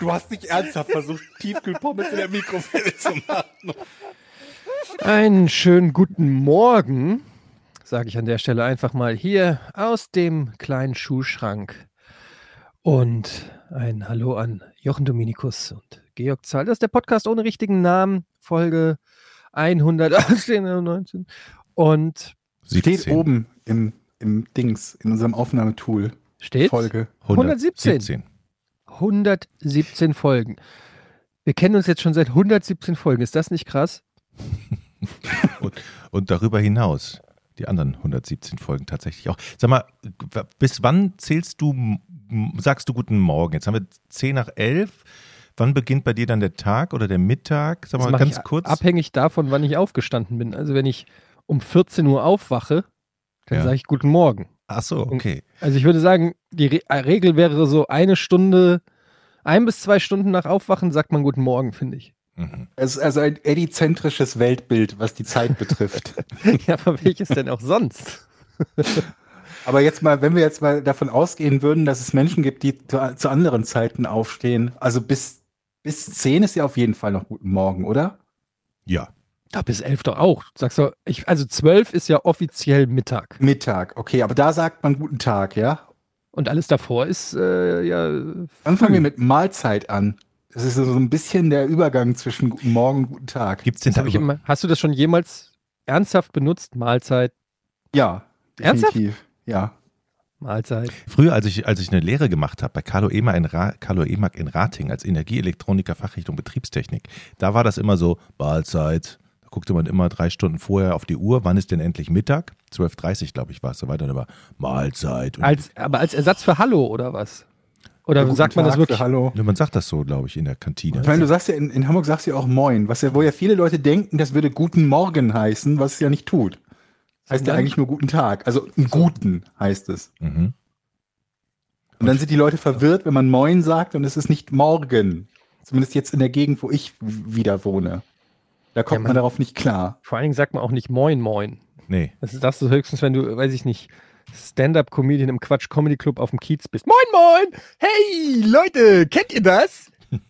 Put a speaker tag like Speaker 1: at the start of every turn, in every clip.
Speaker 1: Du hast nicht ernsthaft versucht, Tiefkühlpommes in der Mikrowelle zu machen.
Speaker 2: Einen schönen guten Morgen, sage ich an der Stelle einfach mal hier aus dem kleinen Schuhschrank. Und ein Hallo an Jochen Dominikus und Georg Zahl. Das ist der Podcast ohne richtigen Namen, Folge 118. Und
Speaker 3: Steht oben im, im Dings, in unserem Aufnahmetool.
Speaker 2: steht
Speaker 3: Folge.
Speaker 2: 117. 117 Folgen. Wir kennen uns jetzt schon seit 117 Folgen. Ist das nicht krass?
Speaker 4: und, und darüber hinaus die anderen 117 Folgen tatsächlich auch. Sag mal, bis wann zählst du, sagst du guten Morgen? Jetzt haben wir 10 nach 11. Wann beginnt bei dir dann der Tag oder der Mittag? Sag mal ganz kurz.
Speaker 2: abhängig davon, wann ich aufgestanden bin. Also wenn ich um 14 Uhr aufwache, dann
Speaker 4: Ja.
Speaker 2: sage ich guten Morgen.
Speaker 4: Ach so, okay.
Speaker 2: Also ich würde sagen, die Re äh, Regel wäre so eine Stunde, ein bis zwei Stunden nach Aufwachen sagt man guten Morgen, finde ich.
Speaker 4: Mhm.
Speaker 3: Es ist also ein edizentrisches Weltbild, was die Zeit betrifft.
Speaker 2: ja, aber welches denn auch sonst?
Speaker 3: Aber jetzt mal, wenn wir jetzt mal davon ausgehen würden, dass es Menschen gibt, die zu, zu anderen Zeiten aufstehen, also bis, bis 10 ist ja auf jeden Fall noch guten Morgen, oder?
Speaker 4: Ja.
Speaker 2: Da bis elf doch auch. Sagst du, ich, also zwölf ist ja offiziell Mittag.
Speaker 3: Mittag, okay, aber da sagt man guten Tag, ja?
Speaker 2: Und alles davor ist äh, ja.
Speaker 3: Dann fangen wir mit Mahlzeit an. Das ist so ein bisschen der Übergang zwischen guten Morgen und guten Tag.
Speaker 4: Gibt es denn
Speaker 2: Das
Speaker 4: da
Speaker 2: hab ich
Speaker 4: über-
Speaker 2: immer, hast du das schon jemals ernsthaft benutzt? Mahlzeit,
Speaker 3: Ja,
Speaker 2: Ernsthaft?
Speaker 3: definitiv. Ja.
Speaker 2: Mahlzeit.
Speaker 4: Früher, als ich, als ich eine Lehre gemacht habe bei Carlo, Ema in Ra Carlo Emak in Rating als Energieelektroniker Fachrichtung Betriebstechnik, da war das immer so, Mahlzeit. Guckte man immer drei Stunden vorher auf die Uhr, wann ist denn endlich Mittag? 12.30 glaube ich war es, so weiter. Und immer Mahlzeit. Und
Speaker 2: Als, aber als Ersatz für Hallo oder was? Oder
Speaker 3: Guten
Speaker 2: sagt man das
Speaker 3: Tag
Speaker 2: wirklich?
Speaker 3: für Hallo.
Speaker 4: Ja, man sagt das so, glaube ich, in der Kantine.
Speaker 3: Ich meine, du sagst ja, in, in Hamburg sagst du ja auch Moin, was ja, wo ja viele Leute denken, das würde Guten Morgen heißen, was es ja nicht tut. Heißt ja eigentlich nur Guten Tag. Also einen Guten heißt es.
Speaker 4: Mhm.
Speaker 3: Und dann sind die Leute verwirrt, wenn man Moin sagt und es ist nicht morgen. Zumindest jetzt in der Gegend, wo ich wieder wohne. Da kommt
Speaker 2: Ja,
Speaker 3: man
Speaker 2: man-
Speaker 3: darauf nicht klar.
Speaker 2: Vor allen Dingen sagt man auch nicht Moin Moin.
Speaker 4: Nee.
Speaker 2: Das ist das höchstens, wenn du, weiß ich nicht, Stand-up-Comedian im Quatsch Comedy Club auf dem Kiez bist. Moin Moin! Hey Leute, kennt ihr das?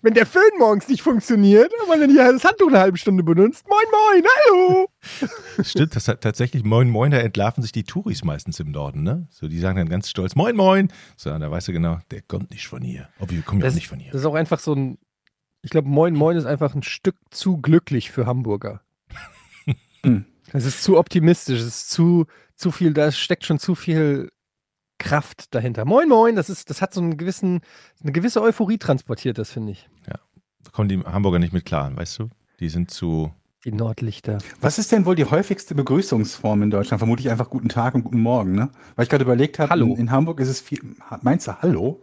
Speaker 2: wenn der Föhn morgens nicht funktioniert, und man dann hier das Handtuch eine halbe Stunde benutzt. Moin Moin, hallo!
Speaker 4: Stimmt, das hat tatsächlich Moin Moin, da entlarven sich die Touris meistens im Norden, ne? So, die sagen dann ganz stolz Moin Moin. So, da weißt du genau, der kommt nicht von hier. Oh, wir kommen ja nicht von hier.
Speaker 2: das ist auch einfach so ein, ich glaube, Moin Moin ist einfach ein Stück zu glücklich für Hamburger.
Speaker 3: Hm.
Speaker 2: Es ist zu optimistisch, es ist zu, zu viel, da steckt schon zu viel Kraft dahinter. Moin Moin, das ist, das hat so einen gewissen, eine gewisse Euphorie transportiert, das finde ich.
Speaker 4: Da kommen die Hamburger nicht mit klar, weißt du? Die sind zu.
Speaker 2: Die Nordlichter.
Speaker 3: Was ist denn wohl die häufigste Begrüßungsform in Deutschland? Vermutlich einfach Guten Tag und Guten Morgen, ne? Weil ich gerade überlegt habe,
Speaker 2: Hallo.
Speaker 3: in, in Hamburg ist es viel. Meinst du Hallo?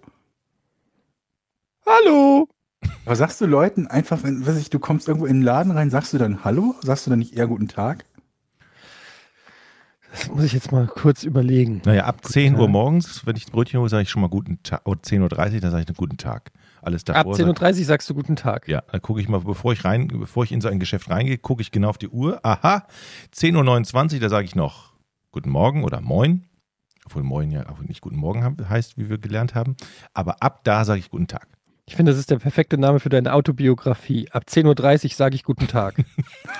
Speaker 2: Hallo!
Speaker 3: Aber sagst du Leuten einfach, wenn weiß ich, du kommst irgendwo in den Laden rein, sagst du dann Hallo? Sagst du dann nicht eher Guten Tag?
Speaker 2: Das muss ich jetzt mal kurz überlegen.
Speaker 4: Naja, ab 10 Uhr
Speaker 2: Tag.
Speaker 4: morgens, wenn ich ein Brötchen hole, sage ich schon mal guten Tag. Oder 10.30 Uhr, dann sage ich einen guten Tag. Alles
Speaker 2: Ab
Speaker 4: davor. sag-
Speaker 2: 10.30 Uhr sagst du guten Tag.
Speaker 4: Ja, dann gucke ich mal, bevor ich rein, bevor ich in so ein Geschäft reingehe, gucke ich genau auf die Uhr. Aha, 10.29 Uhr, da sage ich noch Guten Morgen oder Moin. Obwohl Moin ja auch nicht Guten Morgen heißt, wie wir gelernt haben. Aber ab da sage ich Guten Tag.
Speaker 2: Ich finde, das ist der perfekte Name für deine Autobiografie. Ab 10.30 Uhr sage ich guten Tag.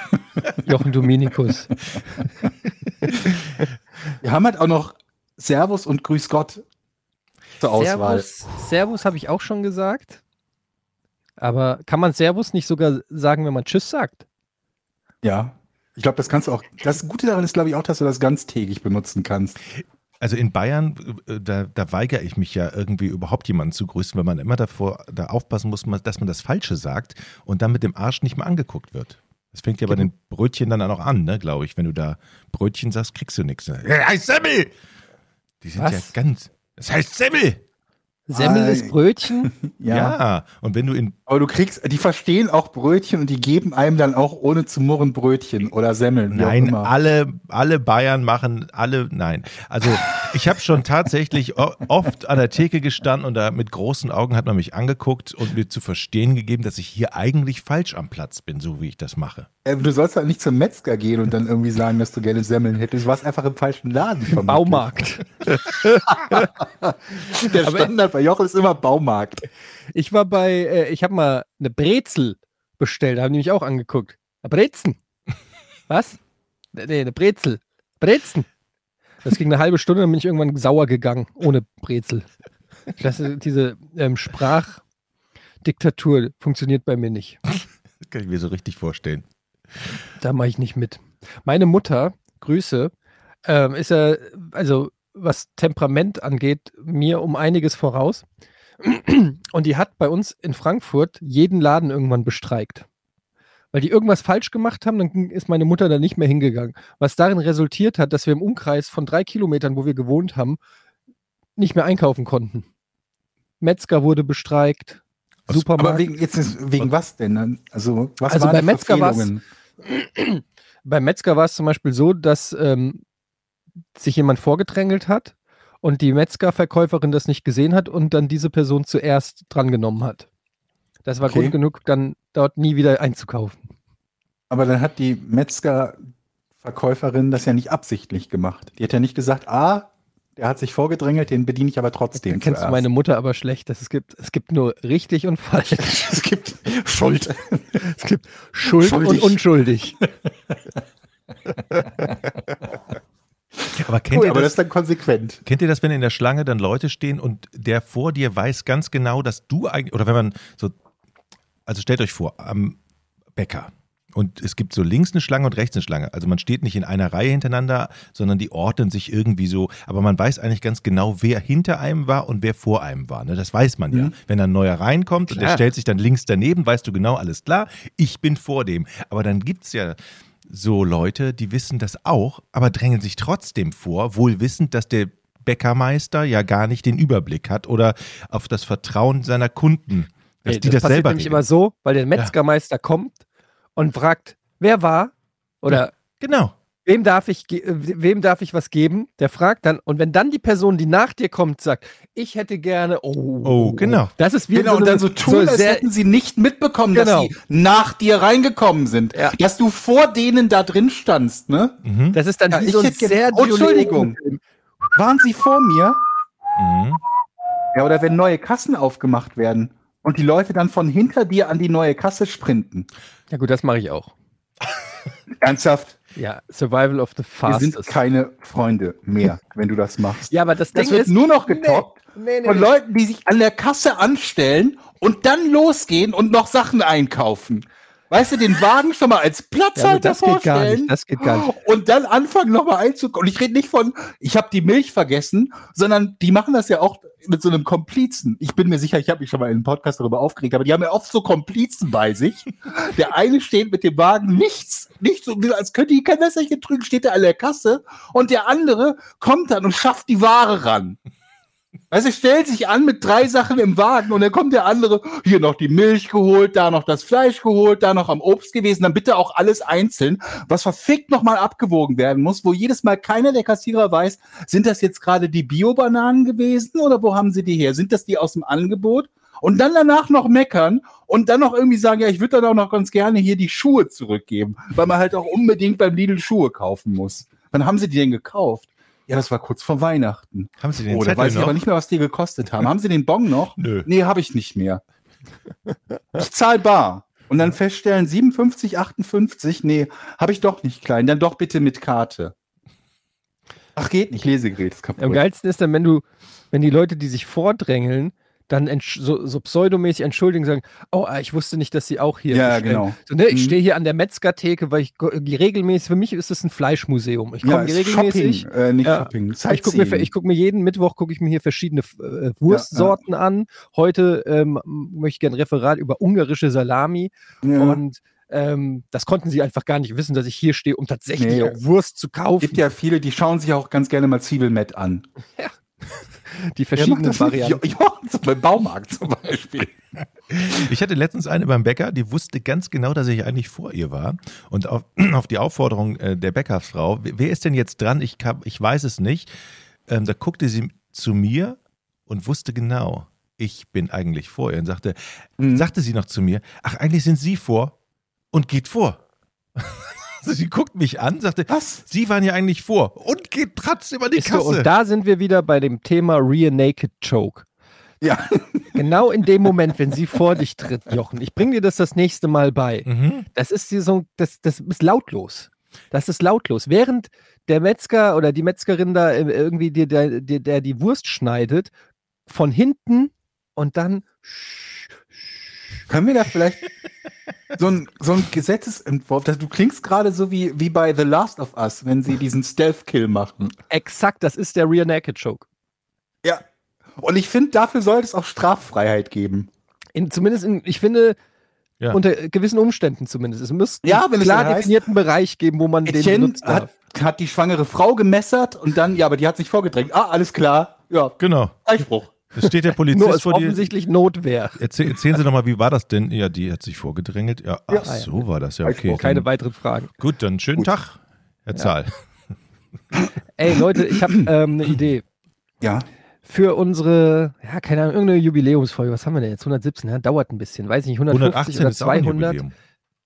Speaker 2: Jochen Dominikus.
Speaker 3: Wir haben halt auch noch Servus und Grüß Gott zur Auswahl.
Speaker 2: Servus, Servus habe ich auch schon gesagt. Aber kann man Servus nicht sogar sagen, wenn man Tschüss sagt?
Speaker 3: Ja. Ich glaube, das kannst du auch. Das Gute daran ist, glaube ich, auch, dass du das ganztägig benutzen kannst.
Speaker 4: Also in Bayern, äh, da, da weigere ich mich ja irgendwie überhaupt jemanden zu grüßen, weil man immer davor da aufpassen muss, dass man das Falsche sagt und dann mit dem Arsch nicht mehr angeguckt wird. Das fängt ja bei
Speaker 2: Genau.
Speaker 4: den Brötchen dann auch an, ne, glaube ich. Wenn du da Brötchen sagst, kriegst du nichts. Ja, heißt Semmel! Die sind
Speaker 2: Was?
Speaker 4: ja ganz. Das heißt Semmel!
Speaker 2: Semmel ist Brötchen.
Speaker 4: Ja.
Speaker 3: Ja.
Speaker 4: Und wenn du in
Speaker 3: Aber du kriegst, die verstehen auch Brötchen und die geben einem dann auch ohne zu murren Brötchen oder Semmeln.
Speaker 4: Nein, alle, alle Bayern machen alle, nein. Also ich habe schon tatsächlich oft an der Theke gestanden und da mit großen Augen hat man mich angeguckt und mir zu verstehen gegeben, dass ich hier eigentlich falsch am Platz bin, so wie ich das mache.
Speaker 3: Äh, Du sollst halt nicht zum Metzger gehen und dann irgendwie sagen, dass du gerne Semmeln hättest. Du warst einfach im falschen Laden. vermutlich.
Speaker 2: Baumarkt.
Speaker 3: Der Standard bei Jochen ist immer Baumarkt.
Speaker 2: Ich war bei, äh, ich habe mal eine Brezel bestellt, da haben die mich auch angeguckt. Eine Brezen. Was? Nee, eine Brezel. Brezen. Das ging eine halbe Stunde, dann bin ich irgendwann sauer gegangen, ohne Brezel. Das, diese ähm, Sprachdiktatur funktioniert bei mir nicht.
Speaker 4: Das kann ich mir so richtig vorstellen.
Speaker 2: Da mache ich nicht mit. Meine Mutter, Grüße, ähm, ist ja, also was Temperament angeht, mir um einiges voraus. Und die hat bei uns in Frankfurt jeden Laden irgendwann bestreikt. Weil die irgendwas falsch gemacht haben, dann ist meine Mutter da nicht mehr hingegangen. Was darin resultiert hat, dass wir im Umkreis von drei Kilometern, wo wir gewohnt haben, nicht mehr einkaufen konnten. Metzger wurde bestreikt,
Speaker 4: Was-
Speaker 2: Supermarkt.
Speaker 3: Aber wegen, jetzt wegen was denn? dann? Also, was
Speaker 2: Also bei Metzger? Beim Metzger war es zum Beispiel so, dass ähm, sich jemand vorgedrängelt hat und die Metzgerverkäuferin das nicht gesehen hat und dann diese Person zuerst drangenommen hat. Das war
Speaker 3: Okay.
Speaker 2: Grund genug, dann dort nie wieder einzukaufen.
Speaker 3: Aber dann hat die Metzger-Verkäuferin das ja nicht absichtlich gemacht. Die hat ja nicht gesagt, ah, der hat sich vorgedrängelt, den bediene ich aber trotzdem.
Speaker 2: Den kennst du
Speaker 3: zuerst.
Speaker 2: meine Mutter aber schlecht. dass Es gibt, es gibt nur richtig und falsch.
Speaker 3: es gibt Schuld.
Speaker 2: Es gibt Schuld
Speaker 3: Schuldig.
Speaker 2: und unschuldig.
Speaker 4: Aber kennt,
Speaker 3: Cool,
Speaker 4: ihr
Speaker 3: aber das
Speaker 4: das,
Speaker 3: ist dann konsequent.
Speaker 4: kennt ihr das, wenn in der Schlange dann Leute stehen und der vor dir weiß ganz genau, dass du eigentlich, oder wenn man so, also stellt euch vor, am Bäcker. Und es gibt so links eine Schlange und rechts eine Schlange. Also man steht nicht in einer Reihe hintereinander, sondern die ordnen sich irgendwie so. Aber man weiß eigentlich ganz genau, wer hinter einem war und wer vor einem war. Ne? Das weiß man ja. Wenn ein neuer reinkommt und der
Speaker 2: Klar.
Speaker 4: stellt sich dann links daneben, weißt du genau, alles klar, ich bin vor dem. Aber dann gibt's ja so Leute, die wissen das auch, aber drängen sich trotzdem vor, wohl wissend, dass der Bäckermeister ja gar nicht den Überblick hat oder auf das Vertrauen seiner Kunden, dass
Speaker 2: Nee,
Speaker 4: die das,
Speaker 2: passiert
Speaker 4: selber
Speaker 2: nämlich immer so, weil der Metzgermeister kommt und fragt, wer war? Oder
Speaker 4: Genau.
Speaker 2: Wem darf ich, äh, wem darf ich was geben? Der fragt dann, und wenn dann die Person, die nach dir kommt, sagt, ich hätte gerne, oh,
Speaker 4: Oh, genau.
Speaker 2: Das ist wie
Speaker 3: Genau,
Speaker 2: so
Speaker 3: und
Speaker 2: eine-
Speaker 3: dann so tun, als
Speaker 2: sehr-
Speaker 3: hätten sie nicht mitbekommen,
Speaker 2: Genau.
Speaker 3: dass sie nach dir reingekommen sind.
Speaker 2: Ja.
Speaker 3: Dass du vor denen da drin standst, ne?
Speaker 4: Mhm.
Speaker 2: Das ist dann
Speaker 3: Ja,
Speaker 2: wie so ein sehr
Speaker 3: Oh, Entschuldigung. Waren sie vor mir?
Speaker 4: Mhm.
Speaker 3: Ja, oder wenn neue Kassen aufgemacht werden und die Leute dann von hinter dir an die neue Kasse sprinten.
Speaker 2: Ja gut, das mache ich auch.
Speaker 3: Ernsthaft,
Speaker 2: Ja, Survival of the
Speaker 3: wir sind
Speaker 2: Fastest.
Speaker 3: keine Freunde mehr, wenn du das machst.
Speaker 2: Ja, aber das,
Speaker 3: das
Speaker 2: Ding
Speaker 3: wird
Speaker 2: ist,
Speaker 3: nur noch getoppt
Speaker 2: nee, nee,
Speaker 3: von
Speaker 2: nee.
Speaker 3: Leuten, die sich an der Kasse anstellen und dann losgehen und noch Sachen einkaufen. Weißt du, den Wagen schon mal als
Speaker 2: ja,
Speaker 3: Platzhalter
Speaker 2: das geht gar
Speaker 3: vorstellen
Speaker 2: nicht. Das geht gar nicht.
Speaker 3: und dann anfangen nochmal einzukommen. Und ich rede nicht von, ich habe die Milch vergessen, sondern die machen das ja auch mit so einem Komplizen. Ich bin mir sicher, ich habe mich schon mal in einem Podcast darüber aufgeregt, aber die haben ja oft so Komplizen bei sich. Der eine steht mit dem Wagen nichts, nicht so, als könnte die kein Messerchen trügen, steht er an der Kasse und der andere kommt dann und schafft die Ware ran. Weißt du, stellt sich an mit drei Sachen im Wagen und dann kommt der andere, hier noch die Milch geholt, da noch das Fleisch geholt, da noch am Obst gewesen, dann bitte auch alles einzeln, was verfickt nochmal abgewogen werden muss, wo jedes Mal keiner der Kassierer weiß, sind das jetzt gerade die Bio-Bananen gewesen oder wo haben sie die her? Sind das die aus dem Angebot? Und dann danach noch meckern und dann noch irgendwie sagen, ja, ich würde dann auch noch ganz gerne hier die Schuhe zurückgeben, weil man halt auch unbedingt beim Lidl Schuhe kaufen muss. Wann haben sie die denn gekauft? Ja, das war kurz vor Weihnachten.
Speaker 4: Haben Sie den
Speaker 3: Oh, da
Speaker 4: Zettel
Speaker 3: weiß ich
Speaker 4: noch?
Speaker 3: aber nicht mehr, was die gekostet haben. Haben Sie den Bon noch?
Speaker 4: Nö.
Speaker 3: Nee, habe ich nicht mehr. Ich zahl bar. Und dann feststellen, 57, 58, nee, habe ich doch nicht klein. Dann doch bitte mit Karte. Ach, geht nicht. Lesegerät ist kaputt.
Speaker 2: Am geilsten ist dann, wenn du, wenn die Leute, die sich vordrängeln, dann so, so pseudomäßig entschuldigen, sagen, oh, ah, ich wusste nicht, dass sie auch hier
Speaker 3: Ja,
Speaker 2: bestellen.
Speaker 3: genau.
Speaker 2: So, ne, ich
Speaker 3: Mhm.
Speaker 2: stehe hier an der Metzgertheke, weil ich regelmäßig, für mich ist es ein Fleischmuseum. Ich
Speaker 3: ja,
Speaker 2: komme
Speaker 3: ist
Speaker 2: regelmäßig.
Speaker 3: Shopping, äh, nicht
Speaker 2: Ja.
Speaker 3: Shopping.
Speaker 2: Ich gucke mir, ich guck mir jeden Mittwoch gucke ich mir hier verschiedene äh, Wurstsorten an. Heute ähm, möchte ich gerne ein Referat über ungarische Salami.
Speaker 3: ja.
Speaker 2: Und ähm, das konnten sie einfach gar nicht wissen, dass ich hier stehe, um tatsächlich
Speaker 3: Nee.
Speaker 2: auch Wurst zu kaufen.
Speaker 3: gibt ja viele, die schauen sich auch ganz gerne mal Zwiebelmett an.
Speaker 2: Ja. Die verschiedenen? Varianten.
Speaker 3: Jochen zum- beim Baumarkt zum Beispiel.
Speaker 4: Ich hatte letztens eine beim Bäcker, die wusste ganz genau, dass ich eigentlich vor ihr war. Und auf, auf die Aufforderung äh, der Bäckerfrau, wer wer ist denn jetzt dran? Ich, kann, ich weiß es nicht. Ähm, da guckte sie zu mir und wusste genau, ich bin eigentlich vor ihr. Und sagte,
Speaker 3: Mhm.
Speaker 4: sagte sie noch zu mir, ach, eigentlich sind Sie vor und geht vor. Sie guckt mich an, sagte,
Speaker 3: Was?
Speaker 4: Sie waren ja eigentlich vor und geht trotzdem an die
Speaker 2: Ist so,
Speaker 4: Kasse.
Speaker 2: und da sind wir wieder bei dem Thema Rear Naked Choke.
Speaker 3: Ja.
Speaker 2: Genau in dem Moment, wenn sie vor dich tritt, Jochen. Ich bring dir das das nächste Mal bei.
Speaker 4: mhm.
Speaker 2: Das ist so, das, das ist lautlos. Das ist lautlos. Während der Metzger oder die Metzgerin da äh, irgendwie dir, der, der, der die Wurst schneidet, von hinten und dann
Speaker 3: Können wir da vielleicht so ein, so ein Gesetzesentwurf, dass du klingst gerade so wie, wie bei The Last of Us, wenn sie diesen Stealth-Kill machen.
Speaker 2: exakt, das ist der Rear Naked Choke.
Speaker 3: Ja. Und ich finde, dafür sollte es auch Straffreiheit geben.
Speaker 2: In, zumindest, in, ich finde,
Speaker 4: Ja.
Speaker 2: unter gewissen Umständen zumindest. Es müsste
Speaker 3: Ja,
Speaker 2: einen klar definierten Bereich geben, wo man den
Speaker 3: Etienne
Speaker 2: benutzen darf.
Speaker 3: hat, hat die schwangere Frau gemessert und dann, ja, aber die hat sich vorgedrängt. Ah, alles klar. Ja,
Speaker 4: Genau.
Speaker 3: Einspruch.
Speaker 4: Es steht der
Speaker 2: Nur
Speaker 4: Polizist
Speaker 2: ist
Speaker 4: vor dir.
Speaker 2: offensichtlich Notwehr.
Speaker 4: Erzähl, erzählen Sie doch mal, wie war das denn? Ja, die hat sich vorgedrängelt. Ja, ach,
Speaker 3: Ja.
Speaker 4: so war das ja. Okay.
Speaker 2: Keine
Speaker 4: Dann,
Speaker 2: weiteren Fragen.
Speaker 4: gut, dann schönen
Speaker 3: Gut.
Speaker 4: Tag, Herr Zahl.
Speaker 2: Ey, Leute, ich habe ähm, eine Idee.
Speaker 3: Ja.
Speaker 2: Für unsere, ja, keine Ahnung, irgendeine Jubiläumsfolge. Was haben wir denn jetzt? 117, ja, dauert ein bisschen. Weiß ich nicht, 150
Speaker 4: 118
Speaker 2: oder
Speaker 4: ist auch ein
Speaker 2: 200.
Speaker 4: Jubiläum.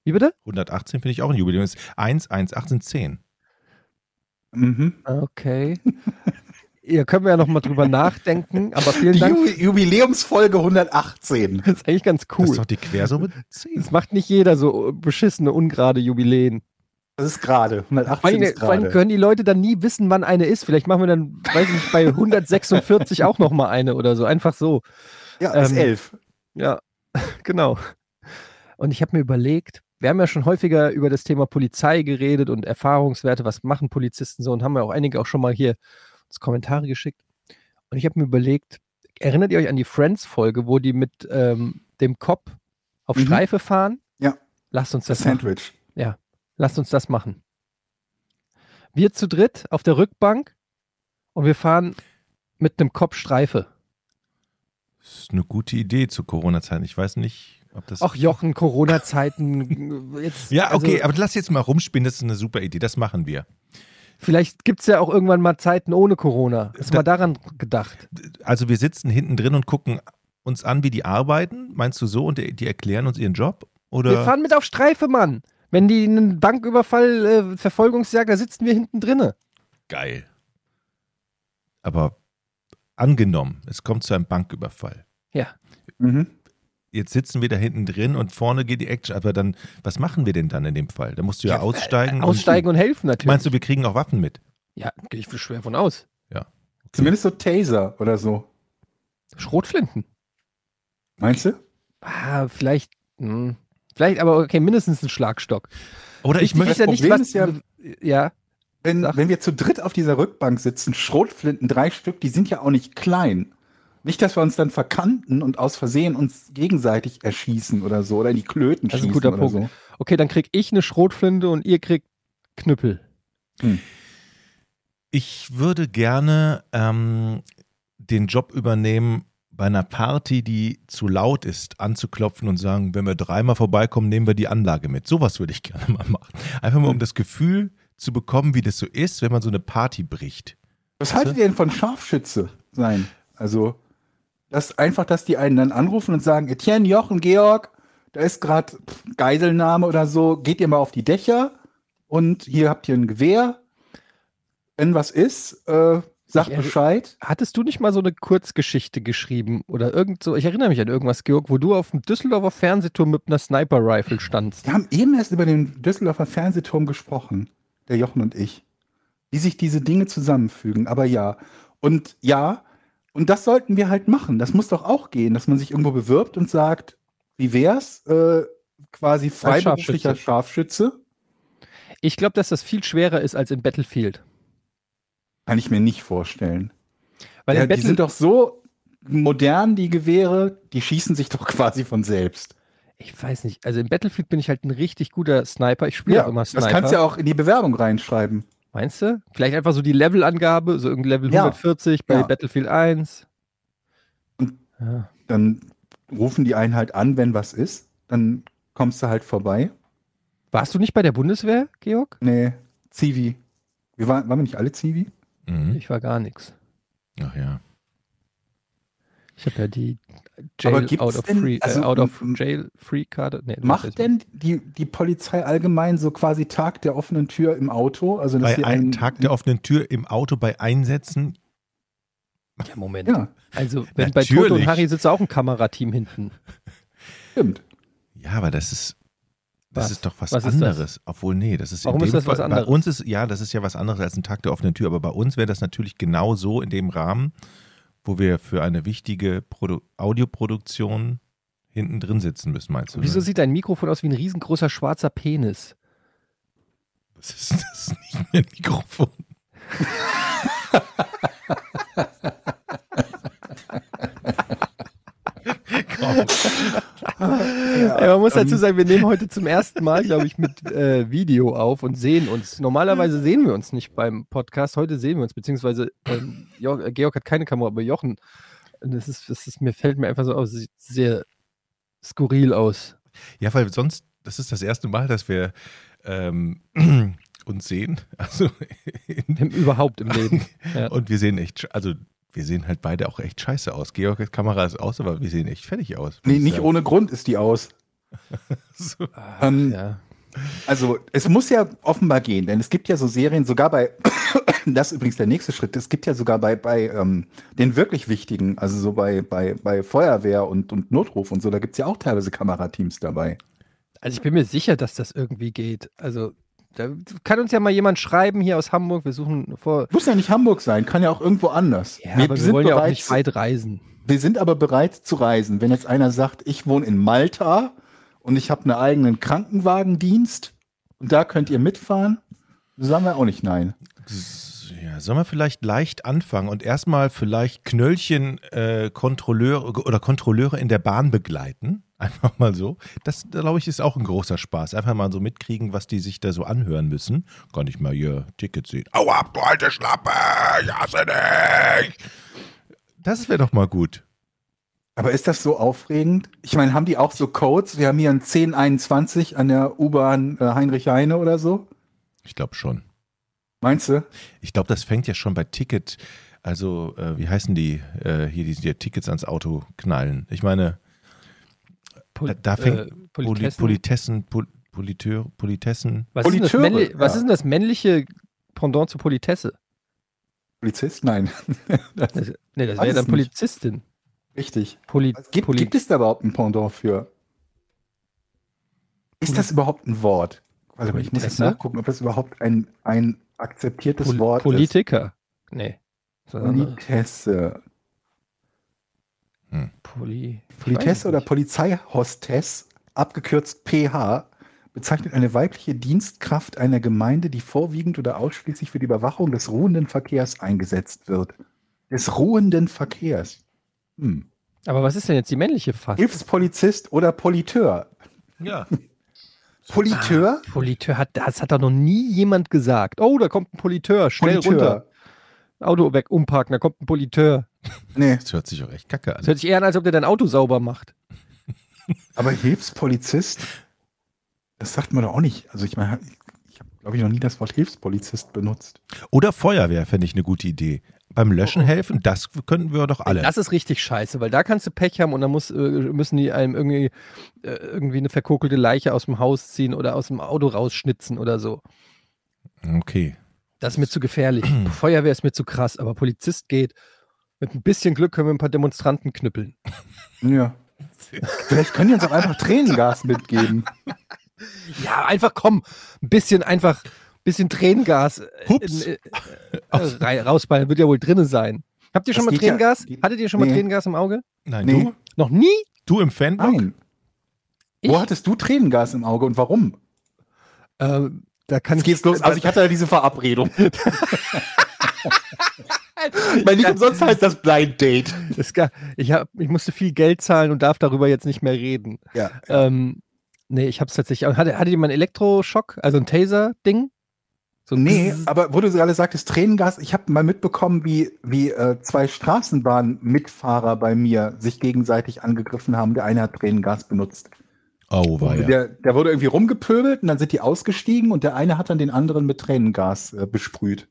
Speaker 2: Wie bitte?
Speaker 4: 118 finde ich auch ein Jubiläum. Ist 1, 1, 18, 10.
Speaker 3: Mhm.
Speaker 2: Okay. Ihr können wir ja noch mal drüber nachdenken, aber vielen
Speaker 3: Die
Speaker 2: Dank.
Speaker 3: Ju Jubiläumsfolge 118.
Speaker 2: Das ist eigentlich ganz
Speaker 4: Das ist
Speaker 2: cool.
Speaker 4: doch die Quersumme 10.
Speaker 2: Das macht nicht jeder so beschissene, ungerade Jubiläen.
Speaker 3: Das ist gerade.
Speaker 2: Vor
Speaker 3: 118
Speaker 2: allem,
Speaker 3: ist
Speaker 2: vor allem
Speaker 3: gerade.
Speaker 2: können die Leute dann nie wissen, wann eine ist. Vielleicht machen wir dann, weiß ich nicht, bei 146 auch noch mal eine oder so. Einfach so.
Speaker 3: Ja, ist
Speaker 2: ähm,
Speaker 3: 11.
Speaker 2: Ja, genau. Und ich habe mir überlegt, wir haben ja schon häufiger über das Thema Polizei geredet und Erfahrungswerte, was machen Polizisten so und haben ja auch einige auch schon mal hier Kommentare geschickt. Und ich habe mir überlegt, erinnert ihr euch an die Friends-Folge, wo die mit ähm, dem Cop auf
Speaker 3: Mhm.
Speaker 2: Streife fahren?
Speaker 3: Ja.
Speaker 2: Lasst uns
Speaker 3: Das
Speaker 2: das machen.
Speaker 3: Sandwich.
Speaker 2: Lasst uns das machen. Wir zu dritt auf der Rückbank und wir fahren mit einem Cop Streife.
Speaker 4: Das ist eine gute Idee zu Corona-Zeiten. Ich weiß nicht, ob das.
Speaker 2: Ach Jochen, Corona-Zeiten. jetzt-
Speaker 4: ja, okay,
Speaker 2: also-
Speaker 4: aber lass jetzt mal rumspinnen. Das ist eine super Idee. Das machen wir.
Speaker 2: Vielleicht gibt es ja auch irgendwann mal Zeiten ohne Corona. Ist
Speaker 4: Da-
Speaker 2: mal daran gedacht.
Speaker 4: Also, wir sitzen hinten drin und gucken uns an, wie die arbeiten. Meinst du so? Und die, die erklären uns ihren Job? Oder?
Speaker 2: Wir fahren mit auf Streife, Mann. Wenn die einen Banküberfall, äh, Verfolgungsjagd, da sitzen wir hinten drinne.
Speaker 4: Geil. Aber angenommen, es kommt zu einem Banküberfall.
Speaker 2: Ja.
Speaker 3: Mhm.
Speaker 4: Jetzt sitzen wir da hinten drin und vorne geht die Action. Aber dann, was machen wir denn dann in dem Fall? Da musst du ja, aussteigen.
Speaker 2: Aussteigen und helfen
Speaker 4: Und,
Speaker 2: natürlich.
Speaker 4: meinst du, wir kriegen auch Waffen mit?
Speaker 2: Ja, gehe ich schwer von aus.
Speaker 3: Zumindest so Taser oder so.
Speaker 2: Schrotflinten.
Speaker 3: Meinst du?
Speaker 2: Ah, vielleicht. Hm. Vielleicht, aber okay, mindestens ein Schlagstock.
Speaker 4: Oder ich
Speaker 2: Wichtig
Speaker 4: möchte.
Speaker 2: ja nicht, was.
Speaker 3: ist ja-
Speaker 2: ja,
Speaker 3: Wenn,
Speaker 2: Sag.
Speaker 3: wenn wir zu dritt auf dieser Rückbank sitzen, Schrotflinten, drei Stück, die sind ja auch nicht klein. Nicht, dass wir uns dann verkanten und aus Versehen uns gegenseitig erschießen oder so oder in die Klöten
Speaker 2: Das ist ein
Speaker 3: schießen
Speaker 2: guter
Speaker 3: oder
Speaker 2: Punkt.
Speaker 3: so.
Speaker 2: okay, dann krieg ich eine Schrotflinte und ihr kriegt Knüppel.
Speaker 4: Ich würde gerne ähm, den Job übernehmen, bei einer Party, die zu laut ist, anzuklopfen und sagen, wenn wir dreimal vorbeikommen, nehmen wir die Anlage mit. Sowas würde ich gerne mal machen. Einfach mal, um das Gefühl zu bekommen, wie das so ist, wenn man so eine Party bricht.
Speaker 3: Was haltet ihr denn von Scharfschütze sein? Also, das einfach, dass die einen dann anrufen und sagen, Etienne, Jochen, Georg, da ist gerade Geiselnahme oder so, geht ihr mal auf die Dächer und hier habt ihr ein Gewehr. Wenn was ist, äh, sagt
Speaker 2: Ich erri-
Speaker 3: Bescheid.
Speaker 2: Hattest du nicht mal so eine Kurzgeschichte geschrieben oder irgend so? Ich erinnere mich an irgendwas, Georg, wo du auf dem Düsseldorfer Fernsehturm mit einer Sniper-Rifle standst.
Speaker 3: Wir haben eben erst über den Düsseldorfer Fernsehturm gesprochen, der Jochen und ich, wie sich diese Dinge zusammenfügen. Aber ja, und ja, und das sollten wir halt machen. Das muss doch auch gehen, dass man sich irgendwo bewirbt und sagt, wie wär's, äh, quasi freiberuflicher Scharfschütze.
Speaker 2: Ich glaube, dass das viel schwerer ist als in Battlefield.
Speaker 3: Kann ich mir nicht vorstellen.
Speaker 2: Weil
Speaker 3: ja, die sind doch so modern, die Gewehre, die schießen sich doch quasi von selbst.
Speaker 2: ich weiß nicht, also in Battlefield bin ich halt ein richtig guter Sniper. Ich spiele auch immer
Speaker 3: das
Speaker 2: Sniper.
Speaker 3: kannst du ja auch in die Bewerbung reinschreiben.
Speaker 2: Meinst du? Vielleicht einfach so die Levelangabe, so irgendein Level
Speaker 3: Ja.
Speaker 2: 140 bei
Speaker 3: Ja.
Speaker 2: Battlefield 1.
Speaker 3: Und-
Speaker 2: Ja.
Speaker 3: Dann rufen die einen halt an, wenn was ist. Dann kommst du halt vorbei.
Speaker 2: Warst du nicht bei der Bundeswehr, Georg?
Speaker 3: Nee, Zivi. Wir waren, waren wir nicht alle Zivi?
Speaker 4: Mhm.
Speaker 2: Ich war gar nichts.
Speaker 4: Ach ja.
Speaker 2: Ich habe ja die Jail out of
Speaker 3: denn-
Speaker 2: free,
Speaker 3: also,
Speaker 2: äh, out of jail free Karte. Nee, das
Speaker 3: Macht denn die, die Polizei allgemein so quasi Tag der offenen Tür im Auto? Also dass
Speaker 4: Bei
Speaker 3: sie
Speaker 4: einem
Speaker 3: einen
Speaker 4: Tag der offenen Tür im Auto bei Einsätzen.
Speaker 2: Ja, Moment.
Speaker 3: Ja,
Speaker 2: Also, wenn bei Toto und
Speaker 4: Natürlich.
Speaker 2: Harry sitzt auch ein Kamerateam hinten.
Speaker 3: stimmt.
Speaker 4: Ja, aber das ist. Das
Speaker 2: Was?
Speaker 4: ist doch was,
Speaker 2: Was ist das?
Speaker 4: anderes. Obwohl, nee, das ist in
Speaker 2: Warum ist
Speaker 4: dem
Speaker 2: das was
Speaker 4: Fall-
Speaker 2: anderes?
Speaker 4: Bei uns ist, ja, das ist ja was anderes als ein Tag der offenen Tür, aber bei uns wäre das natürlich genau so in dem Rahmen, wo wir für eine wichtige Produ Audioproduktion hinten drin sitzen müssen, meinst du?
Speaker 2: Wieso
Speaker 4: ne?
Speaker 2: sieht dein Mikrofon aus wie ein riesengroßer schwarzer Penis?
Speaker 4: das, ist, das ist nicht mehr ein Mikrofon. Komm.
Speaker 2: Ey, man muss dazu sagen, wir nehmen heute zum ersten Mal, glaube ich, mit äh, Video auf und sehen uns. Normalerweise sehen wir uns nicht beim Podcast. Heute sehen wir uns, beziehungsweise ähm, äh, Georg hat keine Kamera, aber Jochen. Das ist, das ist, mir fällt mir einfach so aus, sieht sehr skurril aus.
Speaker 4: Ja, weil sonst, das ist das erste Mal, dass wir ähm, uns sehen. Also
Speaker 2: Im, überhaupt im Leben. Ja.
Speaker 4: und wir sehen echt, also wir sehen halt beide auch echt scheiße aus. Georgs Kamera ist aus, aber wir sehen echt fertig aus.
Speaker 3: Nee, nicht
Speaker 4: sagen.
Speaker 3: ohne Grund ist die aus.
Speaker 4: So.
Speaker 3: Ähm,
Speaker 2: ja.
Speaker 3: Also, es muss ja offenbar gehen, denn es gibt ja so Serien, sogar bei, das ist übrigens der nächste Schritt, es gibt ja sogar bei, bei ähm, den wirklich wichtigen, also so bei, bei, bei Feuerwehr und, und Notruf und so, da gibt es ja auch teilweise Kamerateams dabei.
Speaker 2: Also ich bin mir sicher, dass das irgendwie geht. Also da kann uns ja mal jemand schreiben hier aus Hamburg. Wir suchen vor.
Speaker 3: Muss ja nicht Hamburg sein, kann ja auch irgendwo anders.
Speaker 2: Ja, aber wir wollen ja auch nicht weit reisen.
Speaker 3: wir sind aber bereit zu reisen. Wenn jetzt einer sagt, ich wohne in Malta und ich habe einen eigenen Krankenwagendienst und da könnt ihr mitfahren, sagen wir auch nicht nein.
Speaker 4: Ja, sollen wir vielleicht leicht anfangen und erstmal vielleicht Knöllchen äh, Kontrolleure oder Kontrolleure in der Bahn begleiten? Einfach mal so. Das, glaube ich, ist auch ein großer Spaß. Einfach mal so mitkriegen, was die sich da so anhören müssen. Gar nicht mal ihr Ticket sehen. Aua, du alte Schlappe, ich hasse dich. Das wäre doch mal gut.
Speaker 3: Aber ist das so aufregend? Ich meine, haben die auch so Codes? Wir haben hier ein 1021 an der U-Bahn äh, Heinrich Heine oder so.
Speaker 4: Ich glaube schon.
Speaker 3: Meinst du?
Speaker 4: Ich glaube, das fängt ja schon bei Ticket. Also, äh, wie heißen die äh, hier, die, die Tickets ans Auto knallen? Ich meine,
Speaker 2: Pol
Speaker 4: Da- da fängt
Speaker 2: äh,
Speaker 4: Poli
Speaker 2: Politessen.
Speaker 4: Politessen, Pol Politeur, Politessen.
Speaker 2: was, ist denn männli- was
Speaker 3: ja.
Speaker 2: ist denn das männliche Pendant zu Politesse?
Speaker 3: Polizist? Nein. das
Speaker 2: Das, nee, das wäre ja dann
Speaker 3: nicht.
Speaker 2: Polizistin.
Speaker 3: richtig.
Speaker 2: Poli
Speaker 3: Gibt,
Speaker 2: Poli
Speaker 3: gibt es da überhaupt ein Pendant für? Ist das überhaupt ein Wort? Warte mal, ich muss jetzt nachgucken, ob das überhaupt ein, ein akzeptiertes
Speaker 2: Pol
Speaker 3: Wort
Speaker 2: Politiker. Nee.
Speaker 3: ist.
Speaker 2: Sondern
Speaker 3: Politesse.
Speaker 2: Poli
Speaker 3: Politesse oder Polizeihostess, abgekürzt PH, bezeichnet eine weibliche Dienstkraft einer Gemeinde, die vorwiegend oder ausschließlich für die Überwachung des ruhenden Verkehrs eingesetzt wird. Des ruhenden Verkehrs. Hm.
Speaker 2: Aber was ist denn jetzt die männliche Fassung?
Speaker 3: Hilfspolizist oder Politeur.
Speaker 4: Ja.
Speaker 3: Politeur?
Speaker 2: Politeur hat, das hat doch noch nie jemand gesagt. Oh, da kommt ein Politeur, schnell
Speaker 3: Politeur.
Speaker 2: runter. Auto weg, umparken, da kommt ein Politeur.
Speaker 3: Nee,
Speaker 4: Das hört sich auch echt kacke
Speaker 2: Das
Speaker 4: an.
Speaker 2: hört sich eher an, als ob der dein Auto sauber macht.
Speaker 3: aber Hilfspolizist, das sagt man doch auch nicht. Also ich meine, ich habe, glaube ich, noch nie das Wort Hilfspolizist benutzt.
Speaker 4: Oder Feuerwehr fände ich eine gute Idee. Beim Löschen helfen, das könnten wir doch alle.
Speaker 2: Das ist richtig scheiße, weil da kannst du Pech haben und dann muss, äh, müssen die einem irgendwie, äh, irgendwie eine verkokelte Leiche aus dem Haus ziehen oder aus dem Auto rausschnitzen oder so.
Speaker 4: Okay.
Speaker 2: Das ist mir zu gefährlich. Feuerwehr ist mir zu krass, aber Polizist geht. Mit ein bisschen Glück können wir ein paar Demonstranten knüppeln.
Speaker 3: Ja. Vielleicht können die uns auch einfach Tränengas mitgeben.
Speaker 2: Ja, einfach komm, ein bisschen einfach, ein bisschen Tränengas äh,
Speaker 4: Hups.
Speaker 2: in, äh, äh, rausballen, wird ja wohl drinne sein. Habt ihr schon
Speaker 3: Das
Speaker 2: mal
Speaker 3: ja-
Speaker 2: Tränengas?
Speaker 3: geht-
Speaker 2: Hattet ihr schon mal
Speaker 3: Nee.
Speaker 2: Tränengas im Auge?
Speaker 4: Nein,
Speaker 3: Nee.
Speaker 4: du?
Speaker 2: Noch nie?
Speaker 4: Du im Fanblock?
Speaker 3: Nein.
Speaker 2: Ich?
Speaker 3: Wo hattest du Tränengas im Auge und warum?
Speaker 2: Ähm, da kann
Speaker 3: Jetzt geht's los. Also ich hatte ja diese Verabredung. ich meine, nicht umsonst heißt das Blind Date.
Speaker 2: Das gar, ich, hab, ich musste viel Geld zahlen und darf darüber jetzt nicht mehr reden.
Speaker 3: Ja.
Speaker 2: Ähm, nee, ich habe es tatsächlich. Hatte, hatte jemand einen Elektroschock, also ein Taser-Ding? So
Speaker 3: Nee, aber wo du gerade sagtest, Tränengas, ich habe mal mitbekommen, wie, wie äh, zwei Straßenbahnmitfahrer bei mir sich gegenseitig angegriffen haben. Der eine hat Tränengas benutzt.
Speaker 4: Oh, war ja.
Speaker 3: Der, der wurde irgendwie rumgepöbelt und dann sind die ausgestiegen und der eine hat dann den anderen mit Tränengas äh, besprüht.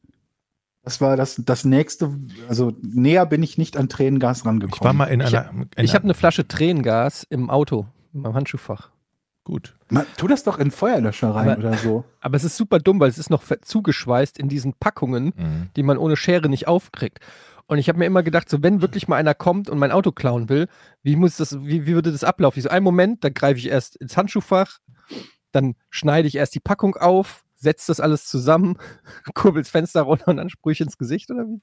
Speaker 3: Das war das, das nächste, also näher bin ich nicht an Tränengas rangekommen.
Speaker 4: Ich war mal in einer. in
Speaker 2: Ich habe
Speaker 4: einer-
Speaker 2: eine Flasche Tränengas im Auto, in meinem Handschuhfach.
Speaker 4: Gut.
Speaker 3: Man, tu das doch in Feuerlöscher rein
Speaker 2: Aber-
Speaker 3: oder so.
Speaker 2: Aber es ist super dumm, weil es ist noch zugeschweißt in diesen Packungen,
Speaker 4: Mhm.
Speaker 2: die man ohne Schere nicht aufkriegt. Und ich habe mir immer gedacht, so wenn wirklich mal einer kommt und mein Auto klauen will, wie muss das, wie, wie würde das ablaufen? Ich so, einen Moment, dann greife ich erst ins Handschuhfach, dann schneide ich erst die Packung auf, setze das alles zusammen, kurbel das Fenster runter und dann sprühe ich ins Gesicht oder wie?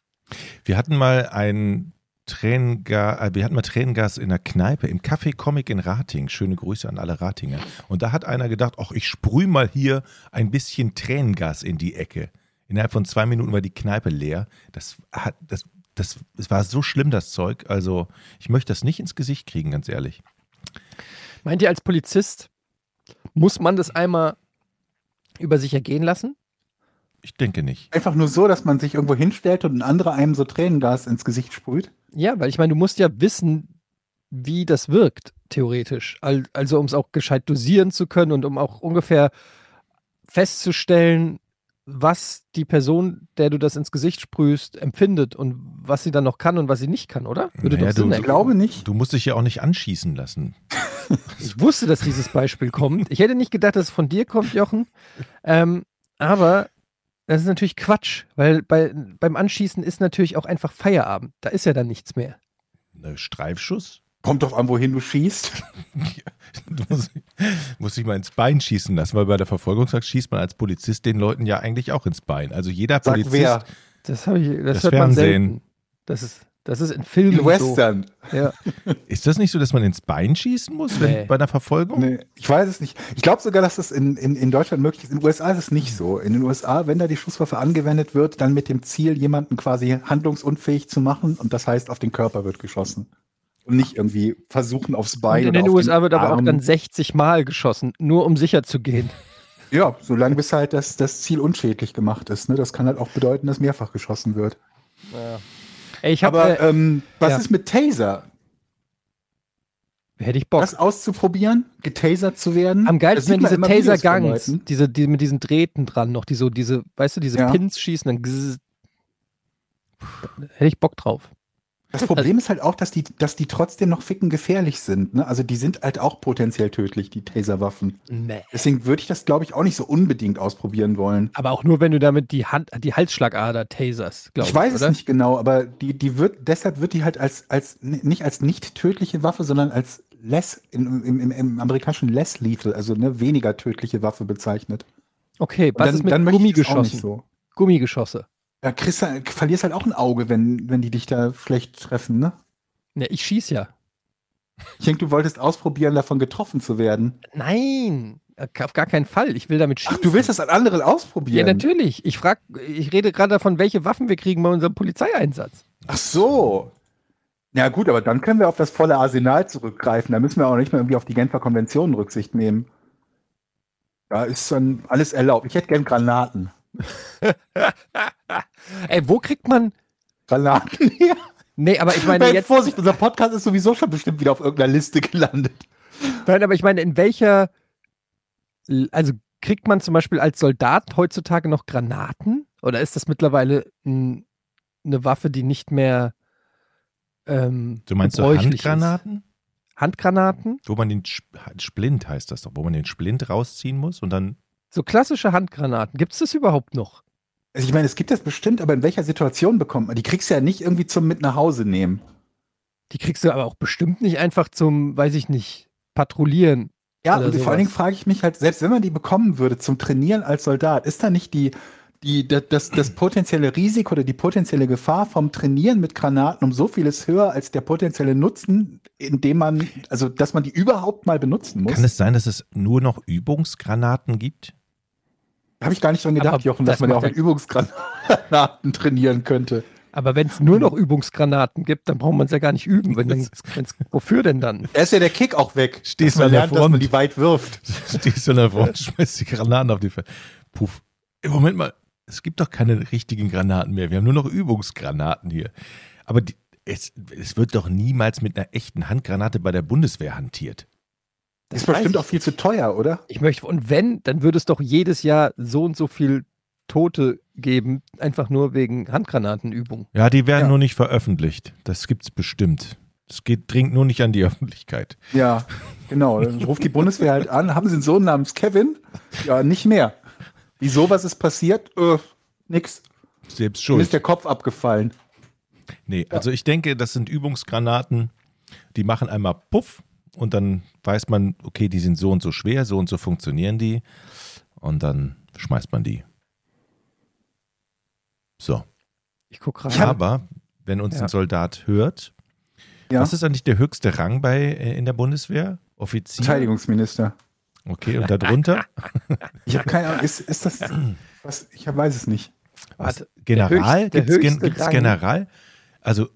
Speaker 4: Wir hatten mal ein Tränengas, äh, wir hatten mal Tränengas in der Kneipe im Café Comic in Rating. Schöne Grüße an alle Ratinger. Und da hat einer gedacht, ach, ich sprühe mal hier ein bisschen Tränengas in die Ecke. Innerhalb von zwei Minuten war die Kneipe leer. Das hat, das, das, es war so schlimm, das Zeug. Also, ich möchte das nicht ins Gesicht kriegen, ganz ehrlich.
Speaker 2: Meint ihr als Polizist, muss man das einmal über sich ergehen lassen?
Speaker 4: Ich denke nicht.
Speaker 3: Einfach nur so, dass man sich irgendwo hinstellt und ein anderer einem so Tränengas ins Gesicht sprüht.
Speaker 2: Ja, weil ich meine, du musst ja wissen, wie das wirkt, theoretisch. Al- Also, um es auch gescheit dosieren zu können und um auch ungefähr festzustellen, was die Person, der du das ins Gesicht sprühst, empfindet und was sie dann noch kann und was sie nicht kann, oder? Würde
Speaker 4: Naja,
Speaker 2: doch Sinn
Speaker 4: du-
Speaker 3: Ich glaube nicht.
Speaker 4: Du musst dich ja auch nicht anschießen lassen.
Speaker 2: Ich wusste, dass dieses Beispiel kommt. Ich hätte nicht gedacht, dass es von dir kommt, Jochen. Ähm, aber das ist natürlich Quatsch, weil bei, beim Anschießen ist natürlich auch einfach Feierabend. Da ist ja dann nichts mehr.
Speaker 4: Ne, Streifschuss?
Speaker 3: Kommt doch an, wohin du schießt.
Speaker 4: Du musst, musst dich mal ins Bein schießen lassen, weil bei der Verfolgungsjagd schießt man als Polizist den Leuten ja eigentlich auch ins Bein. Also jeder
Speaker 3: Sag
Speaker 4: Polizist.
Speaker 3: wer.
Speaker 2: Das habe ich, das,
Speaker 4: Das
Speaker 2: hört man
Speaker 4: Fernsehen.
Speaker 2: selten. Das ist, das ist in Filmen
Speaker 3: In Western.
Speaker 2: so. Ja.
Speaker 4: Ist das nicht so, dass man ins Bein schießen muss wenn,
Speaker 2: Nee.
Speaker 4: bei einer Verfolgung?
Speaker 3: Nee, ich weiß es nicht. Ich glaube sogar, dass das in, in, in Deutschland möglich ist. In den USA ist es nicht so. In den USA, wenn da die Schusswaffe angewendet wird, dann mit dem Ziel, jemanden quasi handlungsunfähig zu machen und das heißt, auf den Körper wird geschossen. Und nicht irgendwie versuchen aufs
Speaker 2: Und
Speaker 3: Bein
Speaker 2: in
Speaker 3: oder
Speaker 2: den
Speaker 3: auf
Speaker 2: USA
Speaker 3: den
Speaker 2: wird aber auch dann 60 Mal geschossen, nur um sicher zu gehen.
Speaker 3: Ja, solange bis halt das, das Ziel unschädlich gemacht ist. Ne? Das kann halt auch bedeuten, dass mehrfach geschossen wird.
Speaker 2: Ey, ich habe,
Speaker 3: Aber
Speaker 2: äh,
Speaker 3: ähm, was
Speaker 2: ja.
Speaker 3: ist mit Taser?
Speaker 2: hätte ich Bock.
Speaker 3: Das auszuprobieren? Getasert zu werden?
Speaker 2: Am geilsten
Speaker 3: man
Speaker 2: diese Taser-Guns, diese, die mit diesen Drähten dran noch, die so, diese, weißt du, diese
Speaker 3: Ja.
Speaker 2: Pins schießen, dann gzzz. Da hätte ich Bock drauf.
Speaker 3: Das Problem ist halt auch, dass die, dass die trotzdem noch ficken gefährlich sind. Ne? Also die sind halt auch potenziell tödlich, die Taserwaffen.
Speaker 2: Nee.
Speaker 3: Deswegen würde ich das, glaube ich, auch nicht so unbedingt ausprobieren wollen.
Speaker 2: Aber auch nur, wenn du damit die Hand, die Halsschlagader taserst, glaube
Speaker 3: Ich
Speaker 2: ich.
Speaker 3: weiß
Speaker 2: oder?
Speaker 3: es nicht genau, aber die, die wird, deshalb wird die halt als, als nicht als nicht tödliche Waffe, sondern als less, im, im, im, amerikanischen less lethal, also ne, weniger tödliche Waffe bezeichnet.
Speaker 2: Okay, was ist mit Gummigeschossen?
Speaker 3: nicht So.
Speaker 2: Gummigeschosse.
Speaker 3: Ja, kriegst, du- verlierst halt auch ein Auge, wenn, wenn die dich da schlecht treffen, ne?
Speaker 2: Ne, ich schieß ja.
Speaker 3: Ich denke, du wolltest ausprobieren, davon getroffen zu werden.
Speaker 2: Nein, auf gar keinen Fall. Ich will damit schießen.
Speaker 3: Ach, du willst das an anderen
Speaker 2: Ja,
Speaker 3: ausprobieren?
Speaker 2: natürlich. Ich frag, ich rede gerade davon, welche Waffen wir kriegen bei unserem Polizeieinsatz.
Speaker 3: Ach so. Ja gut, aber dann können wir auf das volle Arsenal zurückgreifen. Da müssen wir auch nicht mehr irgendwie auf die Genfer Konvention Rücksicht nehmen. Da ist dann alles erlaubt. Ich hätte gern Granaten.
Speaker 2: Ey, wo kriegt man.
Speaker 3: Granaten her.
Speaker 2: Nee, aber ich meine
Speaker 3: Hey,
Speaker 2: jetzt.
Speaker 3: Vorsicht, unser Podcast ist sowieso schon bestimmt wieder auf irgendeiner Liste gelandet.
Speaker 2: Nein, aber ich meine, in welcher. Also kriegt man zum Beispiel als Soldat heutzutage noch Granaten? Oder ist das mittlerweile eine Waffe, die nicht mehr. Ähm,
Speaker 4: Du meinst so Handgranaten?
Speaker 2: Ist? Handgranaten?
Speaker 4: Wo man den Sp- Splint heißt das doch, wo man den Splint rausziehen muss und dann.
Speaker 2: So klassische Handgranaten. Gibt es das überhaupt noch?
Speaker 3: Also ich meine, es gibt das bestimmt, aber in welcher Situation bekommt man? Die kriegst du ja nicht irgendwie zum mit nach Hause nehmen.
Speaker 2: Die kriegst du aber auch bestimmt nicht einfach zum, weiß ich nicht, Patrouillieren.
Speaker 3: Ja, und vor allen Dingen
Speaker 2: sowas.
Speaker 3: frage ich mich halt, selbst wenn man die bekommen würde zum Trainieren als Soldat, ist da nicht die, die, das, das, das potenzielle Risiko oder die potenzielle Gefahr vom Trainieren mit Granaten um so vieles höher als der potenzielle Nutzen, indem man, also dass man die überhaupt mal benutzen muss?
Speaker 4: Kann es sein, dass es nur noch Übungsgranaten gibt?
Speaker 3: Habe ich gar nicht dran gedacht,
Speaker 2: Aber
Speaker 3: Jochen, dass
Speaker 2: das
Speaker 3: man ja auch mit Übungsgranaten trainieren könnte.
Speaker 2: Aber wenn es nur noch Übungsgranaten gibt, dann braucht man es ja gar nicht üben. Wenn dann, wenn's, wofür denn dann?
Speaker 3: Da ist ja der Kick auch weg.
Speaker 4: Stehst du an der
Speaker 3: lernt, dass man
Speaker 4: Front.
Speaker 3: die weit wirft.
Speaker 4: Stehst du da vor und schmeißt die Granaten auf die Fe Puff. Ey, Moment mal. es gibt doch keine richtigen Granaten mehr. Wir haben nur noch Übungsgranaten hier. Aber die, es, es wird doch niemals mit einer echten Handgranate bei der Bundeswehr hantiert.
Speaker 3: Das ist bestimmt
Speaker 2: ich.
Speaker 3: auch viel zu teuer, oder?
Speaker 2: Ich möchte, und wenn, dann würde es doch jedes Jahr so und so viel Tote geben, einfach nur wegen Handgranatenübung.
Speaker 4: Ja, die werden
Speaker 3: Ja.
Speaker 4: nur nicht veröffentlicht. Das gibt's bestimmt. Es geht, dringt nur nicht an die Öffentlichkeit.
Speaker 3: Ja, genau. Dann ruft die Bundeswehr halt an. Haben Sie einen Sohn namens Kevin? Ja, nicht mehr. Wieso, was ist passiert? Äh, nix.
Speaker 4: Selbst
Speaker 3: Mir ist
Speaker 4: schuld.
Speaker 3: der Kopf abgefallen.
Speaker 4: Nee, also ich denke, das sind Übungsgranaten, die machen einmal Puff und dann weiß man, okay, die sind so und so schwer, so und so funktionieren die und dann schmeißt man die. So.
Speaker 2: Ich gucke gerade.
Speaker 4: Aber wenn uns
Speaker 2: Ja.
Speaker 4: ein Soldat hört,
Speaker 3: Ja.
Speaker 4: was ist eigentlich der höchste Rang bei äh, in der Bundeswehr? Offizier?
Speaker 3: Verteidigungsminister.
Speaker 4: Okay, und darunter?
Speaker 3: Ich habe keine Ahnung. Ist, ist das. Was? Ich weiß es nicht.
Speaker 4: Was? General? gibt's
Speaker 2: Rang.
Speaker 4: General? Also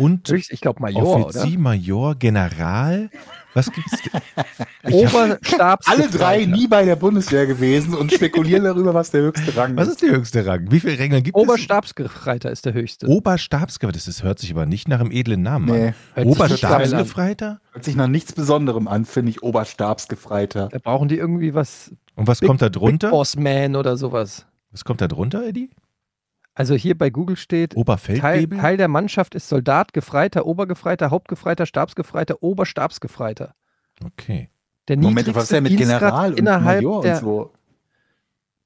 Speaker 4: und
Speaker 2: ich glaube Major,
Speaker 4: Offizier, Major, General? Was gibt's? denn?
Speaker 2: oder? Oberstabs.
Speaker 3: Alle drei nie bei der Bundeswehr gewesen und spekulieren darüber, was der höchste Rang
Speaker 4: Was
Speaker 3: ist.
Speaker 4: ist der höchste Rang? Wie viele Ränge gibt
Speaker 2: Oberstabsgefreiter ist der höchste.
Speaker 4: es? Oberstabsgefreiter. Das ist, hört sich aber nicht nach einem edlen Namen
Speaker 3: Nee.
Speaker 4: an.
Speaker 2: Hört sich
Speaker 4: Oberstabsgefreiter?
Speaker 3: Hört sich nach nichts Besonderem an, finde ich, Oberstabsgefreiter.
Speaker 2: Da brauchen die irgendwie was.
Speaker 4: Und was
Speaker 2: Big-
Speaker 4: kommt da
Speaker 2: Big
Speaker 4: drunter?
Speaker 2: Boss Man oder sowas.
Speaker 4: Was kommt da drunter, Eddie?
Speaker 2: Also hier bei Google steht, Teil,
Speaker 4: Oberfeldwebel?
Speaker 2: Teil der Mannschaft ist Soldat, Gefreiter, Obergefreiter, Hauptgefreiter, Stabsgefreiter, Oberstabsgefreiter.
Speaker 4: Okay.
Speaker 2: Der
Speaker 3: Moment, was ist denn mit
Speaker 2: Dienstgrad
Speaker 3: General und
Speaker 2: innerhalb
Speaker 3: Major
Speaker 2: der,
Speaker 3: und so?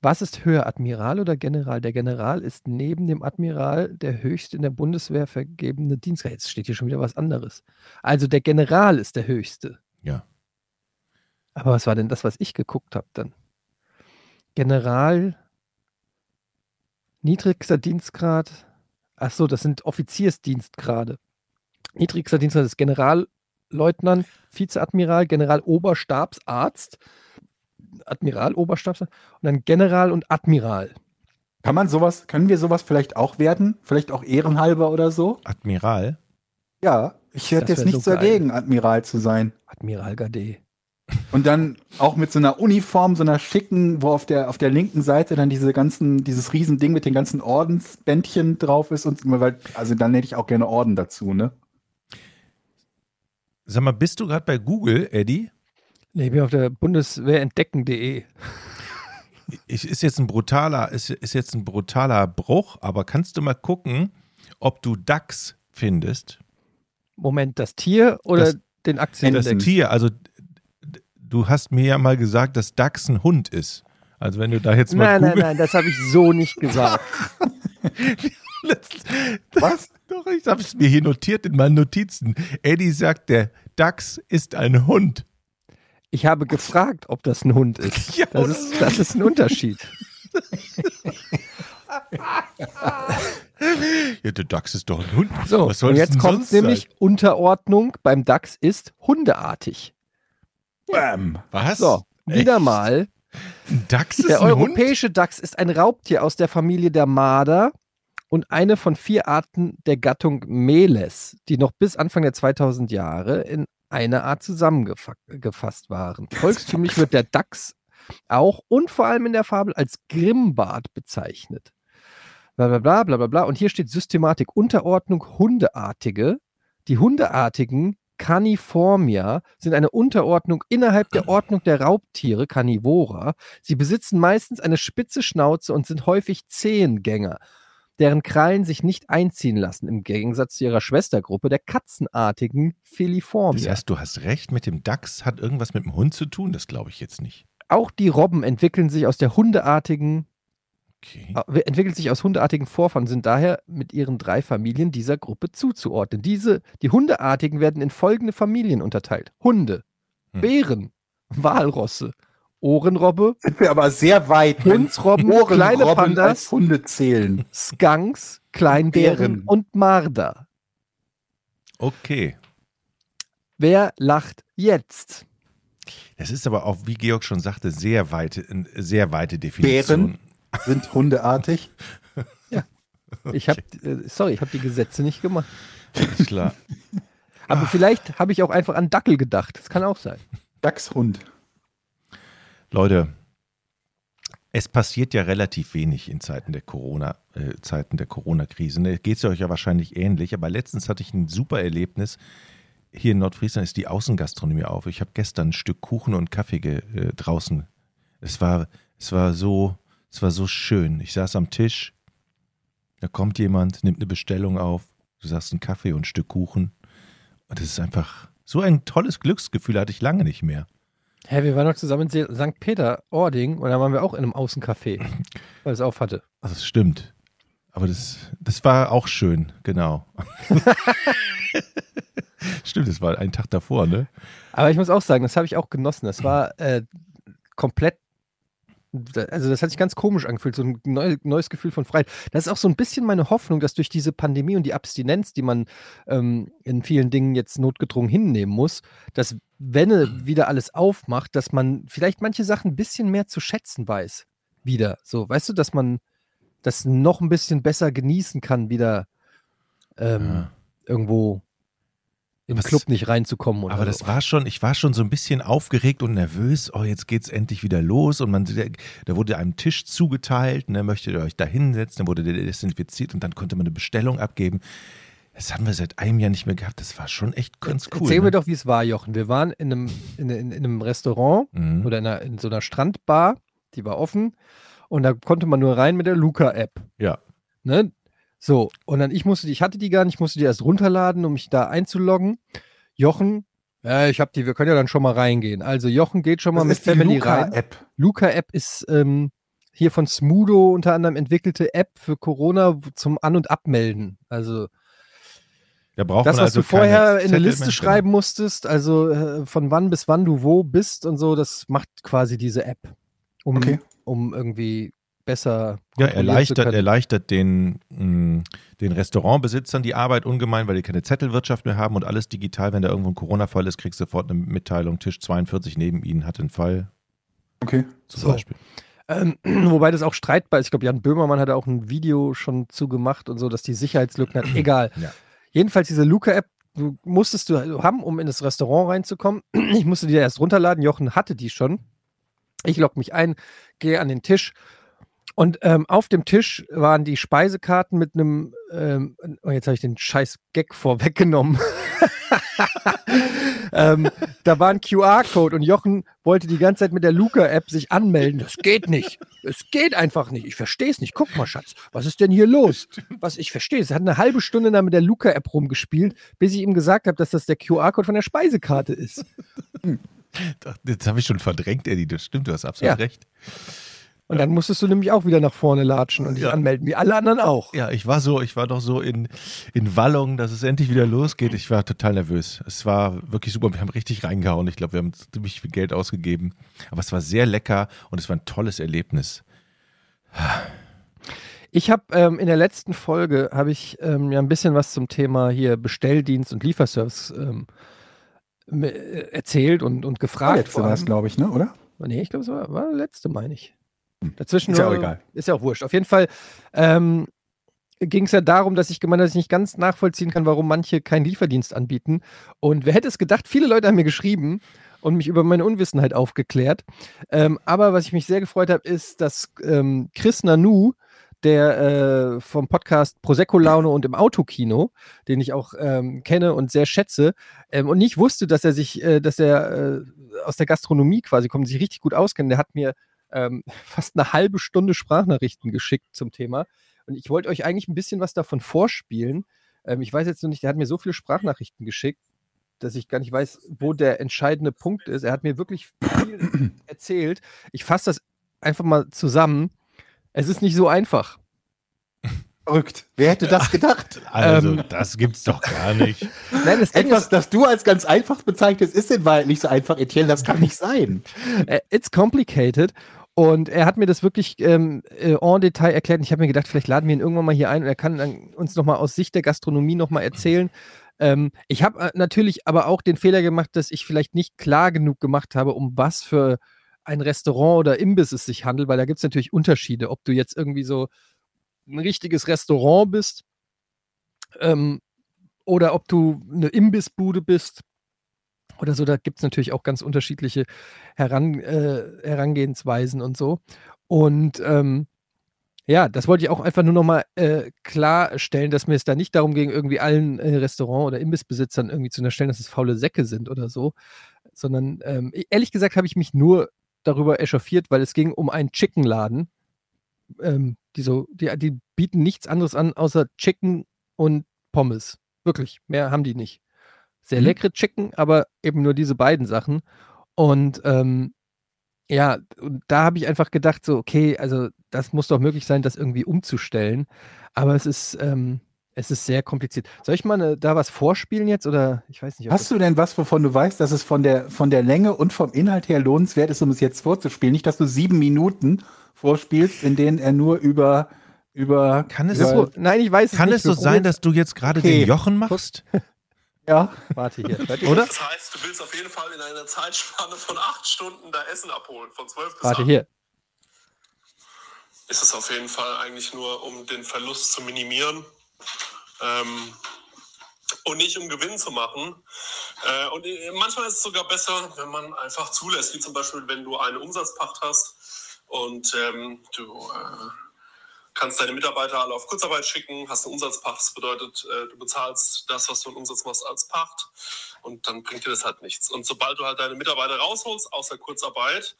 Speaker 2: Was ist höher, Admiral oder General? Der General ist neben dem Admiral der höchste in der Bundeswehr vergebene Dienstgrad. Jetzt steht hier schon wieder was anderes. Also der General ist der höchste.
Speaker 4: Ja.
Speaker 2: Aber was war denn das, was ich geguckt habe dann? General, niedrigster Dienstgrad. Ach so, das sind Offiziersdienstgrade. Niedrigster Dienstgrad ist Generalleutnant, Vizeadmiral, Generaloberstabsarzt, Admiral, Oberstabsarzt und dann General und Admiral.
Speaker 3: Kann man sowas, können wir sowas vielleicht auch werden? Vielleicht auch ehrenhalber oder so?
Speaker 4: Admiral?
Speaker 3: Ja, ich hätte jetzt nichts
Speaker 2: so
Speaker 3: dagegen, Admiral zu sein.
Speaker 2: Admiral Gade.
Speaker 3: Und dann auch mit so einer Uniform, so einer schicken, wo auf der, auf der linken Seite dann diese ganzen, dieses Riesending mit den ganzen Ordensbändchen drauf ist und weil, also dann hätte ich auch gerne Orden dazu, ne?
Speaker 4: Sag mal, bist du gerade bei Google, Eddie?
Speaker 2: Nee, ich bin auf der Bundeswehrentdecken.de.
Speaker 4: Ich, ist jetzt ein brutaler, ist, ist jetzt ein brutaler Bruch, aber kannst du mal gucken, ob du DAX findest?
Speaker 2: Moment, das Tier oder
Speaker 4: Das-
Speaker 2: den
Speaker 4: Das
Speaker 2: Aktienindex?
Speaker 4: Tier, also du hast mir ja mal gesagt, dass DAX ein Hund ist. Also wenn du da jetzt mal
Speaker 2: Nein, nein, nein, das habe ich so nicht gesagt.
Speaker 4: Was? Doch, ich habe es mir hier notiert in meinen Notizen. Eddie sagt, der DAX ist ein Hund.
Speaker 2: Ich habe gefragt, ob das ein Hund ist.
Speaker 4: Ja,
Speaker 2: Das ist, das ist ein Unterschied.
Speaker 4: Ja, der DAX ist doch ein Hund.
Speaker 2: So,
Speaker 4: Was soll
Speaker 2: und jetzt kommt nämlich
Speaker 4: sein?
Speaker 2: Unterordnung beim DAX ist hundeartig.
Speaker 3: Bam.
Speaker 4: Was?
Speaker 2: So, wieder mal.
Speaker 4: Ein DAX ist
Speaker 2: Der
Speaker 4: ein Hund?
Speaker 2: europäische Dachs ist ein Raubtier aus der Familie der Marder und eine von vier Arten der Gattung Meles, die noch bis Anfang der 2000 Jahre in einer Art zusammengefasst waren. Volkstümlich wird der Dachs auch und vor allem in der Fabel als Grimbart bezeichnet. Bla bla bla bla bla bla. Und hier steht Systematik, Unterordnung Hundeartige. Die Hundeartigen Caniformia sind eine Unterordnung innerhalb der Ordnung der Raubtiere Carnivora. Sie besitzen meistens eine spitze Schnauze und sind häufig Zehengänger, deren Krallen sich nicht einziehen lassen, im Gegensatz zu ihrer Schwestergruppe der katzenartigen
Speaker 4: Das
Speaker 2: Filiformia.
Speaker 4: heißt, du hast recht, mit dem DAX hat irgendwas mit dem Hund zu tun? Das glaube ich jetzt nicht.
Speaker 2: Auch die Robben entwickeln sich aus der hundeartigen
Speaker 4: Okay.
Speaker 2: äh, entwickelt sich aus hundeartigen Vorfahren, sind daher mit ihren drei Familien dieser Gruppe zuzuordnen. Diese, die Hundeartigen werden in folgende Familien unterteilt: Hunde,
Speaker 4: Hm.
Speaker 2: Bären, Walrosse, Ohrenrobbe,
Speaker 3: Sind wir aber sehr weit.
Speaker 2: Hundsrobben, kleine Pandas,
Speaker 3: als Hunde zählen.
Speaker 2: Skunks, Kleinbären
Speaker 3: Bären.
Speaker 2: und Marder.
Speaker 4: Okay.
Speaker 2: Wer lacht jetzt?
Speaker 4: Das ist aber auch, wie Georg schon sagte, sehr weite, eine sehr weite Definition.
Speaker 3: Bären? Sind hundeartig.
Speaker 2: Ich habe, äh, sorry, ich habe die Gesetze nicht gemacht.
Speaker 4: Ist klar.
Speaker 2: Aber vielleicht habe ich auch einfach an Dackel gedacht. Das kann auch sein.
Speaker 3: Dachshund.
Speaker 4: Leute, Es passiert ja relativ wenig in Zeiten der Corona, äh, Zeiten der Corona-Krise. Ne? Geht es euch ja wahrscheinlich ähnlich, aber letztens hatte ich ein super Erlebnis. Hier in Nordfriesland ist die Außengastronomie auf. Ich habe gestern ein Stück Kuchen und Kaffee äh, draußen. Es war, es war so, es war so schön. Ich saß am Tisch, da kommt jemand, nimmt eine Bestellung auf, du sagst einen Kaffee und ein Stück Kuchen. Und es ist einfach so ein tolles Glücksgefühl hatte ich lange nicht mehr.
Speaker 2: Hä, wir waren noch zusammen in St. Peter-Ording und da waren wir auch in einem Außencafé, weil es auf hatte.
Speaker 4: Also das stimmt. Aber das, das war auch schön, genau. stimmt, das war ein Tag davor, ne?
Speaker 2: Aber ich muss auch sagen, das habe ich auch genossen. Das war äh, komplett, also das hat sich ganz komisch angefühlt, so ein neu, neues Gefühl von Freiheit. Das ist auch so ein bisschen meine Hoffnung, dass durch diese Pandemie und die Abstinenz, die man ähm, in vielen Dingen jetzt notgedrungen hinnehmen muss, dass wenn er wieder alles aufmacht, dass man vielleicht manche Sachen ein bisschen mehr zu schätzen weiß. Wieder. So, weißt du, dass man das noch ein bisschen besser genießen kann, wieder ähm,
Speaker 4: Ja.
Speaker 2: irgendwo im
Speaker 4: Was-
Speaker 2: Club nicht reinzukommen.
Speaker 4: Aber
Speaker 2: so.
Speaker 4: das war schon, ich war schon so ein bisschen aufgeregt und nervös. Oh, jetzt geht's endlich wieder los. Und man, da wurde einem Tisch zugeteilt, ne, möchtet ihr euch da hinsetzen, dann wurde der desinfiziert und dann konnte man eine Bestellung abgeben. Das haben wir seit einem Jahr nicht mehr gehabt. Das war schon echt ganz cool.
Speaker 2: Erzähl
Speaker 4: ne?
Speaker 2: mir doch, wie es war, Jochen. Wir waren in einem, in, in, in einem Restaurant
Speaker 4: Mhm.
Speaker 2: oder in, einer, in so einer Strandbar, die war offen und da konnte man nur rein mit der Luca-App.
Speaker 4: Ja.
Speaker 2: Ne? So, und dann ich musste die, ich hatte die gar nicht, ich musste die erst runterladen, um mich da einzuloggen. Jochen, ja, ich habe die, wir können ja dann schon mal reingehen. Also Jochen geht schon mal
Speaker 3: Das
Speaker 2: mit
Speaker 3: ist die
Speaker 2: Family rein.
Speaker 3: Luca-App.
Speaker 2: Luca-App ist ähm, hier von Smudo unter anderem entwickelte App für Corona zum An- und Abmelden. Also
Speaker 4: Da braucht
Speaker 2: das, was
Speaker 4: also
Speaker 2: du vorher in eine Liste
Speaker 4: mehr.
Speaker 2: schreiben musstest, also äh, von wann bis wann du wo bist und so, das macht quasi diese App, um,
Speaker 3: Okay.
Speaker 2: um irgendwie besser
Speaker 4: Ja, erleichtert, erleichtert den, mh, den Restaurantbesitzern die Arbeit ungemein, weil die keine Zettelwirtschaft mehr haben und alles digital. Wenn da irgendwo ein Corona-Fall ist, kriegst du sofort eine Mitteilung. Tisch 42 neben ihnen hat einen Fall,
Speaker 3: Okay.
Speaker 4: zum
Speaker 2: So.
Speaker 4: Beispiel.
Speaker 2: Ähm, wobei das auch streitbar ist. Ich glaube, Jan Böhmermann hat auch ein Video schon zugemacht und so, dass die Sicherheitslücken hat. Egal.
Speaker 4: Ja.
Speaker 2: Jedenfalls diese Luca-App, du musstest du haben, um in das Restaurant reinzukommen. Ich musste die erst runterladen. Jochen hatte die schon. Ich logge mich ein, gehe an den Tisch und ähm, auf dem Tisch waren die Speisekarten mit einem, ähm, oh, jetzt habe ich den scheiß Gag vorweggenommen. ähm, da war ein QR-Code und Jochen wollte die ganze Zeit mit der Luca-App sich anmelden. Das geht nicht. Es geht einfach nicht. Ich verstehe es nicht. Guck mal, Schatz, was ist denn hier los? Was ich verstehe. Es hat eine halbe Stunde da mit der Luca-App rumgespielt, bis ich ihm gesagt habe, dass das der QR-Code von der Speisekarte ist.
Speaker 4: Ach, Jetzt habe ich schon verdrängt, Eddie. Das stimmt, du hast absolut
Speaker 2: Ja.
Speaker 4: recht.
Speaker 2: Und dann musstest du nämlich auch wieder nach vorne latschen und dich
Speaker 4: Ja.
Speaker 2: anmelden, wie alle anderen auch.
Speaker 4: Ja, ich war so, ich war doch so in, in Wallung, dass es endlich wieder losgeht. Ich war total nervös. Es war wirklich super. Wir haben richtig reingehauen. Ich glaube, wir haben ziemlich viel Geld ausgegeben. Aber es war sehr lecker und es war ein tolles Erlebnis.
Speaker 2: Ich habe ähm, in der letzten Folge habe ich ähm, ja ein bisschen was zum Thema hier Bestelldienst und Lieferservice ähm, äh, erzählt und, und gefragt.
Speaker 3: Jetzt war es, glaube ich, ne? Oder?
Speaker 2: Nee, ich glaube, es war, war der letzte, meine ich. Dazwischen
Speaker 3: Ist ja auch egal.
Speaker 2: Ist ja auch wurscht. Auf jeden Fall ähm, ging es ja darum, dass ich gemeint habe, dass ich nicht ganz nachvollziehen kann, warum manche keinen Lieferdienst anbieten. Und wer hätte es gedacht, viele Leute haben mir geschrieben und mich über meine Unwissenheit aufgeklärt. Ähm, aber was ich mich sehr gefreut habe, ist, dass ähm, Chris Nanu, der äh, vom Podcast Prosecco Laune und im Autokino, den ich auch ähm, kenne und sehr schätze, ähm, und nicht wusste, dass er sich, äh, dass er äh, aus der Gastronomie quasi kommt, sich richtig gut auskennt. Der hat mir ähm, fast eine halbe Stunde Sprachnachrichten geschickt zum Thema. Und ich wollte euch eigentlich ein bisschen was davon vorspielen. Ähm, ich weiß jetzt noch nicht, der hat mir so viele Sprachnachrichten geschickt, dass ich gar nicht weiß, wo der entscheidende Punkt ist. Er hat mir wirklich viel erzählt. Ich fasse das einfach mal zusammen. Es ist nicht so einfach.
Speaker 3: Verrückt. Wer hätte das gedacht?
Speaker 4: Also,
Speaker 2: Ähm.
Speaker 4: das gibt's doch gar nicht.
Speaker 2: Nein, das
Speaker 3: Etwas,
Speaker 2: ist,
Speaker 3: das du als ganz einfach bezeichnest, ist in Wahrheit nicht so einfach, Etienne. Das kann nicht sein.
Speaker 2: äh, it's complicated. Und er hat mir das wirklich ähm, äh, en Detail erklärt. Und ich habe mir gedacht, vielleicht laden wir ihn irgendwann mal hier ein und er kann dann uns nochmal aus Sicht der Gastronomie nochmal erzählen. Ähm, ich habe äh, natürlich aber auch den Fehler gemacht, dass ich vielleicht nicht klar genug gemacht habe, um was für ein Restaurant oder Imbiss es sich handelt, weil da gibt es natürlich Unterschiede, ob du jetzt irgendwie so ein richtiges Restaurant bist ähm, oder ob du eine Imbissbude bist oder so. Da gibt es natürlich auch ganz unterschiedliche Heran, äh, Herangehensweisen und so. Und ähm, ja, das wollte ich auch einfach nur nochmal äh, klarstellen, dass mir es da nicht darum ging, irgendwie allen äh, Restaurant- oder Imbissbesitzern irgendwie zu unterstellen, dass es faule Säcke sind oder so, sondern ähm, ehrlich gesagt habe ich mich nur darüber echauffiert, weil es ging um einen Chickenladen. Ähm, die, so, die, die bieten nichts anderes an, außer Chicken und Pommes. Wirklich, mehr haben die nicht. Sehr
Speaker 3: Mhm.
Speaker 2: leckere Chicken, aber eben nur diese beiden Sachen. Und ähm, ja, und da habe ich einfach gedacht, so, okay, also das muss doch möglich sein, das irgendwie umzustellen. Aber es ist, ähm, es ist sehr kompliziert. Soll ich mal ne, da was vorspielen jetzt? Oder ich weiß nicht,
Speaker 3: Hast du denn was, wovon du weißt, dass es von der, von der Länge und vom Inhalt her lohnenswert ist, um es jetzt vorzuspielen? Nicht, dass du sieben Minuten vorspielst, in denen er nur über, über,
Speaker 4: Kann es,
Speaker 3: über
Speaker 2: so, Nein, ich weiß es
Speaker 4: kann
Speaker 2: nicht.
Speaker 4: es so sein, dass du jetzt gerade
Speaker 3: Okay.
Speaker 4: den Jochen machst?
Speaker 3: ja,
Speaker 2: Warte hier.
Speaker 4: Oder?
Speaker 5: Das heißt, du willst auf jeden Fall in einer Zeitspanne von acht Stunden da Essen abholen, von zwölf bis
Speaker 2: Warte
Speaker 5: acht.
Speaker 2: hier.
Speaker 5: Ist es auf jeden Fall eigentlich nur, um den Verlust zu minimieren ähm, und nicht um Gewinn zu machen. Äh, und äh, manchmal ist es sogar besser, wenn man einfach zulässt, wie zum Beispiel, wenn du eine Umsatzpacht hast und ähm, du äh, kannst deine Mitarbeiter alle auf Kurzarbeit schicken, hast eine Umsatzpacht, das bedeutet, äh, du bezahlst das, was du in Umsatz machst, als Pacht und dann bringt dir das halt nichts. Und sobald du halt deine Mitarbeiter rausholst aus der Kurzarbeit,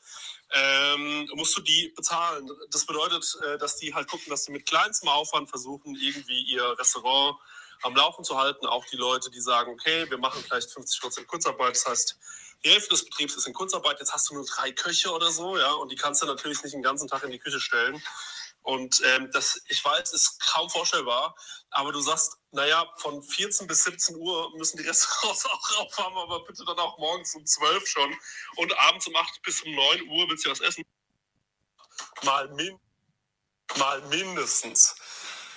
Speaker 5: ähm, musst du die bezahlen. Das bedeutet, äh, dass die halt gucken, dass sie mit kleinstem Aufwand versuchen, irgendwie ihr Restaurant am Laufen zu halten. Auch die Leute, die sagen, okay, wir machen vielleicht 50 Prozent Kurzarbeit, das heißt, die Hälfte des Betriebs ist in Kurzarbeit, jetzt hast du nur drei Köche oder so, ja, und die kannst du natürlich nicht den ganzen Tag in die Küche stellen. Und ähm, das, ich weiß, ist kaum vorstellbar, aber du sagst, naja, von 14 bis 17 Uhr müssen die Restaurants auch rauf haben, aber bitte dann auch morgens um 12 schon und abends um 8 bis um 9 Uhr willst du was essen. Mal, min mal mindestens.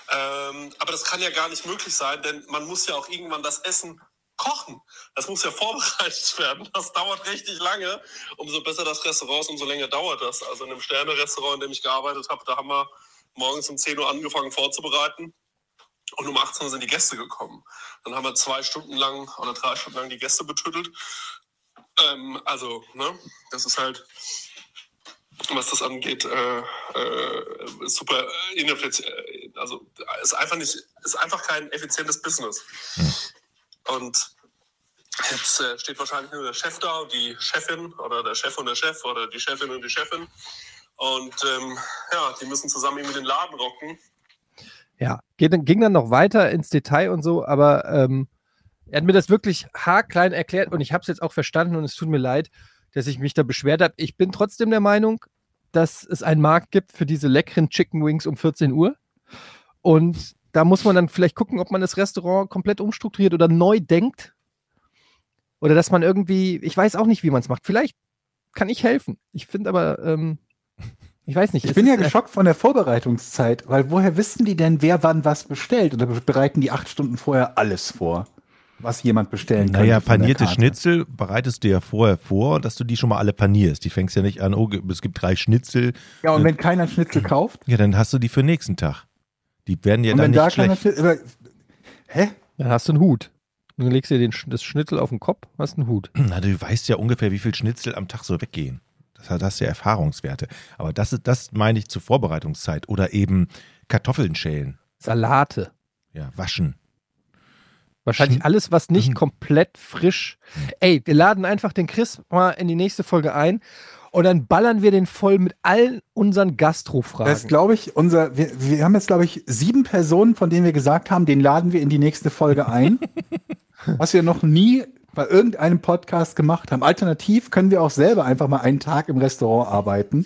Speaker 5: Ähm, aber das kann ja gar nicht möglich sein, denn man muss ja auch irgendwann das Essen kochen. Das muss ja vorbereitet werden. Das dauert richtig lange. Umso besser das Restaurant ist, umso länger dauert das. Also in einem Sterne-Restaurant, in dem ich gearbeitet habe, da haben wir morgens um 10 Uhr angefangen vorzubereiten. Und um 18 Uhr sind die Gäste gekommen. Dann haben wir zwei Stunden lang oder drei Stunden lang die Gäste betüttelt. Ähm, also, ne, das ist halt, was das angeht, äh, äh, super ineffizient. Also, ist einfach nicht, ist einfach kein effizientes Business. Und jetzt äh, steht wahrscheinlich nur der Chef da und die Chefin oder der Chef und der Chef oder die Chefin und die Chefin. Und ähm, ja, die müssen zusammen irgendwie den Laden rocken.
Speaker 2: Ja, dann- ging dann noch weiter ins Detail und so, aber ähm, er hat mir das wirklich haarklein erklärt und ich habe es jetzt auch verstanden und es tut mir leid, dass ich mich da beschwert habe. Ich bin trotzdem der Meinung, dass es einen Markt gibt für diese leckeren Chicken Wings um 14 Uhr. Und da muss man dann vielleicht gucken, ob man das Restaurant komplett umstrukturiert oder neu denkt. Oder dass man irgendwie, ich weiß auch nicht, wie man es macht. Vielleicht kann ich helfen. Ich finde aber, ähm, ich weiß nicht.
Speaker 3: ich bin ja geschockt von der Vorbereitungszeit, weil woher wissen die denn, wer wann was bestellt? Oder bereiten die acht Stunden vorher alles vor, was jemand bestellen kann?
Speaker 4: Naja, panierte Schnitzel bereitest du ja vorher vor, dass du die schon mal alle panierst. Die fängst ja nicht an, oh, es gibt drei Schnitzel.
Speaker 3: Ja, und wenn keiner Schnitzel kauft?
Speaker 4: Ja, dann hast du die für nächsten Tag. Die werden ja
Speaker 3: und
Speaker 4: dann
Speaker 3: wenn da
Speaker 4: nicht
Speaker 3: keiner
Speaker 4: schlecht.
Speaker 3: Hä?
Speaker 2: Dann hast du einen Hut. Dann legst du dir den, das Schnitzel auf den Kopf, hast einen Hut.
Speaker 4: Na, du weißt ja ungefähr, wie viel Schnitzel am Tag so weggehen. Das hat- hast ja Erfahrungswerte. Aber das, ist- das meine ich zur Vorbereitungszeit. Oder eben Kartoffeln schälen.
Speaker 2: Salate.
Speaker 4: Ja, waschen.
Speaker 2: Wahrscheinlich alles, was nicht
Speaker 4: Mhm.
Speaker 2: komplett frisch. Ey, wir laden einfach den Chris mal in die nächste Folge ein und dann ballern wir den voll mit allen unseren
Speaker 3: Das
Speaker 2: Gastro-Fragen.
Speaker 3: glaube ich, unser. Wir, wir haben jetzt, glaube ich, sieben Personen, von denen wir gesagt haben, den laden wir in die nächste Folge ein. was wir noch nie bei irgendeinem Podcast gemacht haben. Alternativ können wir auch selber einfach mal einen Tag im Restaurant arbeiten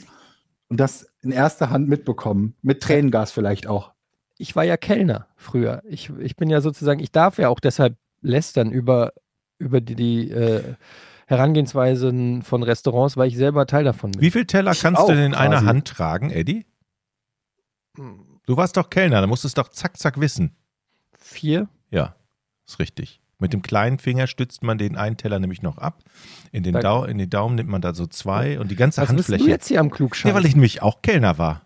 Speaker 3: und das in erster Hand mitbekommen. Mit Tränengas vielleicht auch.
Speaker 2: Ich war ja Kellner früher. Ich, ich bin ja sozusagen, ich darf ja auch deshalb lästern über, über die, die äh, Herangehensweisen von Restaurants, weil ich selber Teil davon bin.
Speaker 4: Wie viel Teller
Speaker 3: Ich
Speaker 4: kannst
Speaker 3: auch
Speaker 4: du denn in einer
Speaker 3: quasi.
Speaker 4: Hand tragen, Eddie?
Speaker 2: Hm,
Speaker 4: Du warst doch Kellner, da musst du es doch zack, zack wissen.
Speaker 2: Vier?
Speaker 4: Ja, ist richtig. Mit dem kleinen Finger stützt man den einen Teller nämlich noch ab. In den,
Speaker 2: Da-
Speaker 4: Dau in den Daumen nimmt man da so zwei und die ganze
Speaker 2: Was bist du
Speaker 4: Handfläche.
Speaker 2: jetzt hier am
Speaker 4: Ja,
Speaker 2: Klugscheißen?
Speaker 4: weil ich nämlich auch Kellner war.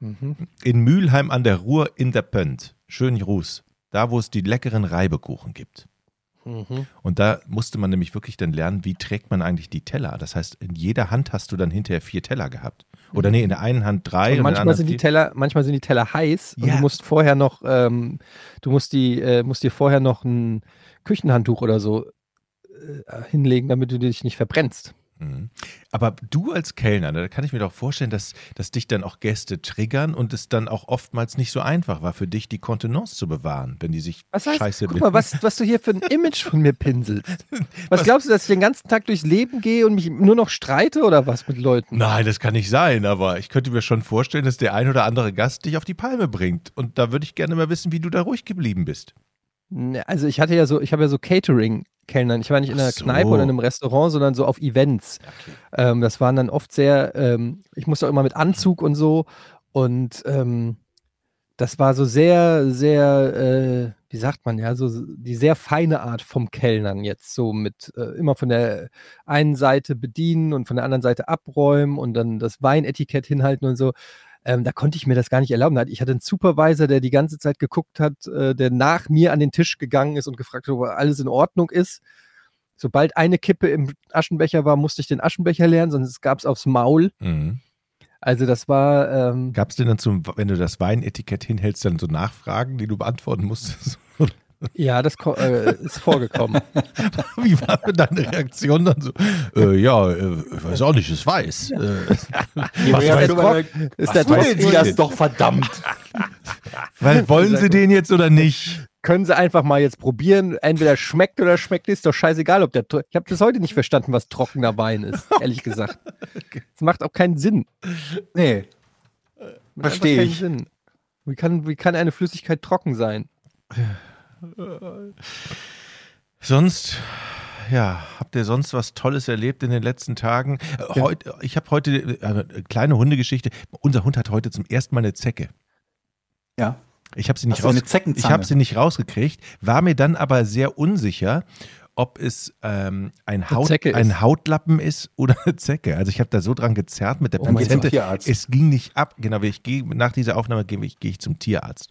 Speaker 2: mhm.
Speaker 4: In Mülheim an der Ruhr in der Pönt. Schön Ruß. Da, wo es die leckeren Reibekuchen gibt.
Speaker 2: Mhm.
Speaker 4: Und da musste man nämlich wirklich dann lernen, wie trägt man eigentlich die Teller. Das heißt, in jeder Hand hast du dann hinterher vier Teller gehabt. Oder nee, in der einen Hand drei
Speaker 2: Und
Speaker 4: und,
Speaker 2: manchmal
Speaker 4: anderen
Speaker 2: sind die. Teller, manchmal sind die Teller heiß und
Speaker 4: Ja.
Speaker 2: du musst vorher noch, ähm, du musst die, äh, musst dir vorher noch ein Küchenhandtuch oder so äh, hinlegen, damit du dich nicht verbrennst.
Speaker 4: Mhm. Aber du als Kellner, ne, da kann ich mir doch vorstellen, dass, dass dich dann auch Gäste triggern und es dann auch oftmals nicht so einfach war für dich, die Kontenance zu bewahren, wenn die sich
Speaker 2: Was heißt,
Speaker 4: scheiße
Speaker 2: guck mal, was, was du hier für ein Image von mir pinselst. Was, glaubst du, dass ich den ganzen Tag durchs Leben gehe und mich nur noch streite oder was mit Leuten?
Speaker 4: Nein, das kann nicht sein, aber ich könnte mir schon vorstellen, dass der ein oder andere Gast dich auf die Palme bringt. Und da würde ich gerne mal wissen, wie du da ruhig geblieben bist.
Speaker 2: Ne, Also ich hatte ja so, ich habe ja so Catering-Kellnern. Ich war nicht in einer
Speaker 4: so.
Speaker 2: Kneipe oder in einem Restaurant, sondern so auf Events. Ähm, das waren dann oft sehr, ähm, ich musste auch immer mit Anzug und so. Und ähm, das war so sehr, sehr, äh, wie sagt man ja, so die sehr feine Art vom Kellnern jetzt. So mit äh, immer von der einen Seite bedienen und von der anderen Seite abräumen und dann das Weinetikett hinhalten und so. Ähm, da konnte ich mir das gar nicht erlauben. Ich hatte einen Supervisor, der die ganze Zeit geguckt hat, äh, der nach mir an den Tisch gegangen ist und gefragt hat, ob alles in Ordnung ist. Sobald eine Kippe im Aschenbecher war, musste ich den Aschenbecher leeren, sonst gab es aufs Maul.
Speaker 4: Mhm.
Speaker 2: Also das war, ähm,
Speaker 4: Gab es denn dann zum, wenn du das Weinetikett hinhältst, dann so Nachfragen, die du beantworten musstest?
Speaker 2: Ja, das äh, ist vorgekommen.
Speaker 4: Wie war denn deine Reaktion dann so? Äh, ja, äh, ich weiß auch nicht, ich weiß. Äh,
Speaker 3: Was
Speaker 2: Ja, der
Speaker 3: du,
Speaker 2: Trock-
Speaker 3: weil-
Speaker 2: ist der
Speaker 3: wollen Sie das doch verdammt.
Speaker 4: weil wollen sie den jetzt oder nicht?
Speaker 2: Können Sie einfach mal jetzt probieren. Entweder schmeckt oder schmeckt nicht. Ist doch scheißegal, ob der. Ich habe bis heute nicht verstanden, was trockener Wein ist, ehrlich gesagt. Es macht auch keinen Sinn.
Speaker 3: Nee.
Speaker 2: Macht
Speaker 3: Versteh
Speaker 2: einfach keinen
Speaker 3: ich.
Speaker 2: Sinn. Wie kann, wie kann eine Flüssigkeit trocken sein?
Speaker 4: Sonst, ja, habt ihr sonst was Tolles erlebt in den letzten Tagen? Äh, Heute, ich habe heute äh, eine kleine Hundegeschichte. Unser Hund hat heute zum ersten Mal eine Zecke.
Speaker 3: Ja.
Speaker 4: Ich habe sie nicht raus, ich habe sie nicht rausgekriegt, war mir dann aber sehr unsicher, ob es ähm, ein, Haut, ein Hautlappen ist oder eine Zecke. Also ich habe da so dran gezerrt mit der
Speaker 2: Oh.
Speaker 3: Tierarzt.
Speaker 4: Es ging nicht ab. Genau, ich gehe nach dieser Aufnahme gehe ich, gehe ich zum Tierarzt.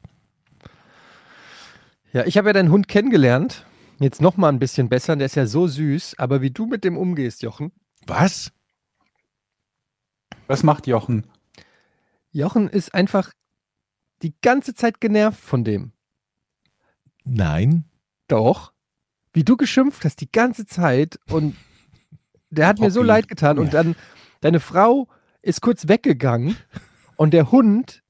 Speaker 2: Ja, ich habe ja deinen Hund kennengelernt. Jetzt noch mal ein bisschen besser. Der ist ja so süß. Aber wie du mit dem umgehst, Jochen.
Speaker 4: Was?
Speaker 3: Was macht Jochen?
Speaker 2: Jochen ist einfach die ganze Zeit genervt von dem.
Speaker 4: Nein.
Speaker 2: Doch. Wie du geschimpft hast die ganze Zeit und der hat mir so leid getan und dann deine Frau ist kurz weggegangen und der Hund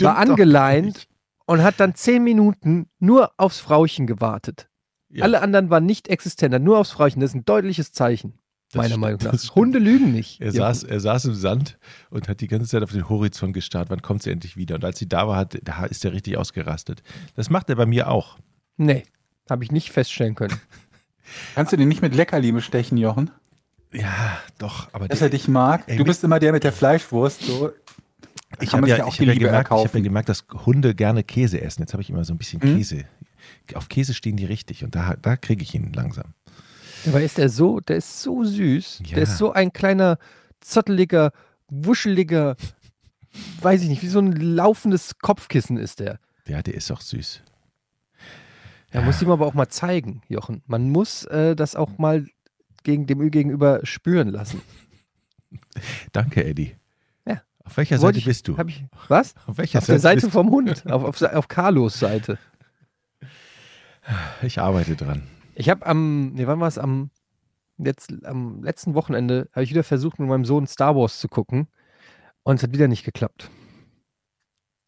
Speaker 2: war angeleint. Und hat dann zehn Minuten nur aufs Frauchen gewartet.
Speaker 4: Ja,
Speaker 2: Alle anderen waren nicht existent, hat nur aufs Frauchen. Das ist ein deutliches Zeichen,
Speaker 4: das
Speaker 2: meiner
Speaker 4: stimmt,
Speaker 2: Meinung nach. Hunde lügen nicht.
Speaker 4: Er saß, er saß im Sand und hat die ganze Zeit auf den Horizont gestarrt. Wann kommt sie endlich wieder? Und als sie da war, hat, da ist er richtig ausgerastet. Das macht er bei mir auch.
Speaker 2: Nee, habe ich nicht feststellen können.
Speaker 3: Kannst du den nicht mit Leckerli bestechen, Jochen?
Speaker 4: Ja, doch. Aber
Speaker 3: Dass
Speaker 4: der,
Speaker 3: er dich mag?
Speaker 4: Ey,
Speaker 3: du bist immer der mit der Fleischwurst. So.
Speaker 4: Ich habe ja,
Speaker 3: auch
Speaker 4: ich hab ja, gemerkt, ich hab ja gemerkt, dass Hunde gerne Käse essen. Jetzt habe ich immer so ein bisschen
Speaker 3: Hm?
Speaker 4: Käse. Auf Käse stehen die richtig und da, da kriege ich ihn langsam.
Speaker 2: Aber ist der so, der ist so süß.
Speaker 4: Ja.
Speaker 2: Der ist so ein kleiner, zotteliger, wuscheliger, weiß ich nicht, wie so ein laufendes Kopfkissen ist der.
Speaker 4: Ja, der ist auch süß.
Speaker 2: Da muss ihm aber auch mal zeigen, Jochen. Man muss äh, das auch mal gegen dem Gegenüber spüren lassen.
Speaker 4: Danke, Eddie. Auf welcher
Speaker 2: Wollte
Speaker 4: Seite
Speaker 2: ich-
Speaker 4: bist du?
Speaker 2: Ich, was?
Speaker 4: Auf welcher
Speaker 2: Auf der Seite vom Hund, auf, auf, auf Carlos Seite.
Speaker 4: Ich arbeite dran.
Speaker 2: Ich habe am, nee, wann war es? Am, jetzt, am letzten Wochenende habe ich wieder versucht, mit meinem Sohn Star Wars zu gucken. Und es hat wieder nicht geklappt.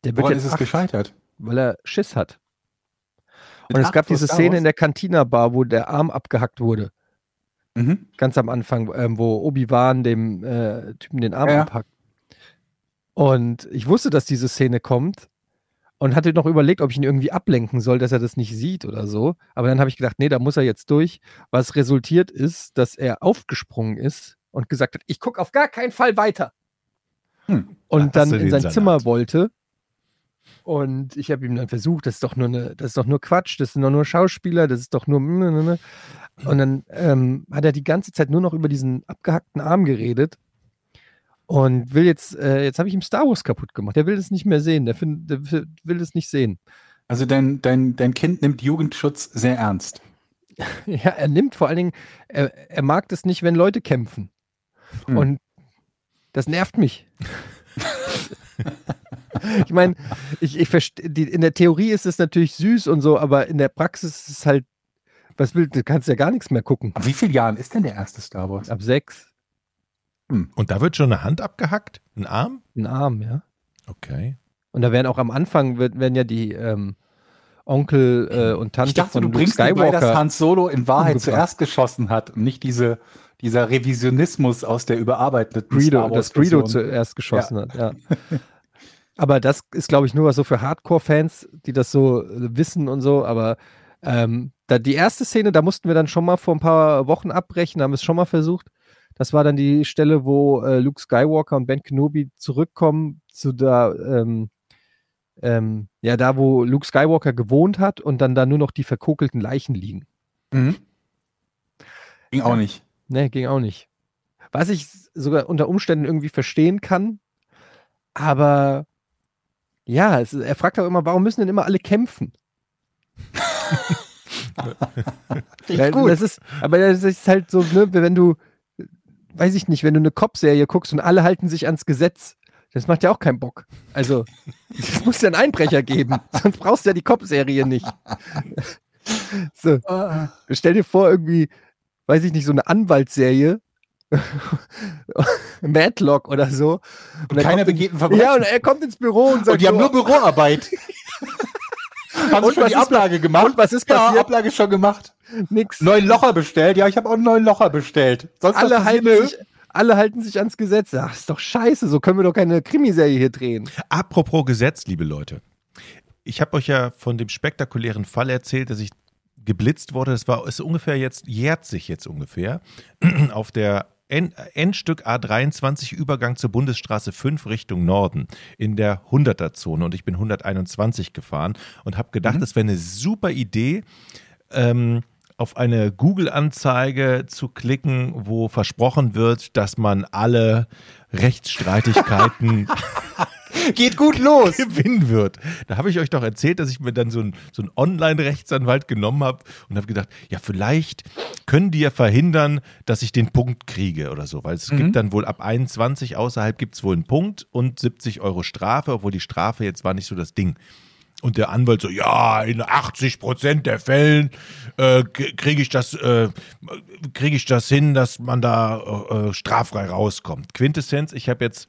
Speaker 2: Der wird
Speaker 3: Woran
Speaker 2: jetzt
Speaker 3: ist es
Speaker 2: acht,
Speaker 3: gescheitert?
Speaker 2: weil er Schiss hat.
Speaker 3: Mit
Speaker 2: Und es gab diese
Speaker 3: Star
Speaker 2: Szene
Speaker 3: Wars?
Speaker 2: in der Cantina-Bar, wo der Arm abgehackt wurde.
Speaker 3: Mhm.
Speaker 2: Ganz am Anfang, ähm, wo Obi-Wan dem äh, Typen den Arm
Speaker 3: ja.
Speaker 2: abhackt. Und ich wusste, dass diese Szene kommt und hatte noch überlegt, ob ich ihn irgendwie ablenken soll, dass er das nicht sieht oder so. Aber dann habe ich gedacht, nee, da muss er jetzt durch. Was resultiert ist, dass er aufgesprungen ist und gesagt hat, ich gucke auf gar keinen Fall weiter.
Speaker 3: Hm.
Speaker 2: Und
Speaker 4: Da
Speaker 2: dann in sein
Speaker 4: Salat.
Speaker 2: Zimmer wollte. Und ich habe ihm dann versucht, das ist doch nur eine, das ist doch nur Quatsch, das sind doch nur Schauspieler, das ist doch nur. Und dann ähm, hat er die ganze Zeit nur noch über diesen abgehackten Arm geredet und will jetzt, äh, jetzt habe ich ihm Star Wars kaputt gemacht. Der will das nicht mehr sehen, der, find, der will- will das nicht sehen.
Speaker 3: Also dein, dein, dein Kind nimmt Jugendschutz sehr ernst.
Speaker 2: Ja, er nimmt vor allen Dingen, er, er mag das nicht, wenn Leute kämpfen.
Speaker 3: Hm.
Speaker 2: Und Das nervt mich. ich meine, ich, ich verstehe, in der Theorie ist es natürlich süß und so, aber in der Praxis ist es halt, was willst du, kannst ja gar nichts mehr gucken.
Speaker 3: Ab wie vielen Jahren ist denn der erste Star Wars?
Speaker 2: Ab sechs,
Speaker 4: Und da wird schon eine Hand abgehackt? Ein Arm?
Speaker 2: ein Arm, ja.
Speaker 4: Okay.
Speaker 2: Und da werden auch am Anfang wird, werden ja die ähm, Onkel äh, und Tante
Speaker 3: Ich dachte,
Speaker 2: von
Speaker 3: du
Speaker 2: Luke
Speaker 3: bringst mir bei, dass
Speaker 2: Skywalker.
Speaker 3: Han Solo in Wahrheit
Speaker 2: umgebracht.
Speaker 3: zuerst geschossen hat und nicht diese, dieser Revisionismus aus der überarbeiteten
Speaker 2: Greedo,
Speaker 3: Star
Speaker 2: dass Greedo zuerst geschossen hat, ja. Aber das ist, glaube ich, nur was so für Hardcore-Fans, die das so äh, wissen und so. Aber ähm, da, die erste Szene, da mussten wir dann schon mal vor ein paar Wochen abbrechen, haben es schon mal versucht. Das war dann die Stelle, wo äh, Luke Skywalker und Ben Kenobi zurückkommen zu der, ähm, ähm, ja, da, wo Luke Skywalker gewohnt hat und dann da nur noch die verkokelten Leichen liegen.
Speaker 3: Mhm. Ging auch nicht.
Speaker 2: Ne, ging auch nicht. Was ich sogar unter Umständen irgendwie verstehen kann, aber ja, es, er fragt auch immer, warum müssen denn immer alle kämpfen? Ja, Das ist, aber das ist halt so, ne, wenn du, weiß ich nicht, wenn du eine Cop-Serie guckst und alle halten sich ans Gesetz, das macht ja auch keinen Bock. Also, es muss ja einen Einbrecher geben, sonst brauchst du ja die Cop-Serie nicht. So, stell dir vor, irgendwie, weiß ich nicht, so eine Anwaltsserie, Madlock oder so. Und dann
Speaker 3: keiner begeht ein Verbrechen.
Speaker 2: Ja, und er kommt ins Büro und sagt,
Speaker 3: Und die haben nur Büroarbeit. haben
Speaker 2: Und
Speaker 3: schon die Ablage gemacht?
Speaker 2: und was ist
Speaker 3: Ja,
Speaker 2: passiert?
Speaker 3: Ablage schon gemacht.
Speaker 2: Nix.
Speaker 3: Neuen Locher bestellt. Ja, ich habe auch einen neuen Locher bestellt. Sonst
Speaker 2: alle halten, sich, alle halten sich ans Gesetz. Ach, ist doch scheiße, so können wir doch keine Krimiserie hier drehen.
Speaker 4: Apropos Gesetz, liebe Leute. Ich habe euch ja von dem spektakulären Fall erzählt, dass ich geblitzt wurde. Das war ist ungefähr jetzt, jährt sich jetzt ungefähr, auf der End, Endstück A23 Übergang zur Bundesstraße 5 Richtung Norden in der 100er-Zone und ich bin 121 gefahren und habe gedacht, das wäre eine super Idee, ähm, auf eine Google-Anzeige zu klicken, wo versprochen wird, dass man alle Rechtsstreitigkeiten
Speaker 3: Geht gut los.
Speaker 4: gewinnen wird. Da habe ich euch doch erzählt, dass ich mir dann so einen so Online-Rechtsanwalt genommen habe und habe gedacht, ja, vielleicht können die ja verhindern, dass ich den Punkt kriege oder so. Weil es gibt dann wohl ab 21 außerhalb gibt es wohl einen Punkt und 70 Euro Strafe, obwohl die Strafe jetzt war nicht so das Ding. Und der Anwalt so, ja, in 80 Prozent der Fällen äh, kriege ich das, äh, kriege ich das hin, dass man da äh, äh, straffrei rauskommt. Quintessenz, ich habe jetzt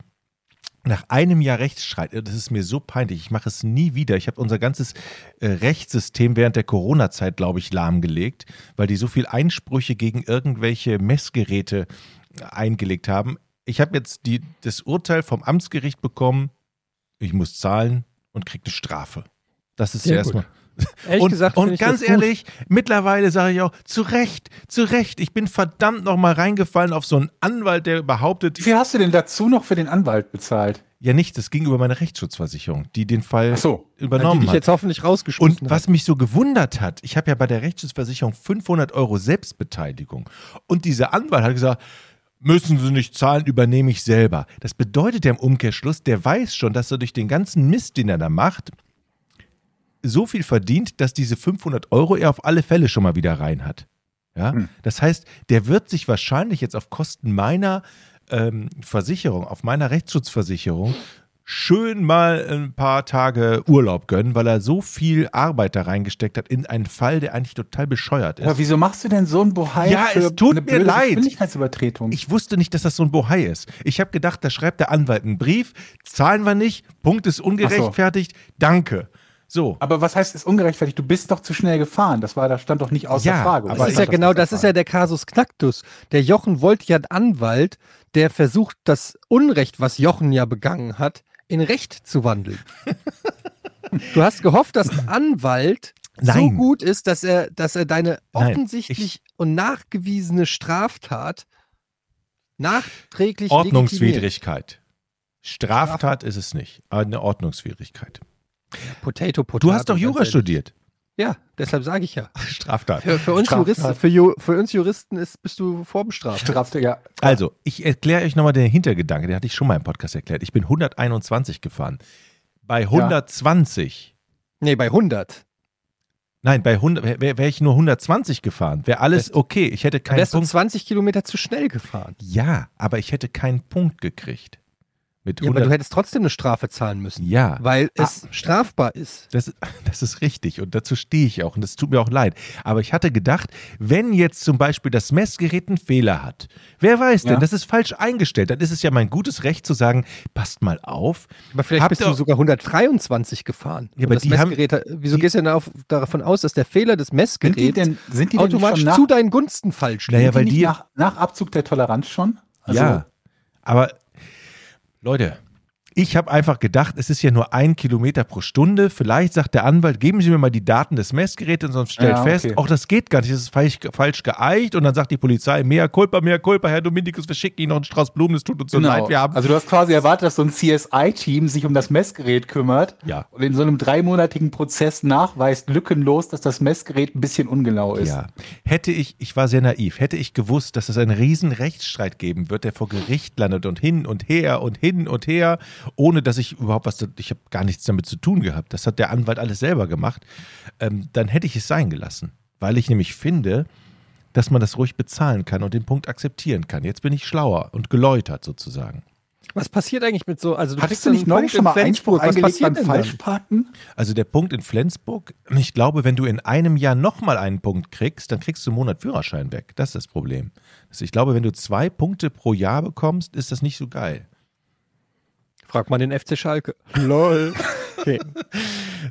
Speaker 4: nach einem Jahr Rechtsstreit, das ist mir so peinlich, ich mache es nie wieder. Ich habe unser ganzes äh, Rechtssystem während der Corona-Zeit, glaube ich, lahmgelegt, weil die so viel Einsprüche gegen irgendwelche Messgeräte äh, eingelegt haben. Ich habe jetzt die, das Urteil vom Amtsgericht bekommen, ich muss zahlen und kriege eine Strafe. Das ist
Speaker 2: Sehr
Speaker 4: erstmal.
Speaker 2: Ehrlich
Speaker 4: Und,
Speaker 2: gesagt,
Speaker 4: und
Speaker 2: ich
Speaker 4: ganz
Speaker 2: das gut.
Speaker 4: ehrlich, mittlerweile sage ich auch, zu Recht, zu Recht, ich bin verdammt nochmal reingefallen auf so einen Anwalt, der behauptet,
Speaker 3: Wie viel hast du denn dazu noch für den Anwalt bezahlt?
Speaker 4: ja nichts, das ging über meine Rechtsschutzversicherung, die den Fall
Speaker 3: Ach so.
Speaker 2: die
Speaker 4: übernommen
Speaker 2: dich
Speaker 4: hat.
Speaker 2: jetzt hoffentlich rausgeschmissen
Speaker 4: Und was mich so gewundert hat, ich habe ja bei der Rechtsschutzversicherung 500 Euro Selbstbeteiligung. Und dieser Anwalt hat gesagt, müssen Sie nicht zahlen, übernehme ich selber. Das bedeutet ja im Umkehrschluss, der weiß schon, dass er durch den ganzen Mist, den er da macht, so viel verdient, dass diese 500 Euro er auf alle Fälle schon mal wieder rein hat. Ja? Das heißt, der wird sich wahrscheinlich jetzt auf Kosten meiner ähm, Versicherung, auf meiner Rechtsschutzversicherung, schön mal ein paar Tage Urlaub gönnen, weil er so viel Arbeit da reingesteckt hat in einen Fall, der eigentlich total bescheuert ist.
Speaker 3: Aber wieso machst du denn so ein Bohai
Speaker 4: Ja,
Speaker 3: für
Speaker 4: es tut
Speaker 3: eine
Speaker 4: mir leid. Ich wusste nicht, dass das so ein Bohai ist. Ich habe gedacht, da schreibt der Anwalt einen Brief, zahlen wir nicht, Punkt ist ungerechtfertigt, danke. So.
Speaker 3: aber was heißt, ist ungerechtfertigt? Du bist doch zu schnell gefahren. Das war, da stand doch nicht außer
Speaker 4: Ja,
Speaker 3: Frage.
Speaker 4: aber
Speaker 2: Das ist ja genau, das ist ja der Kasus Knacktus. Der Jochen wollte ja einen Anwalt, der versucht, das Unrecht, was Jochen ja begangen hat, in Recht zu wandeln. du hast gehofft, dass ein Anwalt so
Speaker 4: Nein.
Speaker 2: gut ist, dass er, dass er deine
Speaker 4: Nein,
Speaker 2: offensichtlich
Speaker 4: ich-
Speaker 2: und nachgewiesene Straftat nachträglich legitimiert.
Speaker 4: Ordnungswidrigkeit. Straftat ist es nicht, aber eine Ordnungswidrigkeit.
Speaker 2: Potato, Potato.
Speaker 4: Du hast doch Jura studiert.
Speaker 2: Ja, deshalb sage ich ja.
Speaker 4: Straftat.
Speaker 2: Für, für, uns
Speaker 3: Straftat.
Speaker 2: Juristen, für, Ju, für uns Juristen ist, bist du vorbestraft.
Speaker 3: Strafte, ja.
Speaker 4: Also, ich erkläre euch nochmal den Hintergedanke, den hatte ich schon mal im Podcast erklärt. Ich bin 121 gefahren. Bei 120,
Speaker 2: Nee, bei 100.
Speaker 4: Nein, bei 100 wäre wär ich nur 120 gefahren. Wäre alles
Speaker 2: Wärst-
Speaker 4: okay. Ich hätte keinen
Speaker 2: wärst du
Speaker 4: Punkt.
Speaker 2: 20 Kilometer zu schnell gefahren.
Speaker 4: Ja, aber ich hätte keinen Punkt gekriegt. Mit
Speaker 2: Ja, aber
Speaker 4: 100
Speaker 2: du hättest trotzdem eine Strafe zahlen müssen.
Speaker 4: ja,
Speaker 2: Weil es strafbar ist.
Speaker 4: Das, das ist richtig und dazu stehe ich auch und das tut mir auch leid. Aber ich hatte gedacht, wenn jetzt zum Beispiel das Messgerät einen Fehler hat, wer weiß denn,
Speaker 3: Ja.
Speaker 4: das ist falsch eingestellt, dann ist es ja mein gutes Recht zu sagen, passt mal auf.
Speaker 2: Aber vielleicht
Speaker 4: Habt
Speaker 2: bist
Speaker 4: ihr-
Speaker 2: du sogar 123 gefahren.
Speaker 4: Ja, aber
Speaker 2: das
Speaker 4: die haben-
Speaker 2: Messgerät, wieso
Speaker 4: die-
Speaker 2: gehst du denn auf, davon aus, dass der Fehler des
Speaker 3: Sind die
Speaker 2: Messgeräts
Speaker 3: denn, sind die denn
Speaker 2: automatisch
Speaker 3: nach,
Speaker 2: zu deinen Gunsten falsch
Speaker 4: Naja,
Speaker 2: liegt?
Speaker 4: weil
Speaker 3: die nach, nach Abzug der Toleranz schon? Also,
Speaker 4: ja, aber Leute, ich habe einfach gedacht, es ist ja nur ein Kilometer pro Stunde. Vielleicht sagt der Anwalt, geben Sie mir mal die Daten des Messgeräts und sonst stellt
Speaker 3: Ja,
Speaker 4: fest, auch das geht gar nicht, das ist falsch, falsch geeicht. Und dann sagt die Polizei, mehr Culpa, mehr Culpa, Herr Dominikus, wir schicken Ihnen noch einen Strauß Blumen, es tut uns so
Speaker 3: Genau.
Speaker 4: leid, wir haben
Speaker 3: Also du hast quasi erwartet, dass so ein CSI-Team sich um das Messgerät kümmert
Speaker 4: Ja.
Speaker 3: und in so einem dreimonatigen Prozess nachweist lückenlos, dass das Messgerät ein bisschen ungenau ist.
Speaker 4: Ja, hätte ich, ich war sehr naiv, hätte ich gewusst, dass es einen riesen Rechtsstreit geben wird, der vor Gericht landet und hin und her und hin und her, ohne dass ich überhaupt was, ich habe gar nichts damit zu tun gehabt. Das hat der Anwalt alles selber gemacht. Ähm, dann hätte ich es sein gelassen, weil ich nämlich finde, dass man das ruhig bezahlen kann und den Punkt akzeptieren kann. Jetzt bin ich schlauer und geläutert sozusagen.
Speaker 2: Was passiert eigentlich mit so? Also
Speaker 3: Hattest
Speaker 2: kriegst
Speaker 3: du nicht
Speaker 2: einen
Speaker 3: neulich
Speaker 2: Punkt
Speaker 3: schon mal
Speaker 2: in
Speaker 3: Einspruch eingelegt beim? Falschparken?
Speaker 4: Also der Punkt in Flensburg, ich glaube, wenn du in einem Jahr nochmal einen Punkt kriegst, dann kriegst du einen Monat Führerschein weg. Das ist das Problem. Also ich glaube, wenn du zwei Punkte pro Jahr bekommst, ist das nicht so geil.
Speaker 2: Frag mal den FC Schalke. Lol. Okay.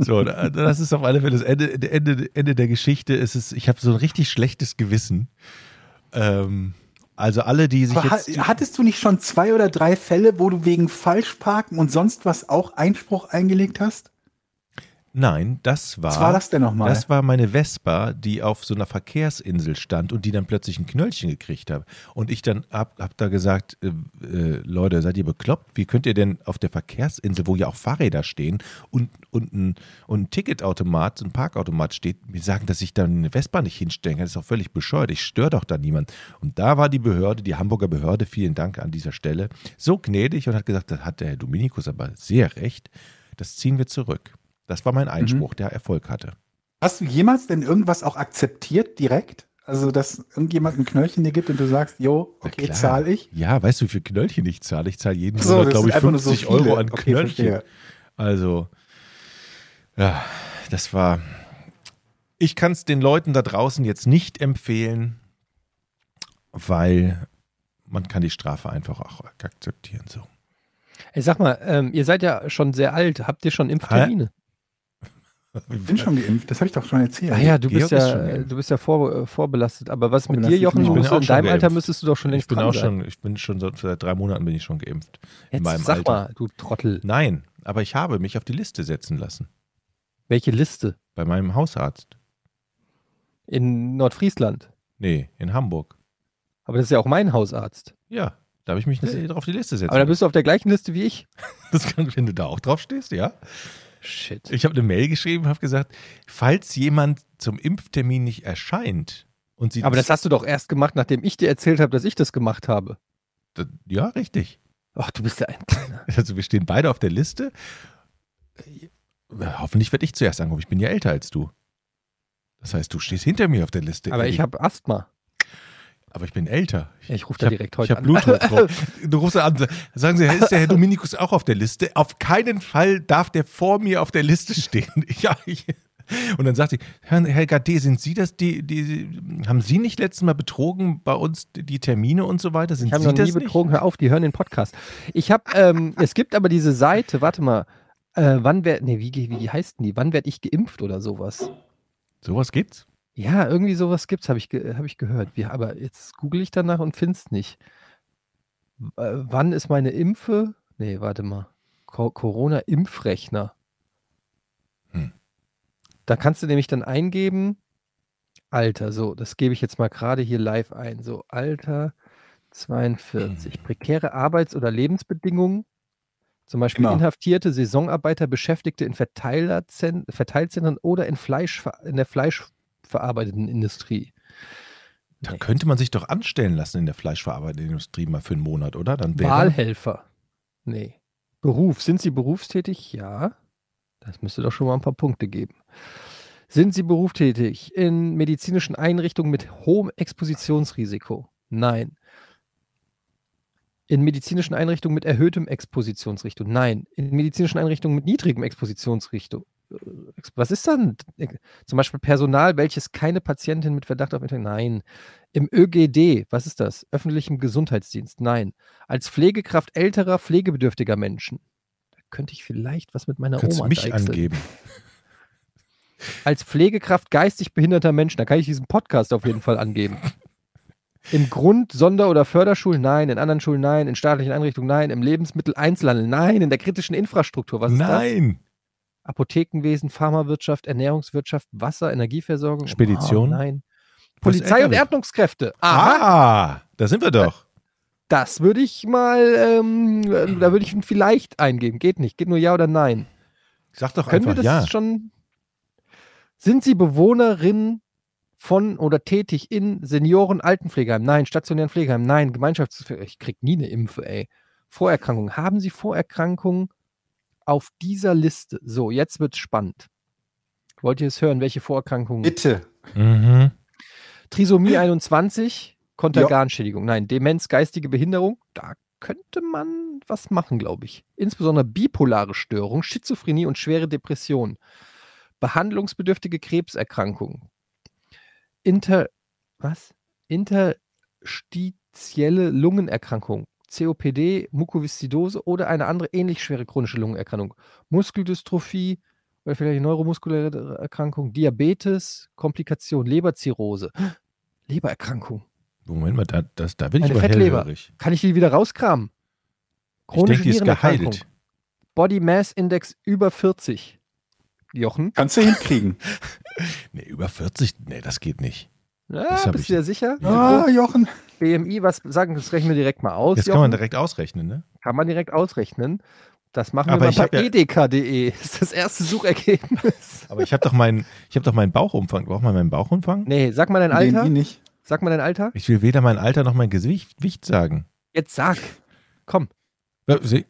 Speaker 4: So, da- das ist auf alle Fälle das Ende, Ende, Ende der Geschichte. Es ist, ich habe so ein richtig schlechtes Gewissen. Ähm, also alle, die sich
Speaker 3: Aber
Speaker 4: jetzt...
Speaker 3: ha- hattest du nicht schon zwei oder drei Fälle, wo du wegen Falschparken und sonst was auch Einspruch eingelegt hast?
Speaker 4: Nein, das war.
Speaker 3: Was war das denn nochmal?
Speaker 4: Das war meine Vespa, die auf so einer Verkehrsinsel stand und die dann plötzlich ein Knöllchen gekriegt hat. Und ich dann hab, hab da gesagt, äh, äh, Leute, seid ihr bekloppt? Wie könnt ihr denn auf der Verkehrsinsel, wo ja auch Fahrräder stehen und, und, ein, und ein Ticketautomat, ein Parkautomat steht, mir sagen, dass ich dann eine Vespa nicht hinstellen kann? Das ist doch völlig bescheuert. Ich störe doch da niemand. Und da war die Behörde, die Hamburger Behörde, vielen Dank an dieser Stelle, so gnädig und hat gesagt, das hat der Herr Dominikus aber sehr recht. Das ziehen wir zurück. Das war mein Einspruch, der Erfolg hatte.
Speaker 3: Hast du jemals denn irgendwas auch akzeptiert direkt? Also, dass irgendjemand ein Knöllchen dir gibt und du sagst, jo, okay, zahle ich?
Speaker 4: Ja, weißt du, wie viel Knöllchen ich zahle? Ich zahle jeden
Speaker 3: So,
Speaker 4: Monat, glaube ich,
Speaker 3: einfach nur so
Speaker 4: 50 Euro an
Speaker 3: Okay,
Speaker 4: Knöllchen.
Speaker 3: verstehe.
Speaker 4: Also, ja, das war. Ich kann es den Leuten da draußen jetzt nicht empfehlen, weil man kann die Strafe einfach auch akzeptieren. So.
Speaker 2: Ey, sag mal, ähm, ihr seid ja schon sehr alt. Habt ihr schon Impftermine?
Speaker 3: Ich bin schon geimpft, das habe ich doch schon erzählt.
Speaker 2: Ah ja, du
Speaker 4: Georg
Speaker 2: bist
Speaker 4: ist
Speaker 2: ja, du bist ja vor, äh, vorbelastet. Aber was mit dir, Jochen?
Speaker 4: Ich bin auch
Speaker 2: in deinem Alter
Speaker 4: geimpft.
Speaker 2: müsstest du doch schon
Speaker 4: Ich
Speaker 2: längst
Speaker 4: bin
Speaker 2: dran
Speaker 4: auch
Speaker 2: sein.
Speaker 4: schon, ich bin schon seit seit drei Monaten bin ich schon geimpft. in
Speaker 2: Jetzt
Speaker 4: meinem
Speaker 2: sag
Speaker 4: Alter.
Speaker 2: mal, du Trottel.
Speaker 4: Nein, aber ich habe mich auf die Liste setzen lassen.
Speaker 2: Welche Liste?
Speaker 4: Bei meinem Hausarzt.
Speaker 2: In Nordfriesland.
Speaker 4: Nee, in Hamburg.
Speaker 2: Aber das ist ja auch mein Hausarzt.
Speaker 4: Ja, da habe ich mich auf die Liste setzen
Speaker 2: Aber da bist du auf der gleichen Liste wie ich.
Speaker 4: Das kann, wenn du da auch drauf stehst, ja.
Speaker 2: Shit.
Speaker 4: Ich habe eine Mail geschrieben, habe gesagt, falls jemand zum Impftermin nicht erscheint und sie
Speaker 2: Aber das hast du doch erst gemacht, nachdem ich dir erzählt habe, dass ich das gemacht habe.
Speaker 4: das, ja richtig.
Speaker 2: Ach, du bist ja ein kleiner.
Speaker 4: Also wir stehen beide auf der Liste. Hoffentlich werde ich zuerst angerufen. Ich bin ja älter als du. Das heißt, du stehst hinter mir auf der Liste.
Speaker 2: Aber ich habe Asthma.
Speaker 4: Aber ich bin älter.
Speaker 2: Ja, ich rufe
Speaker 4: Ich
Speaker 2: da
Speaker 4: hab-
Speaker 2: direkt
Speaker 4: Ich
Speaker 2: heute
Speaker 4: habe
Speaker 2: an.
Speaker 4: Bluthochdruck. Du rufst an, sagen sie, ist der Herr Dominikus auch auf der Liste? Auf keinen Fall darf der vor mir auf der Liste stehen. Ja, ich, und dann sagt sie, Herr, Herr Gade, sind Sie das, die, die, haben Sie nicht letztes Mal betrogen bei uns die, Termine und so weiter? Sind
Speaker 2: Ich habe
Speaker 4: Sie
Speaker 2: noch nie
Speaker 4: das
Speaker 2: betrogen. Hör auf, die hören den Podcast. Ich habe, ähm, es gibt aber diese Seite, warte mal, äh, wann wer, nee, wie, wie heißt denn die? Wann werde ich geimpft oder sowas?
Speaker 4: nicht? Sowas gibt's?
Speaker 2: Ja, irgendwie sowas gibt's, habe ich, ge hab ich gehört. Wie, aber jetzt google ich danach und finde es nicht. W- Äh, wann ist meine Impfe? Nee, warte mal. Co Corona-Impfrechner.
Speaker 4: Hm.
Speaker 2: Da kannst du nämlich dann eingeben, Alter, so, das gebe ich jetzt mal gerade hier live ein. So, Alter 42. Prekäre Arbeits- oder Lebensbedingungen. Zum Beispiel
Speaker 3: Genau.
Speaker 2: inhaftierte Saisonarbeiter, Beschäftigte in Verteilzentren oder in, Fleisch, in der fleischverarbeitenden Industrie.
Speaker 4: Da
Speaker 2: Nee.
Speaker 4: könnte man sich doch anstellen lassen in der fleischverarbeitenden Industrie mal für einen Monat, oder? Dann wäre
Speaker 2: Wahlhelfer. Nee. Beruf. Sind Sie berufstätig? Ja. Das müsste doch schon mal ein paar Punkte geben. Sind Sie berufstätig in medizinischen Einrichtungen mit hohem Expositionsrisiko? Nein. In medizinischen Einrichtungen mit erhöhtem Expositionsrisiko? Nein. In medizinischen Einrichtungen mit niedrigem Expositionsrisiko? Äh, Was ist dann? Zum Beispiel Personal, welches keine Patientin mit Verdacht auf Infektion. Nein. Im ÖGD, was ist das? Öffentlichem Gesundheitsdienst? Nein. Als Pflegekraft älterer, pflegebedürftiger Menschen? Da könnte ich vielleicht was mit meiner
Speaker 4: du
Speaker 2: Oma
Speaker 4: mich
Speaker 2: deichseln.
Speaker 4: angeben?
Speaker 2: Als Pflegekraft geistig behinderter Menschen, da kann ich diesen Podcast auf jeden Fall angeben. Im Grund-, Sonder- oder Förderschulen? Nein. In anderen Schulen? Nein. In staatlichen Einrichtungen? Nein. Im Lebensmitteleinzelhandel? Nein. In der kritischen Infrastruktur? Was ist das?
Speaker 4: Nein.
Speaker 2: Apothekenwesen, Pharmawirtschaft, Ernährungswirtschaft, Wasser, Energieversorgung?
Speaker 4: Spedition?
Speaker 2: Oh, nein. Polizei und. Erdnungskräfte. Aha.
Speaker 4: Ah, da sind wir doch.
Speaker 2: Das würde ich mal, ähm, da würde ich vielleicht eingeben. Geht nicht. Geht nur ja oder nein.
Speaker 4: Sag doch
Speaker 2: Können wir
Speaker 4: einfach
Speaker 2: das
Speaker 4: ja.
Speaker 2: schon? Sind Sie Bewohnerin von oder tätig in Senioren Altenpflegeheim? Nein. Stationären Pflegeheim? Nein. Gemeinschaftspflege? Ich krieg nie eine Impfe, ey. Vorerkrankungen. Haben Sie Vorerkrankungen auf dieser Liste? So, jetzt wird's spannend. Wollt ihr es hören, welche Vorerkrankungen?
Speaker 3: Bitte.
Speaker 4: Mhm.
Speaker 2: Trisomie 21, Konterganschädigung. Nein, Demenz, geistige Behinderung. Da könnte man was machen, glaube ich. Insbesondere bipolare Störung, Schizophrenie und schwere Depression. Behandlungsbedürftige Krebserkrankungen. Inter, was? Interstitielle Lungenerkrankung. COPD, Mukoviszidose oder eine andere ähnlich schwere chronische Lungenerkrankung. Muskeldystrophie oder vielleicht eine neuromuskuläre Erkrankung, Diabetes, Komplikation, Leberzirrhose, Lebererkrankung.
Speaker 4: Moment mal, da, das, da bin ich
Speaker 2: Eine
Speaker 4: aber
Speaker 2: Fettleber.
Speaker 4: hellhörig.
Speaker 2: Kann ich die wieder rauskramen?
Speaker 4: Ich denke, die ist geheilt.
Speaker 2: Body Mass Index über 40. Jochen?
Speaker 3: Kannst du hinkriegen.
Speaker 4: Nee, über 40, nee, das geht nicht.
Speaker 2: Ja,
Speaker 4: Das
Speaker 2: bist
Speaker 4: ich-
Speaker 2: du dir sicher?
Speaker 3: Ah, Jochen.
Speaker 2: BMI, was sagen, das rechnen wir direkt mal aus.
Speaker 4: Das kann man direkt ausrechnen, ne?
Speaker 2: Kann man direkt ausrechnen. Das machen wir
Speaker 4: Aber
Speaker 2: mal
Speaker 4: ich
Speaker 2: bei
Speaker 4: hab ja-
Speaker 2: edeka.de. Das ist das erste Suchergebnis.
Speaker 4: Aber ich habe doch meinen, ich habe doch meinen Bauchumfang. Braucht man meinen Bauchumfang?
Speaker 2: Nee, sag mal dein
Speaker 3: Nee,
Speaker 2: Alter.
Speaker 3: die nicht.
Speaker 2: Sag mal dein Alter.
Speaker 4: Ich will weder mein Alter noch mein Gewicht Gewicht sagen.
Speaker 2: Jetzt sag. Komm.
Speaker 4: Äh, Sie-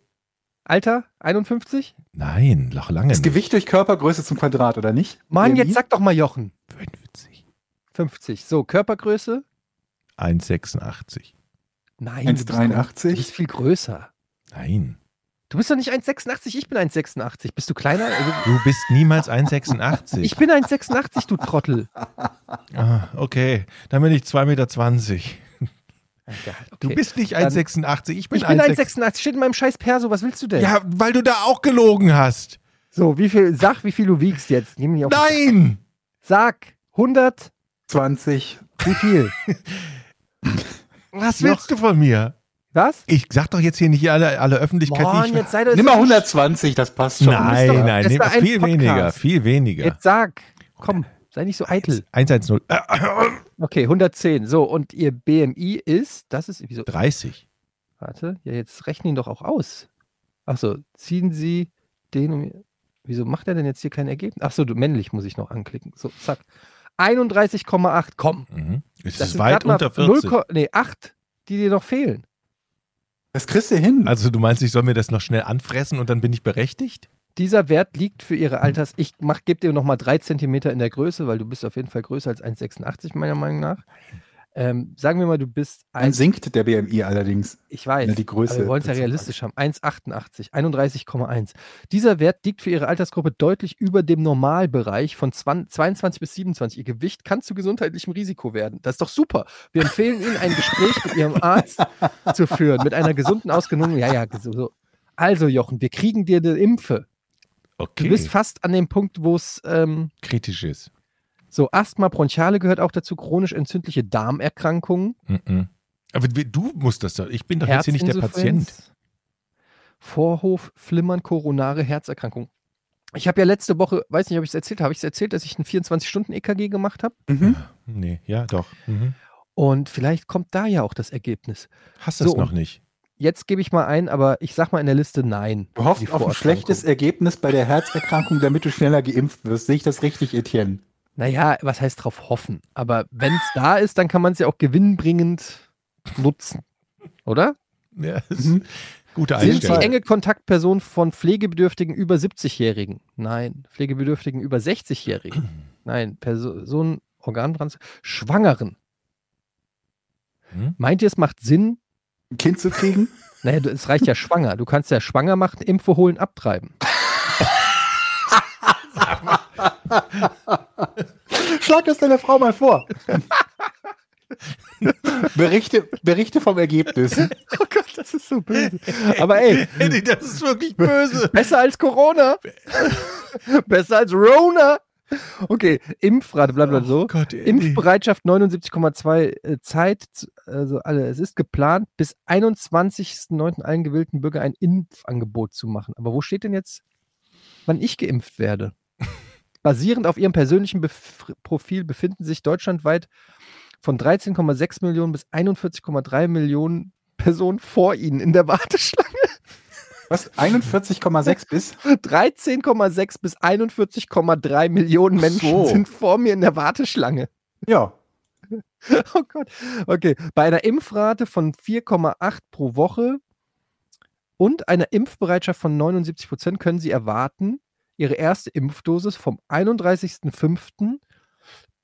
Speaker 2: Alter? 51?
Speaker 4: Nein, noch lange
Speaker 3: Das
Speaker 4: nicht.
Speaker 3: Gewicht durch Körpergröße zum Quadrat, oder nicht?
Speaker 2: Mann,
Speaker 3: BMI?
Speaker 2: jetzt sag doch mal Jochen.
Speaker 4: 50.
Speaker 2: 50. So, Körpergröße?
Speaker 4: 1,86.
Speaker 2: Nein. du bist doch- Du
Speaker 3: 1,83.
Speaker 2: bist viel größer.
Speaker 4: Nein.
Speaker 2: Du bist doch nicht 1,86, ich bin 1,86. Bist du kleiner? Also,
Speaker 4: Du bist niemals 1,86.
Speaker 2: ich bin 1,86, du Trottel.
Speaker 4: ah, okay, dann bin ich 2,20 Meter. Du bist nicht
Speaker 2: Dann-
Speaker 4: 1,86, ich bin,
Speaker 2: Ich bin
Speaker 4: 1,86.
Speaker 2: 1,86, steht in meinem scheiß Perso, was willst du denn?
Speaker 4: Ja, weil du da auch gelogen hast.
Speaker 2: So, wie viel, sag, wie viel du wiegst jetzt. Nimm mich auf
Speaker 4: Nein!
Speaker 2: Sag, 100,
Speaker 3: 20.
Speaker 2: wie viel?
Speaker 4: Was willst du von mir?
Speaker 2: Was?
Speaker 4: Ich sag doch jetzt hier nicht alle, alle Öffentlichkeit,
Speaker 2: Mann,
Speaker 4: ich
Speaker 2: jetzt sei doch
Speaker 3: Nimm mal 120, das passt schon.
Speaker 4: Nein,
Speaker 2: doch-
Speaker 4: nein,
Speaker 2: das ein
Speaker 4: viel
Speaker 2: Podcast.
Speaker 4: weniger, viel weniger.
Speaker 2: Jetzt sag, komm, sei nicht so eitel.
Speaker 4: 110. Äh,
Speaker 2: Okay, 110. So, und ihr BMI ist, das ist, wieso?
Speaker 4: 30.
Speaker 2: Warte, ja, jetzt rechnen ihn doch auch aus. Achso, ziehen Sie den um. Wieso macht er denn jetzt hier kein Ergebnis? Achso, du männlich muss ich noch anklicken. So, zack. 31,8, komm.
Speaker 4: Mhm. Es
Speaker 2: Das
Speaker 4: ist
Speaker 2: sind
Speaker 4: weit unter 40.
Speaker 2: 0, nee, 8, die dir noch fehlen.
Speaker 3: Das kriegst du hin.
Speaker 4: Also du meinst, ich soll mir das noch schnell anfressen und dann bin ich berechtigt?
Speaker 2: Dieser Wert liegt für ihre Alters. Ich mach, gebe dir nochmal 3 cm in der Größe, weil du bist auf jeden Fall größer als 1,86 meiner Meinung nach. Ähm, sagen wir mal, du bist
Speaker 3: Dann
Speaker 2: 1,
Speaker 3: sinkt der BMI allerdings.
Speaker 2: ich weiß,
Speaker 3: Ja, die Größe
Speaker 2: aber wir wollen es ja realistisch haben. 1,88, 31,1. Dieser Wert liegt für ihre Altersgruppe deutlich über dem Normalbereich von 20, 22 bis 27. Ihr Gewicht kann zu gesundheitlichem Risiko werden. Das ist doch super. Wir empfehlen Ihnen, ein Gespräch mit Ihrem Arzt zu führen, mit einer gesunden, ausgenehmenen, ja, ja, so, so. Also, Jochen, wir kriegen dir eine Impfe. Du
Speaker 4: Okay.
Speaker 2: bist fast an dem Punkt, wo es ähm,
Speaker 4: kritisch ist.
Speaker 2: So Asthma, Bronchiale gehört auch dazu, chronisch entzündliche Darmerkrankungen,
Speaker 4: Mhm. Aber du musst das doch. Ich bin doch jetzt hier nicht der Patient.
Speaker 2: Vorhof, Flimmern, koronare Herzerkrankung. Ich habe ja letzte Woche, weiß nicht, ob ich es erzählt habe, habe ich es erzählt, dass ich ein 24-Stunden-EKG gemacht habe?
Speaker 3: Mhm.
Speaker 4: Nee, ja, doch. Mhm.
Speaker 2: Und vielleicht kommt da ja auch das Ergebnis.
Speaker 4: Hast das
Speaker 2: So,
Speaker 4: noch nicht.
Speaker 2: Jetzt gebe ich mal ein, aber ich sag mal in der Liste nein.
Speaker 3: Du hoffst auf ein schlechtes Ergebnis bei der Herzerkrankung, damit du schneller geimpft wirst. Sehe ich das richtig, Etienne?
Speaker 2: Naja, was heißt drauf hoffen? Aber wenn es da ist, dann kann man es ja auch gewinnbringend nutzen. Oder?
Speaker 4: Ja, das ist
Speaker 3: Mhm.
Speaker 4: gute
Speaker 2: Sind Sie
Speaker 4: Einstellung.
Speaker 2: enge Kontaktperson von Pflegebedürftigen über 70-Jährigen? Nein. Pflegebedürftigen über 60-Jährigen? nein, Person, Organtransplantation, Schwangeren.
Speaker 4: Hm?
Speaker 2: Meint ihr, es macht Sinn?
Speaker 3: Ein Kind zu kriegen?
Speaker 2: Naja, du- es reicht ja schwanger. Du kannst ja schwanger machen, Impfe holen, abtreiben.
Speaker 3: Schlag das deiner Frau mal vor. berichte, berichte vom Ergebnis.
Speaker 2: Oh Gott, das ist so böse. Aber ey,
Speaker 4: Eddie, das ist wirklich böse.
Speaker 2: besser als Corona. besser als Rona. Okay, Impfrate, bleibt bleibt so.
Speaker 4: Oh Gott.
Speaker 2: Impfbereitschaft 79,2 äh, Zeit, also alle, es ist geplant, bis 21.09. allen gewählten Bürgern ein Impfangebot zu machen. Aber wo steht denn jetzt, wann ich geimpft werde? Basierend auf ihrem persönlichen Bef Profil befinden sich deutschlandweit von 13,6 Millionen bis 41,3 Millionen Personen vor ihnen in der Warteschlange.
Speaker 3: Was? 41,6 bis?
Speaker 2: 13,6 bis 41,3 Millionen Menschen
Speaker 3: So.
Speaker 2: sind vor mir in der Warteschlange.
Speaker 3: Ja.
Speaker 2: Oh Gott. Okay. Bei einer Impfrate von 4,8 pro Woche und einer Impfbereitschaft von 79 Prozent können Sie erwarten, Ihre erste Impfdosis vom 31.05.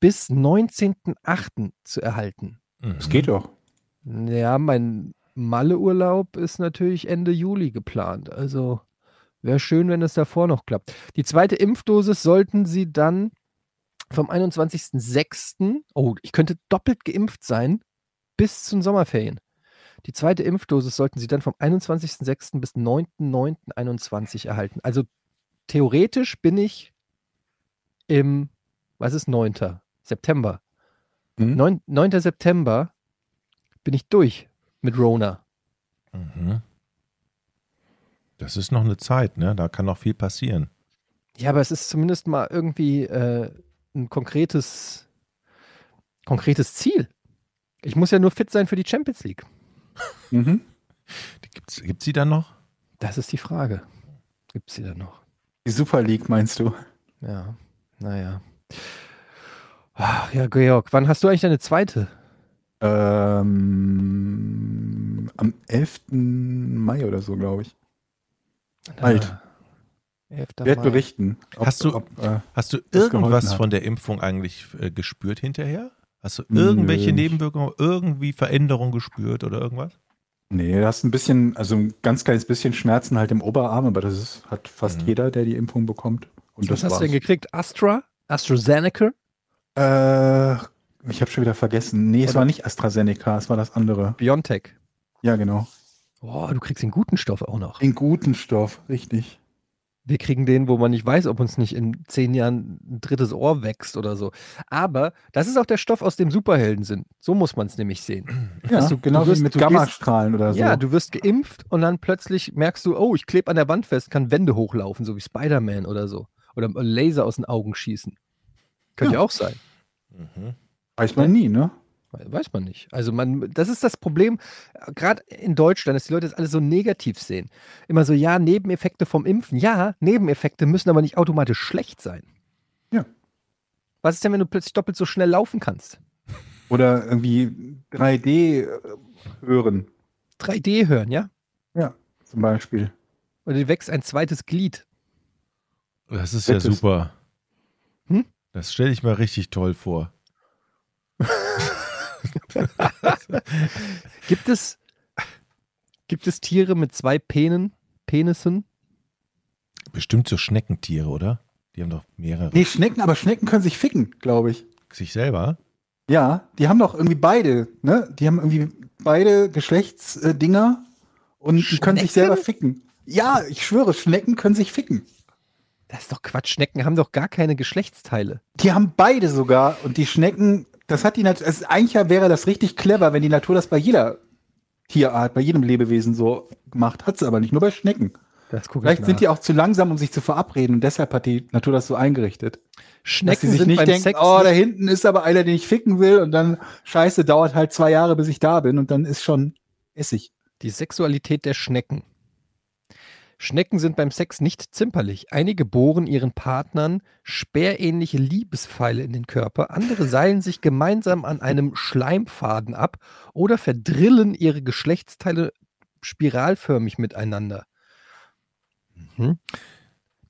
Speaker 2: bis 19.08. zu erhalten.
Speaker 3: Das geht doch.
Speaker 2: Ja, mein Malle-Urlaub ist natürlich Ende Juli geplant. Also wäre schön, wenn es davor noch klappt. Die zweite Impfdosis sollten Sie dann vom 21.06. Oh, ich könnte doppelt geimpft sein bis zum Sommerferien. Die zweite Impfdosis sollten Sie dann vom 21.06. bis 9.09.21 erhalten. Also theoretisch bin ich im, was ist 9. September.
Speaker 3: Mhm.
Speaker 2: 9, 9. September bin ich durch mit Rona.
Speaker 4: Mhm. Das ist noch eine Zeit, ne? Da kann noch viel passieren.
Speaker 2: Ja, aber es ist zumindest mal irgendwie äh, ein konkretes, konkretes Ziel. Ich muss ja nur fit sein für die Champions League.
Speaker 3: Mhm.
Speaker 4: Gibt's, gibt's sie dann noch?
Speaker 2: Das ist die Frage. Gibt es sie da noch?
Speaker 3: Die Super League meinst du?
Speaker 2: Ja, naja. Ach, ja, Georg, wann hast du eigentlich deine zweite?
Speaker 3: Ähm, am 11. Mai oder so, glaube ich.
Speaker 2: 11.
Speaker 3: Werd berichten. ob-
Speaker 4: Hast du-
Speaker 3: ob, äh,
Speaker 4: Hast du irgendwas von der Impfung eigentlich äh, gespürt hinterher? Hast du irgendwelche
Speaker 3: Nö.
Speaker 4: Nebenwirkungen, irgendwie Veränderungen gespürt oder irgendwas?
Speaker 3: Nee, du hast ein bisschen, also ein ganz kleines bisschen Schmerzen halt im Oberarm, aber das ist, hat fast
Speaker 4: Mhm.
Speaker 3: jeder, der die Impfung bekommt. Und
Speaker 2: Was
Speaker 3: das
Speaker 2: hast du denn
Speaker 3: war's.
Speaker 2: gekriegt? Astra? AstraZeneca?
Speaker 3: Äh, ich habe schon wieder vergessen. Nee, es
Speaker 2: Oder-
Speaker 3: war nicht AstraZeneca, es war das andere.
Speaker 2: BioNTech?
Speaker 3: Ja, genau.
Speaker 2: Boah, du kriegst den guten Stoff auch noch.
Speaker 3: Den guten Stoff, richtig.
Speaker 2: Wir kriegen den, wo man nicht weiß, ob uns nicht in zehn Jahren ein drittes Ohr wächst oder so. Aber das ist auch der Stoff, aus dem Superhelden sind. So muss man es nämlich sehen.
Speaker 3: Ja,
Speaker 2: du-
Speaker 3: genau
Speaker 2: du wirst-
Speaker 3: wie mit Gammastrahlen oder so.
Speaker 2: Ja, du wirst geimpft und dann plötzlich merkst du, oh, ich klebe an der Wand fest, kann Wände hochlaufen, so wie Spider-Man oder so. Oder Laser aus den Augen schießen. Könnte ja, auch sein.
Speaker 4: Mhm.
Speaker 3: Weiß man nie, ne?
Speaker 2: We- Weiß man nicht. Also man, das ist das Problem, gerade in Deutschland, dass die Leute das alles so negativ sehen. Immer so, ja, Nebeneffekte vom Impfen. Ja, Nebeneffekte müssen aber nicht automatisch schlecht sein.
Speaker 3: Ja.
Speaker 2: Was ist denn, wenn du plötzlich doppelt so schnell laufen kannst?
Speaker 3: Oder irgendwie 3D äh, hören,
Speaker 2: 3D hören, ja?
Speaker 3: zum Beispiel.
Speaker 2: Oder dir wächst ein zweites Glied.
Speaker 4: Das ist ja
Speaker 3: Bittes.
Speaker 4: super.
Speaker 2: Hm?
Speaker 4: Das stelle ich mir richtig toll vor.
Speaker 2: Gibt es, gibt es Tiere mit zwei Penen, Penissen?
Speaker 4: Bestimmt so Schneckentiere, oder? Die haben doch mehrere.
Speaker 3: Nee, Schnecken, aber Schnecken können sich ficken, glaube ich.
Speaker 4: Sich selber?
Speaker 3: Ja, die haben doch irgendwie beide, ne? Die haben irgendwie beide Geschlechtsdinger und die können sich
Speaker 2: Schnecken?
Speaker 3: selber ficken. Ja, ich schwöre, Schnecken können sich ficken.
Speaker 2: Das ist doch Quatsch. Schnecken haben doch gar keine Geschlechtsteile.
Speaker 3: Die haben beide sogar und die Schnecken, das hat die Natur, also eigentlich wäre das richtig clever, wenn die Natur das bei jeder Tierart, bei jedem Lebewesen so gemacht, hat sie aber nicht, nur bei Schnecken. Vielleicht sind die auch zu langsam, um sich zu verabreden und deshalb hat die Natur das so eingerichtet. Dass
Speaker 2: Schnecken
Speaker 3: sie sich
Speaker 2: sind
Speaker 3: nicht denken,
Speaker 2: Sex
Speaker 3: oh, da hinten ist aber einer, den ich ficken will und dann, scheiße, dauert halt zwei Jahre, bis ich da bin und dann ist schon Essig.
Speaker 2: Die Sexualität der Schnecken. Schnecken sind beim Sex nicht zimperlich. Einige bohren ihren Partnern speerähnliche Liebespfeile in den Körper, andere seilen sich gemeinsam an einem Schleimfaden ab oder verdrillen ihre Geschlechtsteile spiralförmig miteinander. Mhm.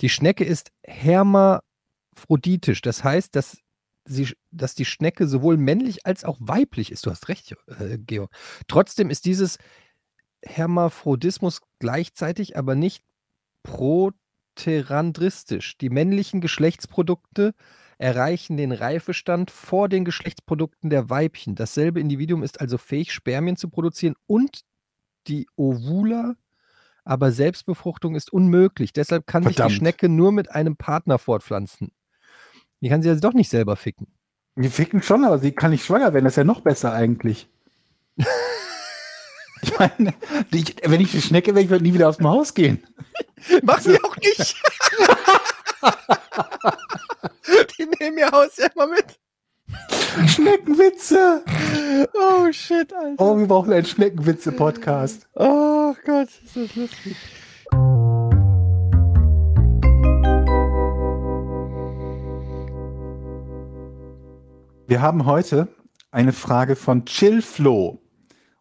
Speaker 2: Die Schnecke ist hermaphroditisch, das heißt, dass sie, dass die Schnecke sowohl männlich als auch weiblich ist. Du hast recht, äh, Georg. Trotzdem ist dieses Hermaphrodismus gleichzeitig aber nicht proterandristisch. Die männlichen Geschlechtsprodukte erreichen den Reifestand vor den Geschlechtsprodukten der Weibchen. Dasselbe Individuum ist also fähig, Spermien zu produzieren und die Ovula, aber Selbstbefruchtung ist unmöglich. Deshalb kann sich
Speaker 3: Verdammt.
Speaker 2: die Schnecke nur mit einem Partner fortpflanzen. Die kann sie also doch nicht selber ficken.
Speaker 3: Wir ficken schon, aber sie kann nicht schwanger werden. Das ist ja noch besser eigentlich. Ich meine, die, wenn ich eine Schnecke wäre, ich würde nie wieder aus dem Haus gehen.
Speaker 2: Mach sie auch nicht. Die nehmen ihr Haus ja immer mit.
Speaker 3: Schneckenwitze!
Speaker 2: Oh shit, Alter.
Speaker 3: Oh, wir brauchen einen Schneckenwitze-Podcast.
Speaker 2: Oh Gott, ist das lustig.
Speaker 3: Wir haben heute eine Frage von Chillflo.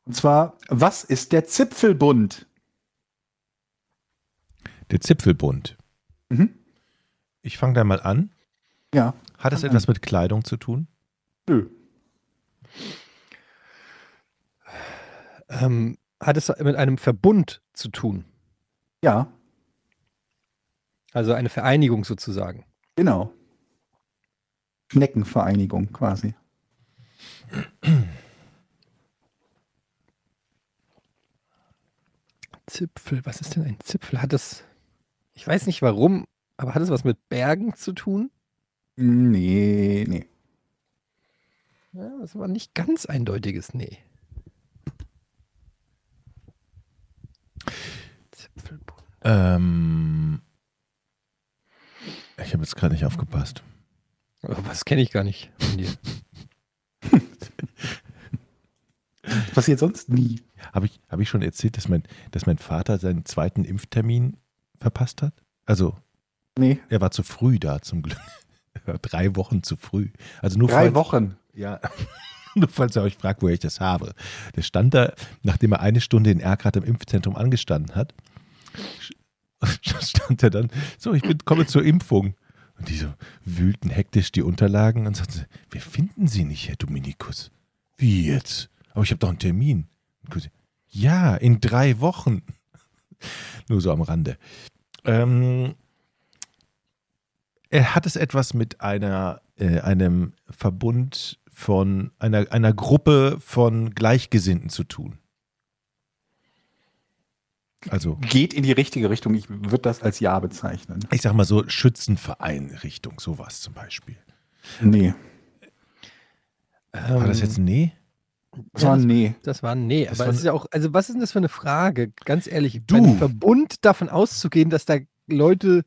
Speaker 3: Und zwar, was ist der Zipfelbund?
Speaker 4: Der Zipfelbund.
Speaker 3: Mhm.
Speaker 4: Ich fange da mal an.
Speaker 3: Ja.
Speaker 4: Hat es etwas mit Kleidung zu tun?
Speaker 3: Nö.
Speaker 2: Ähm, hat es mit einem Verbund zu tun?
Speaker 3: Ja,
Speaker 2: Also eine Vereinigung sozusagen.
Speaker 3: genau. Schneckenvereinigung quasi.
Speaker 2: Zipfel, was ist denn ein Zipfel? Hat es, ich weiß nicht warum, aber hat es was mit Bergen zu tun?
Speaker 3: Nee, nee.
Speaker 2: Ja, das war nicht ganz eindeutiges Nee. Zipfelbund.
Speaker 4: Ähm, ich habe jetzt gerade nicht aufgepasst.
Speaker 2: Was kenne ich gar nicht von dir.
Speaker 3: Das passiert sonst nie.
Speaker 4: Habe ich, hab ich schon erzählt, dass mein, dass mein Vater seinen zweiten Impftermin verpasst hat? Also,
Speaker 3: Nee.
Speaker 4: er war zu früh da zum Glück. Drei Wochen zu früh. Also nur
Speaker 3: Drei
Speaker 4: falls,
Speaker 3: Wochen.
Speaker 4: Ja, nur falls ihr euch fragt, woher ich das habe. Der stand da, nachdem er eine Stunde in Erkrath im Impfzentrum angestanden hat, stand er dann, so, ich bin, komme zur Impfung. Und die so wühlten hektisch die Unterlagen und sagten, wir finden Sie nicht, Herr Dominikus. Wie jetzt? Aber ich habe doch einen Termin. Ja, in drei Wochen. Nur so am Rande. Ähm, er hat es etwas mit einer, äh, einem Verbund von einer, einer Gruppe von Gleichgesinnten zu tun. Also,
Speaker 3: Geht in die richtige Richtung. Ich würde das als Ja bezeichnen.
Speaker 4: ich sag mal so Schützenverein-Richtung, sowas zum Beispiel.
Speaker 3: Nee.
Speaker 4: War das jetzt ein Nee?
Speaker 3: Das war ein Nee.
Speaker 2: Das war ein Nee.
Speaker 4: Das
Speaker 2: Aber es ist ja auch, also was ist denn das für eine Frage? Ganz ehrlich,
Speaker 4: Du.
Speaker 2: einem Verbund davon auszugehen, dass da Leute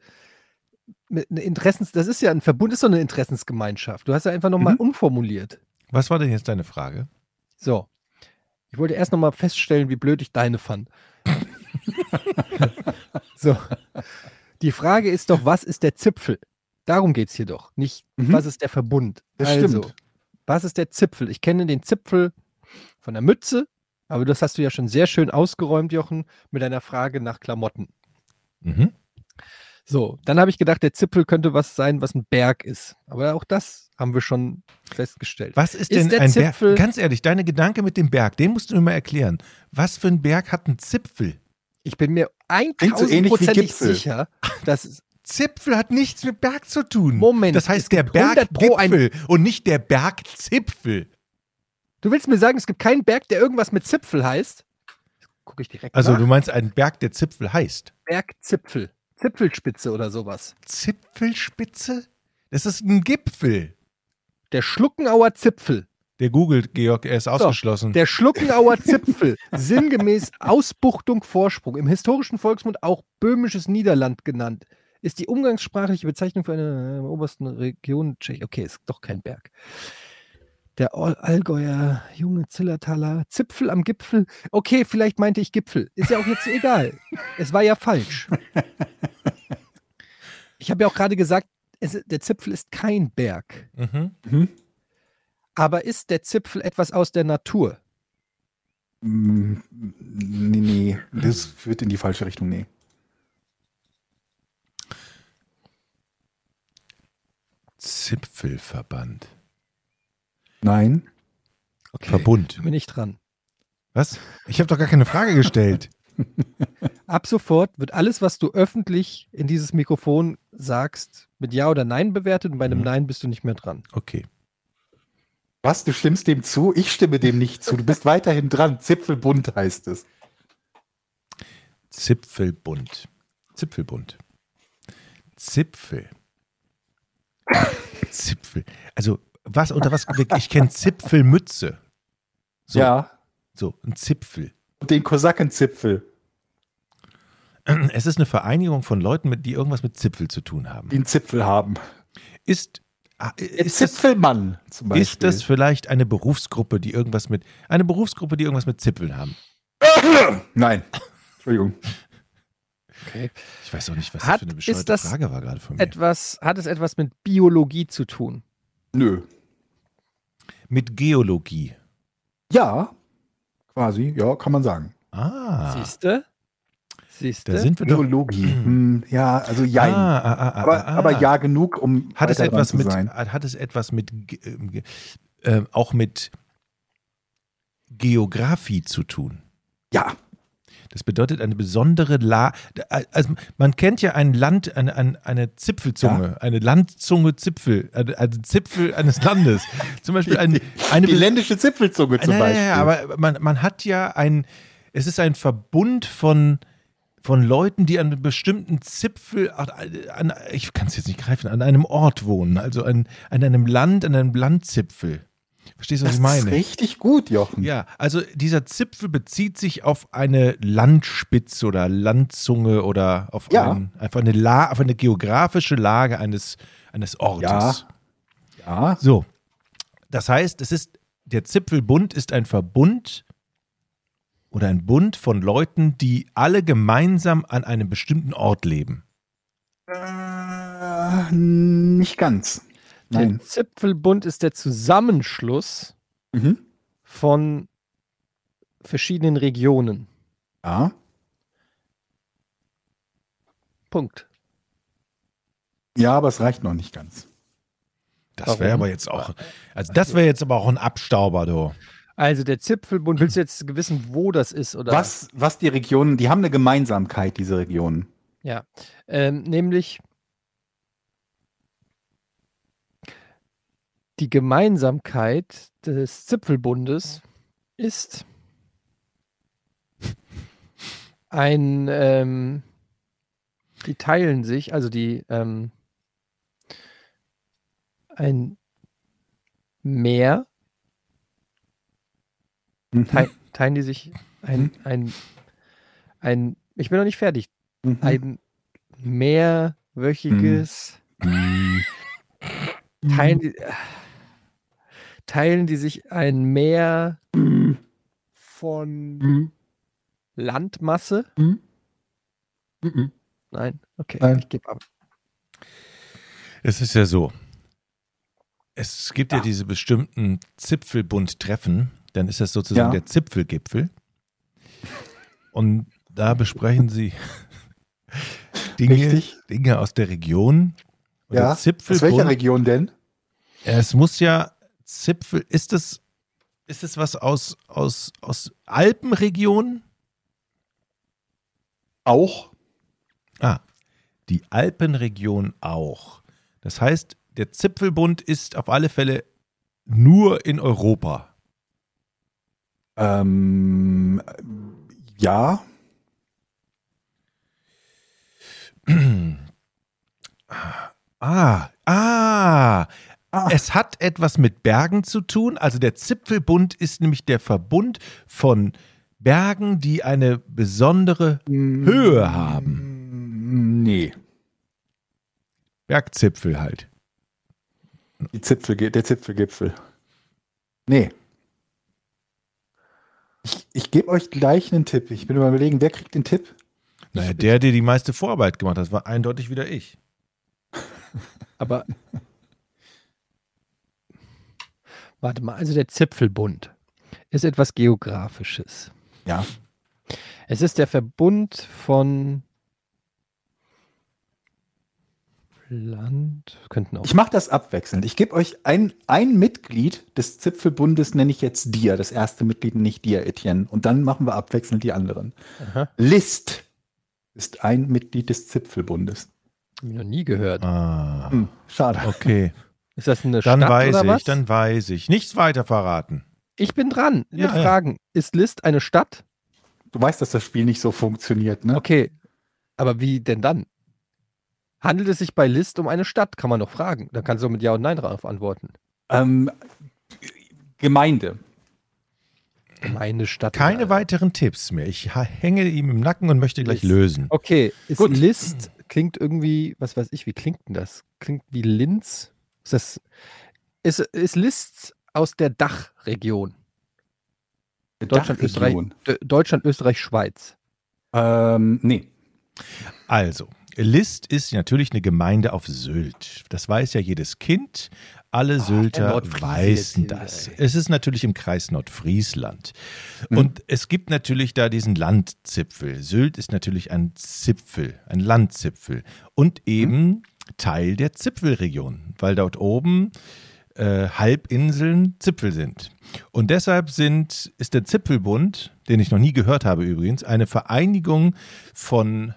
Speaker 2: mit einer Interessens, das ist ja ein Verbund, ist doch eine Interessensgemeinschaft. Du hast ja einfach nochmal
Speaker 3: Mhm.
Speaker 2: umformuliert.
Speaker 4: Was war denn jetzt deine Frage?
Speaker 2: So. Ich wollte erst nochmal feststellen, wie blöd ich deine fand. so. Die Frage ist doch, was ist der Zipfel? Darum geht es hier doch. Nicht,
Speaker 3: Mhm.
Speaker 2: was ist der Verbund?
Speaker 3: Das
Speaker 2: also,
Speaker 3: stimmt.
Speaker 2: was ist der Zipfel? Ich kenne den Zipfel von der Mütze, aber das hast du ja schon sehr schön ausgeräumt, Jochen, mit deiner Frage nach Klamotten.
Speaker 4: Mhm.
Speaker 2: So, dann habe ich gedacht, der Zipfel könnte was sein, was ein Berg ist. Aber auch das haben wir schon festgestellt.
Speaker 4: Was ist
Speaker 2: Ist
Speaker 4: denn
Speaker 2: der
Speaker 4: ein
Speaker 2: Zipfel-
Speaker 4: Berg? Ganz ehrlich, deine Gedanke mit dem Berg, den musst du mir mal erklären. Was für ein Berg hat einen Zipfel?
Speaker 2: Ich bin mir
Speaker 3: Klingt so ähnlich wie
Speaker 2: 1000%ig
Speaker 3: Gipfel.
Speaker 2: sicher, dass
Speaker 4: Zipfel hat nichts mit Berg zu tun.
Speaker 2: Moment,
Speaker 4: Das
Speaker 2: es
Speaker 4: heißt der
Speaker 2: gibt 100 pro ein-
Speaker 4: Berggipfel und nicht der Bergzipfel.
Speaker 2: Du willst mir sagen, es gibt keinen Berg, der irgendwas mit Zipfel heißt? Gucke ich direkt
Speaker 4: Also
Speaker 2: nach.
Speaker 4: du meinst einen Berg, der Zipfel heißt.
Speaker 2: Bergzipfel. Zipfelspitze oder sowas.
Speaker 4: Zipfelspitze? Das ist ein Gipfel.
Speaker 2: Der Schluckenauer Zipfel.
Speaker 4: Der googelt, Georg, er ist ausgeschlossen.
Speaker 2: Der Schluckenauer Zipfel. Sinngemäß Ausbuchtung Vorsprung. Im historischen Volksmund auch böhmisches Niederland genannt. Ist die umgangssprachliche Bezeichnung für eine äh, obersten Region Tschech. Okay, ist doch kein Berg. Der All Allgäuer junge Zillertaler Zipfel am Gipfel. Okay, vielleicht meinte ich Gipfel. Ist ja auch jetzt egal. Es war ja falsch. Ich habe ja auch gerade gesagt, es, der Zipfel ist kein Berg.
Speaker 4: mhm.
Speaker 2: Aber ist der Zipfel etwas aus der Natur?
Speaker 3: Mm, Nee, nee. Das führt in die falsche Richtung. Nee.
Speaker 4: Zipfelverband.
Speaker 3: Nein.
Speaker 2: Okay.
Speaker 4: Verbund.
Speaker 2: Bin ich dran.
Speaker 4: Was? Ich habe doch gar keine Frage gestellt.
Speaker 2: Ab sofort wird alles, was du öffentlich in dieses Mikrofon sagst, mit Ja oder Nein bewertet und bei einem
Speaker 4: Mhm.
Speaker 2: Nein bist du nicht mehr dran.
Speaker 4: Okay.
Speaker 3: Was? Du stimmst dem zu? Ich stimme dem nicht zu. Du bist weiterhin dran. Zipfelbunt heißt es.
Speaker 4: Zipfelbunt. Zipfelbunt. Zipfel. Zipfel. Also, was unter was? Ich kenne Zipfelmütze. So,
Speaker 3: Ja.
Speaker 4: so, ein Zipfel.
Speaker 3: Und den Kosakenzipfel.
Speaker 4: Es ist eine Vereinigung von Leuten, die irgendwas mit Zipfel zu tun haben.
Speaker 3: Die einen Zipfel haben.
Speaker 4: Ist, ah, ist, das,
Speaker 3: Zipfelmann zum Beispiel.
Speaker 4: ist das vielleicht eine Berufsgruppe, die irgendwas mit, eine Berufsgruppe, die irgendwas mit Zipfeln haben?
Speaker 3: Nein. Entschuldigung.
Speaker 2: Okay.
Speaker 4: Ich weiß auch nicht, was
Speaker 2: Hat-
Speaker 4: das für eine
Speaker 2: ist
Speaker 4: bescheuerte
Speaker 2: das
Speaker 4: Frage war gerade von mir.
Speaker 2: Etwas, hat es etwas mit Biologie zu tun?
Speaker 3: Nö.
Speaker 4: Mit Geologie.
Speaker 3: Ja. Quasi. Ja, kann man sagen.
Speaker 4: Ah,
Speaker 2: Siehste? Siehste?
Speaker 4: da sind wir doch.
Speaker 3: Geologie. Hm, ja, also jein.
Speaker 4: Ah, ah, ah, ah,
Speaker 3: aber,
Speaker 4: ah.
Speaker 3: aber ja genug, um
Speaker 4: Hat es etwas
Speaker 3: zu
Speaker 4: mit,
Speaker 3: sein.
Speaker 4: hat es etwas mit, ähm, äh, auch mit Geografie zu tun?
Speaker 3: Ja.
Speaker 4: Das bedeutet eine besondere La also man kennt ja ein Land, eine, eine, eine Zipfelzunge, eine Landzunge Zipfel, eine Zipfel eines Landes. Zum Beispiel ein, eine
Speaker 3: Die ländische Zipfelzunge zum Beispiel.
Speaker 4: nein, nein, aber man, man hat ja ein, es ist ein Verbund von, von Leuten, die an einem bestimmten Zipfel, an, ich kann es jetzt nicht greifen, an einem Ort wohnen, also an, an einem Land, an einem Landzipfel. Verstehst du, was
Speaker 3: das
Speaker 4: ich meine?
Speaker 3: ist richtig gut, Jochen.
Speaker 4: Ja, also dieser Zipfel bezieht sich auf eine Landspitze oder Landzunge oder auf
Speaker 3: Ja.
Speaker 4: ein, einfach eine, La auf eine geografische Lage eines, eines Ortes.
Speaker 3: Ja. Ja.
Speaker 4: So, das heißt, es ist der Zipfelbund ist ein Verbund oder ein Bund von Leuten, die alle gemeinsam an einem bestimmten Ort leben.
Speaker 3: Äh, nicht ganz.
Speaker 2: Der
Speaker 3: Nein.
Speaker 2: Zipfelbund ist der Zusammenschluss
Speaker 3: Mhm.
Speaker 2: von verschiedenen Regionen.
Speaker 3: Ja.
Speaker 2: Punkt.
Speaker 3: Ja, aber es reicht noch nicht ganz.
Speaker 4: Das wäre aber jetzt auch, also das wäre jetzt aber auch ein Abstauber, du.
Speaker 2: Also der Zipfelbund, willst du jetzt wissen, wo das ist? Oder?
Speaker 3: Was, was die Regionen, die haben eine Gemeinsamkeit, diese Regionen.
Speaker 2: Ja, ähm, nämlich die Gemeinsamkeit des Zipfelbundes ist ein, ähm, die teilen sich, also die, ähm, ein Meer,
Speaker 3: Mhm.
Speaker 2: tei teilen die sich ein, ein, ein, ich bin noch nicht fertig,
Speaker 3: Mhm.
Speaker 2: ein mehrwöchiges
Speaker 3: Mhm.
Speaker 2: teilen die, teilen die sich ein Meer von
Speaker 3: Mhm.
Speaker 2: Landmasse?
Speaker 3: Mhm. Mhm.
Speaker 2: Nein, okay,
Speaker 3: Nein.
Speaker 2: ich gebe ab.
Speaker 4: Es ist ja so. Es gibt ja, diese bestimmten Zipfelbund-Treffen, dann ist das sozusagen
Speaker 3: Ja.
Speaker 4: der Zipfelgipfel. Und da besprechen sie Dinge,
Speaker 3: Richtig.
Speaker 4: Dinge aus der Region. Und
Speaker 3: Ja.
Speaker 4: der
Speaker 3: Aus welcher Region denn?
Speaker 4: es muss ja Zipfel, ist es, ist es was aus, aus, aus Alpenregionen?
Speaker 3: Auch.
Speaker 4: Ah, die Alpenregion auch. Das heißt, der Zipfelbund ist auf alle Fälle nur in Europa.
Speaker 3: Ähm, ja.
Speaker 4: Ah, ah,
Speaker 3: Ah.
Speaker 4: es hat etwas mit Bergen zu tun. Also der Zipfelbund ist nämlich der Verbund von Bergen, die eine besondere Höhe haben.
Speaker 3: Nee.
Speaker 4: Bergzipfel halt.
Speaker 3: Die Zipfel, der Zipfelgipfel. Nee. Ich, ich gebe euch gleich einen Tipp. Ich bin überlegen, wer kriegt den Tipp?
Speaker 4: Naja, der, der die meiste Vorarbeit gemacht hat, war eindeutig wieder ich.
Speaker 2: Aber warte mal, also der Zipfelbund ist etwas Geografisches.
Speaker 3: Ja.
Speaker 2: Es ist der Verbund von Land könnten auch.
Speaker 3: Ich mache das abwechselnd. Ich gebe euch ein, ein Mitglied des Zipfelbundes, nenne ich jetzt dir. Das erste Mitglied ich dir, Etienne. Und dann machen wir abwechselnd die anderen.
Speaker 2: Aha.
Speaker 3: List ist ein Mitglied des Zipfelbundes.
Speaker 2: Hab ich noch nie gehört.
Speaker 4: Ah,
Speaker 3: Hm, schade.
Speaker 4: okay.
Speaker 2: Ist das eine
Speaker 4: Dann
Speaker 2: Stadt
Speaker 4: weiß
Speaker 2: oder
Speaker 4: ich,
Speaker 2: was?
Speaker 4: dann weiß ich. Nichts weiter verraten.
Speaker 2: ich bin dran
Speaker 4: Ja,
Speaker 2: mit
Speaker 4: ja.
Speaker 2: Fragen. Ist List eine Stadt?
Speaker 3: Du weißt, dass das Spiel nicht so funktioniert, ne?
Speaker 2: Okay. Aber wie denn dann? Handelt es sich bei List um eine Stadt? Kann man doch fragen. Dann kannst du mit Ja und Nein darauf antworten.
Speaker 3: Ähm, Gemeinde.
Speaker 2: Meine Stadt.
Speaker 4: Keine
Speaker 2: oder-
Speaker 4: weiteren Tipps mehr. Ich hänge ihm im Nacken und möchte gleich
Speaker 2: List.
Speaker 4: lösen.
Speaker 2: Okay, ist
Speaker 3: Gut.
Speaker 2: List klingt irgendwie, was weiß ich, wie klingt denn das? Klingt wie Linz? Ist das ist, ist List aus der Dachregion? Deutschland, Österreich,
Speaker 3: Dachregion.
Speaker 2: D- Deutschland, Österreich, Schweiz.
Speaker 3: Ähm, nee.
Speaker 4: Also, List ist natürlich eine Gemeinde auf Sylt. Das weiß ja jedes Kind. Alle Sylter
Speaker 2: Nordfriese
Speaker 4: weißen
Speaker 2: jetzt hier
Speaker 4: das. Es ist natürlich im Kreis Nordfriesland.
Speaker 3: Mhm.
Speaker 4: Und es gibt natürlich da diesen Landzipfel. Sylt ist natürlich ein Zipfel, ein Landzipfel. Und eben Teil der Zipfelregion, weil dort oben äh, Halbinseln Zipfel sind. Und deshalb sind, ist der Zipfelbund, den ich noch nie gehört habe übrigens, eine Vereinigung von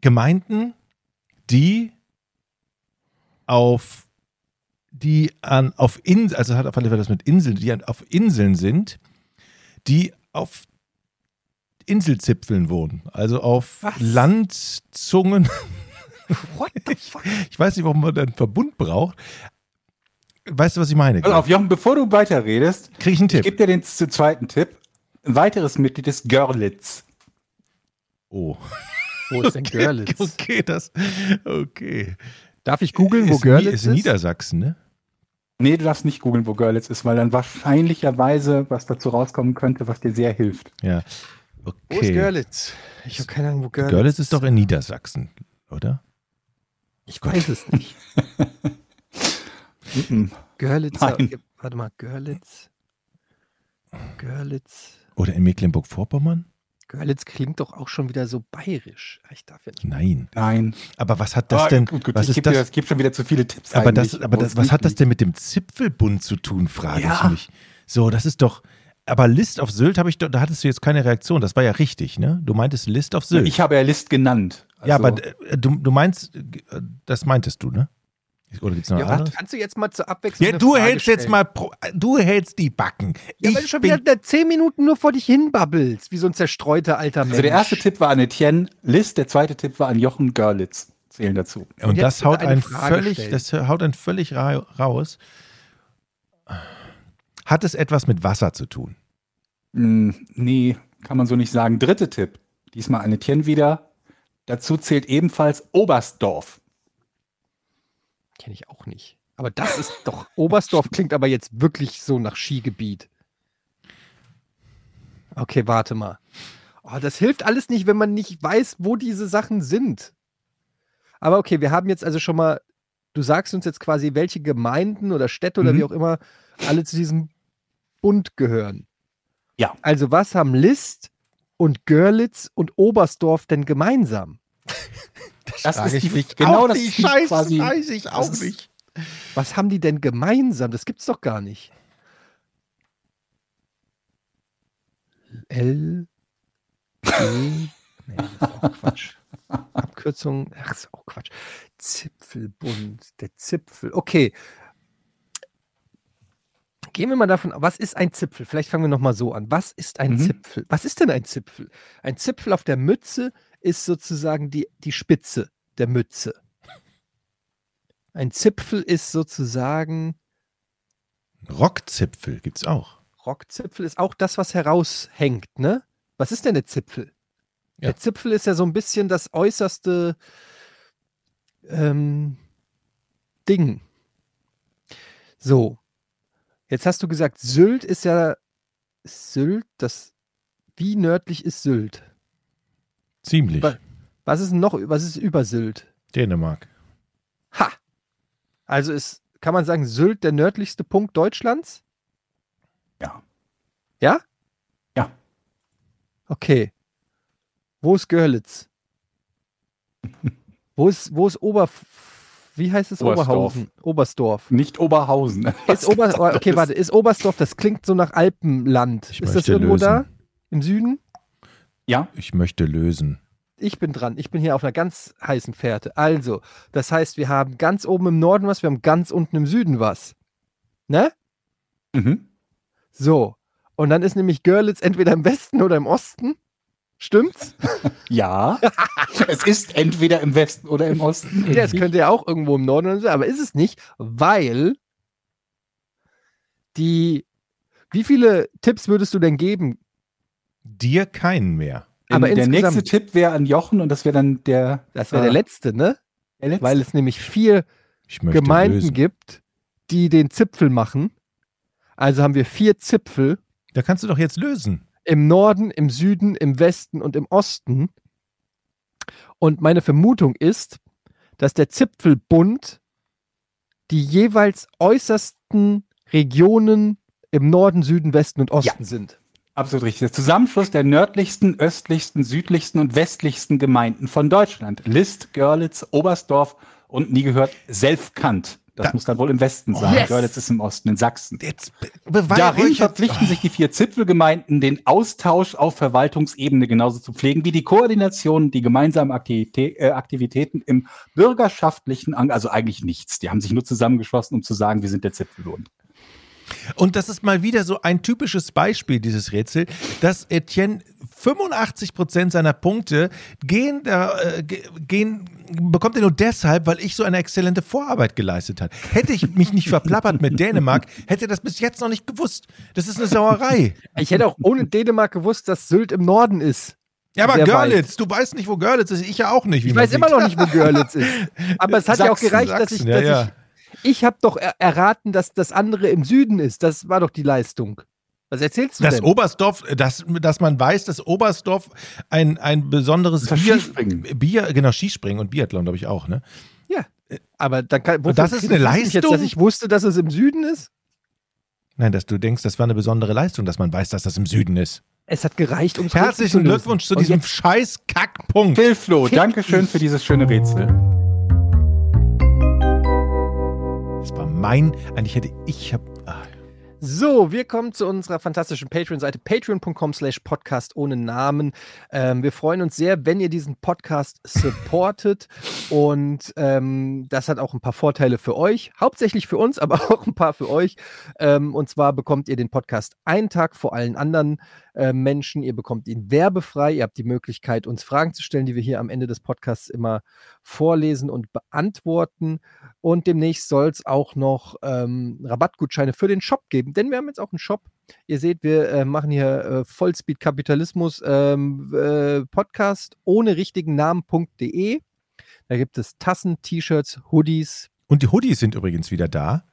Speaker 4: Gemeinden, die auf die an auf Inseln, also hat auf alle Fälle das mit Inseln, die an- auf Inseln sind, die auf Inselzipfeln wohnen, also auf
Speaker 2: Was?
Speaker 4: Landzungen.
Speaker 2: What the fuck?
Speaker 4: Ich weiß nicht, warum man da einen Verbund braucht. Weißt du, was ich meine?
Speaker 3: Pass auf, Jochen, bevor du weiterredest,
Speaker 4: Krieg ich einen
Speaker 3: ich
Speaker 4: Tipp?
Speaker 3: gebe dir den zweiten Tipp. Ein weiteres Mitglied ist Görlitz.
Speaker 4: Oh.
Speaker 2: Wo ist denn Görlitz?
Speaker 4: Okay, das. Okay.
Speaker 2: Darf ich googeln, wo
Speaker 4: ist,
Speaker 2: Görlitz
Speaker 4: ist in Niedersachsen, ne?
Speaker 3: Nee, du darfst nicht googeln, wo Görlitz ist, weil dann wahrscheinlicherweise was dazu rauskommen könnte, was dir sehr hilft.
Speaker 4: Ja.
Speaker 2: Wo ist
Speaker 4: Okay.
Speaker 2: Görlitz? Ich habe keine Ahnung, wo Görlitz
Speaker 4: Görlitz ist doch in Niedersachsen, oder?
Speaker 2: Ich weiß es nicht. Görlitz.
Speaker 3: Nein.
Speaker 2: Warte mal, Görlitz. Görlitz.
Speaker 4: Oder in Mecklenburg-Vorpommern?
Speaker 2: Görlitz klingt doch auch schon wieder so bayerisch. Ich darf ja nicht.
Speaker 4: Nein.
Speaker 3: Nein.
Speaker 4: Aber was hat das
Speaker 3: Ah,
Speaker 4: denn?
Speaker 3: gut, gut,
Speaker 4: was
Speaker 3: ich
Speaker 4: ist das?
Speaker 3: das gibt schon wieder zu viele Tipps.
Speaker 4: Aber das, aber das,
Speaker 3: es
Speaker 4: was
Speaker 3: nicht
Speaker 4: hat das denn mit dem Zipfelbund zu tun, frage
Speaker 3: Ja.
Speaker 4: ich mich. So, das ist doch. Aber List auf Sylt habe ich doch, da hattest du jetzt keine Reaktion. Das war ja richtig, ne? Du meintest List auf Sylt.
Speaker 3: Ich habe ja List genannt.
Speaker 4: ja,
Speaker 3: Also,
Speaker 4: aber äh, du, du meinst, äh, das meintest du, ne? Oder gibt's noch
Speaker 2: Ja,
Speaker 4: anderes?
Speaker 2: kannst du jetzt mal zur Abwechslung.
Speaker 4: Ja, du
Speaker 2: Frage
Speaker 4: hältst jetzt
Speaker 2: stellen?
Speaker 4: mal, pro, du hältst die Backen.
Speaker 2: Ja, weil du
Speaker 4: ich
Speaker 2: schon wieder zehn Minuten nur vor dich hinbabbelst, wie so ein zerstreuter alter Mensch.
Speaker 3: also der erste Tipp war an Etienne List, der zweite Tipp war an Jochen Görlitz. Zählen dazu.
Speaker 4: und
Speaker 2: jetzt
Speaker 4: das haut
Speaker 2: eine
Speaker 4: einen völlig,
Speaker 2: stellen.
Speaker 4: das haut einen völlig ra raus. Hat es etwas mit Wasser zu tun?
Speaker 3: Hm, nee, kann man so nicht sagen. Dritter Tipp. Diesmal an Etienne wieder. Dazu zählt ebenfalls Oberstdorf.
Speaker 2: Kenne ich auch nicht. Aber das ist doch. Oberstdorf klingt aber jetzt wirklich so nach Skigebiet. Okay, warte mal. Oh, das hilft alles nicht, wenn man nicht weiß, wo diese Sachen sind. Aber okay, wir haben jetzt also schon mal. Du sagst uns jetzt quasi, welche Gemeinden oder Städte oder
Speaker 3: Mhm.
Speaker 2: wie auch immer alle zu diesem Bund gehören.
Speaker 3: Ja.
Speaker 2: Also, was haben List und Görlitz und Oberstdorf denn gemeinsam?
Speaker 3: Das
Speaker 4: Frage
Speaker 3: ist
Speaker 4: ich
Speaker 3: die,
Speaker 4: mich
Speaker 3: genau
Speaker 4: auch
Speaker 3: das
Speaker 4: nicht. Scheiße,
Speaker 3: quasi.
Speaker 4: weiß ich auch
Speaker 3: ist-
Speaker 4: nicht.
Speaker 2: Was haben die denn gemeinsam? Das gibt's doch gar nicht. L. G. Nee, das ist auch Quatsch. Abkürzung. Ach, ist auch Quatsch. Zipfelbund. Der Zipfel. Okay. Gehen wir mal davon aus, was ist ein Zipfel? Vielleicht fangen wir nochmal so an. Was ist ein
Speaker 3: Mhm.
Speaker 2: Zipfel? Was ist denn ein Zipfel? Ein Zipfel auf der Mütze ist sozusagen die, die Spitze der Mütze. Ein Zipfel ist sozusagen,
Speaker 4: Rockzipfel gibt's auch.
Speaker 2: Rockzipfel ist auch das, was heraushängt, ne? Was ist denn der Zipfel?
Speaker 4: Ja.
Speaker 2: Der Zipfel ist ja so ein bisschen das äußerste ähm, Ding. So. Jetzt hast du gesagt, Sylt ist ja Sylt, das wie nördlich ist Sylt?
Speaker 4: Ziemlich.
Speaker 2: Wa- Was ist noch, was ist über Sylt?
Speaker 4: Dänemark.
Speaker 2: Ha! Also ist, kann man sagen, Sylt der nördlichste Punkt Deutschlands?
Speaker 3: Ja.
Speaker 2: Ja?
Speaker 3: Ja.
Speaker 2: Okay. Wo ist Görlitz? Wo ist, wo ist Ober... Wie heißt es?
Speaker 3: Oberstdorf.
Speaker 2: Oberhausen. Oberstdorf.
Speaker 3: Nicht Oberhausen.
Speaker 2: Ist Ober, oh, okay, warte, ist Oberstdorf, das klingt so nach Alpenland.
Speaker 4: Ich
Speaker 2: ist das irgendwo
Speaker 4: lösen.
Speaker 2: da? Im Süden?
Speaker 3: Ja,
Speaker 4: Ich möchte lösen.
Speaker 2: Ich bin dran. Ich bin hier auf einer ganz heißen Fährte. Also, das heißt, wir haben ganz oben im Norden was, wir haben ganz unten im Süden was. Ne?
Speaker 3: mhm.
Speaker 2: So. Und dann ist nämlich Görlitz entweder im Westen oder im Osten. Stimmt's?
Speaker 3: ja. es ist entweder im Westen oder im Osten.
Speaker 2: Ja, es könnte ja auch irgendwo im Norden sein, aber ist es nicht, weil die. Wie viele Tipps würdest du denn geben?
Speaker 4: Dir keinen mehr.
Speaker 2: aber
Speaker 3: der nächste Tipp wäre an Jochen und das wäre dann der,
Speaker 2: Das wäre
Speaker 3: Ah.
Speaker 2: der letzte, ne?
Speaker 3: der letzte.
Speaker 2: Weil es nämlich vier Gemeinden
Speaker 4: lösen.
Speaker 2: gibt, die den Zipfel machen. Also haben wir vier Zipfel
Speaker 4: Da kannst du doch jetzt lösen.
Speaker 2: Im Norden, im Süden, im Westen und im Osten. Und meine Vermutung ist, dass der Zipfelbund die jeweils äußersten Regionen im Norden, Süden, Westen und Osten sind.
Speaker 3: Absolut richtig. Der Zusammenschluss der nördlichsten, östlichsten, südlichsten und westlichsten Gemeinden von Deutschland. List, Görlitz, Oberstdorf und nie gehört Selfkant. Das
Speaker 4: Da-
Speaker 3: muss dann wohl im Westen sein.
Speaker 2: Yes!
Speaker 3: Görlitz ist im Osten, in Sachsen.
Speaker 4: Jetzt
Speaker 3: Darin verpflichten sich die vier Zipfelgemeinden, den Austausch auf Verwaltungsebene genauso zu pflegen wie die Koordination, die gemeinsamen Aktivitä äh, Aktivitäten im bürgerschaftlichen, also eigentlich nichts. Die haben sich nur zusammengeschlossen, um zu sagen, wir sind der Zipfelbund.
Speaker 4: Und das ist mal wieder so ein typisches Beispiel, dieses Rätsel, dass Etienne 85 Prozent seiner Punkte gehen, da, äh, ge- gehen, bekommt er nur deshalb, weil ich so eine exzellente Vorarbeit geleistet habe. Hätte ich mich nicht verplappert mit Dänemark, hätte er das bis jetzt noch nicht gewusst. Das ist eine Sauerei.
Speaker 2: Ich hätte auch ohne Dänemark gewusst, dass Sylt im Norden ist.
Speaker 4: Ja, aber Görlitz, du weißt nicht, wo Görlitz ist. Ich ja auch nicht.
Speaker 2: Ich weiß immer
Speaker 4: sieht.
Speaker 2: noch nicht, wo Görlitz ist. Aber es hat ja auch
Speaker 3: Sachsen,
Speaker 2: gereicht, dass ich,
Speaker 4: Sachsen,
Speaker 2: dass
Speaker 4: ja,
Speaker 2: ich Ich habe doch er erraten, dass das andere im Süden ist. Das war doch die Leistung. Was erzählst du
Speaker 4: Das
Speaker 2: denn?
Speaker 4: Oberstdorf, dass, dass man weiß, dass Oberstdorf ein, ein besonderes
Speaker 3: Das
Speaker 4: Bier,
Speaker 3: Skispringen.
Speaker 4: Bier, genau, Skispringen und Biathlon, glaube ich auch, ne?
Speaker 2: ja. Aber dann kann,
Speaker 4: das ist eine
Speaker 2: mich Jetzt,
Speaker 4: Leistung?
Speaker 2: dass ich wusste, dass es im Süden ist?
Speaker 4: Nein, dass du denkst, das war eine besondere Leistung, dass man weiß, dass das im Süden ist.
Speaker 2: Es hat gereicht, um
Speaker 4: Herzlichen
Speaker 2: zu.
Speaker 4: Glückwunsch zu diesem scheiß Kackpunkt.
Speaker 3: Philflo, danke schön für dieses schöne Rätsel.
Speaker 4: Das war mein, eigentlich hätte ich, hab, ah,
Speaker 2: So, wir kommen zu unserer fantastischen Patreon-Seite patreon.com slash podcast ohne Namen. Ähm, wir freuen uns sehr, wenn ihr diesen Podcast supportet und ähm, das hat auch ein paar Vorteile für euch, hauptsächlich für uns, aber auch ein paar für euch. Ähm, und zwar bekommt ihr den Podcast einen Tag vor allen anderen äh, Menschen. Ihr bekommt ihn werbefrei. Ihr habt die Möglichkeit, uns Fragen zu stellen, die wir hier am Ende des Podcasts immer vorlesen und beantworten. Und demnächst soll es auch noch ähm, Rabattgutscheine für den Shop geben, denn wir haben jetzt auch einen Shop. Ihr seht, wir äh, machen hier äh, Vollspeed Kapitalismus ähm, äh, Podcast ohne richtigen Namen.de. Da gibt es Tassen, T-Shirts, Hoodies.
Speaker 4: Und die Hoodies sind übrigens wieder da.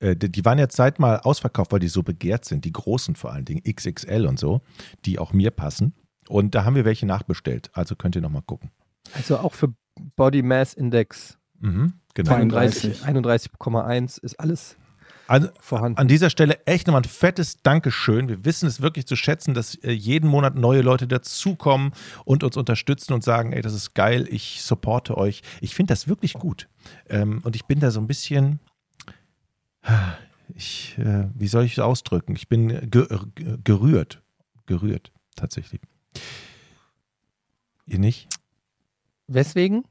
Speaker 4: Äh, Die waren jetzt seit mal ausverkauft, weil die so begehrt sind. Die großen vor allen Dingen, XXL und so, die auch mir passen. Und da haben wir welche nachbestellt. Also könnt ihr nochmal gucken.
Speaker 2: Also auch für Body Mass Index
Speaker 4: Mhm, genau.
Speaker 2: 31 31,1 ist alles
Speaker 4: Also,
Speaker 2: vorhanden.
Speaker 4: an dieser Stelle echt nochmal ein fettes Dankeschön. Wir wissen es wirklich zu schätzen, dass äh, jeden Monat neue Leute dazukommen und uns unterstützen und sagen, ey, das ist geil, ich supporte euch. Ich finde das wirklich gut. Ähm, und ich bin da so ein bisschen, ich, äh, wie soll ich es ausdrücken? Ich bin ge ge- gerührt. Gerührt, tatsächlich. Ihr nicht?
Speaker 2: Weswegen?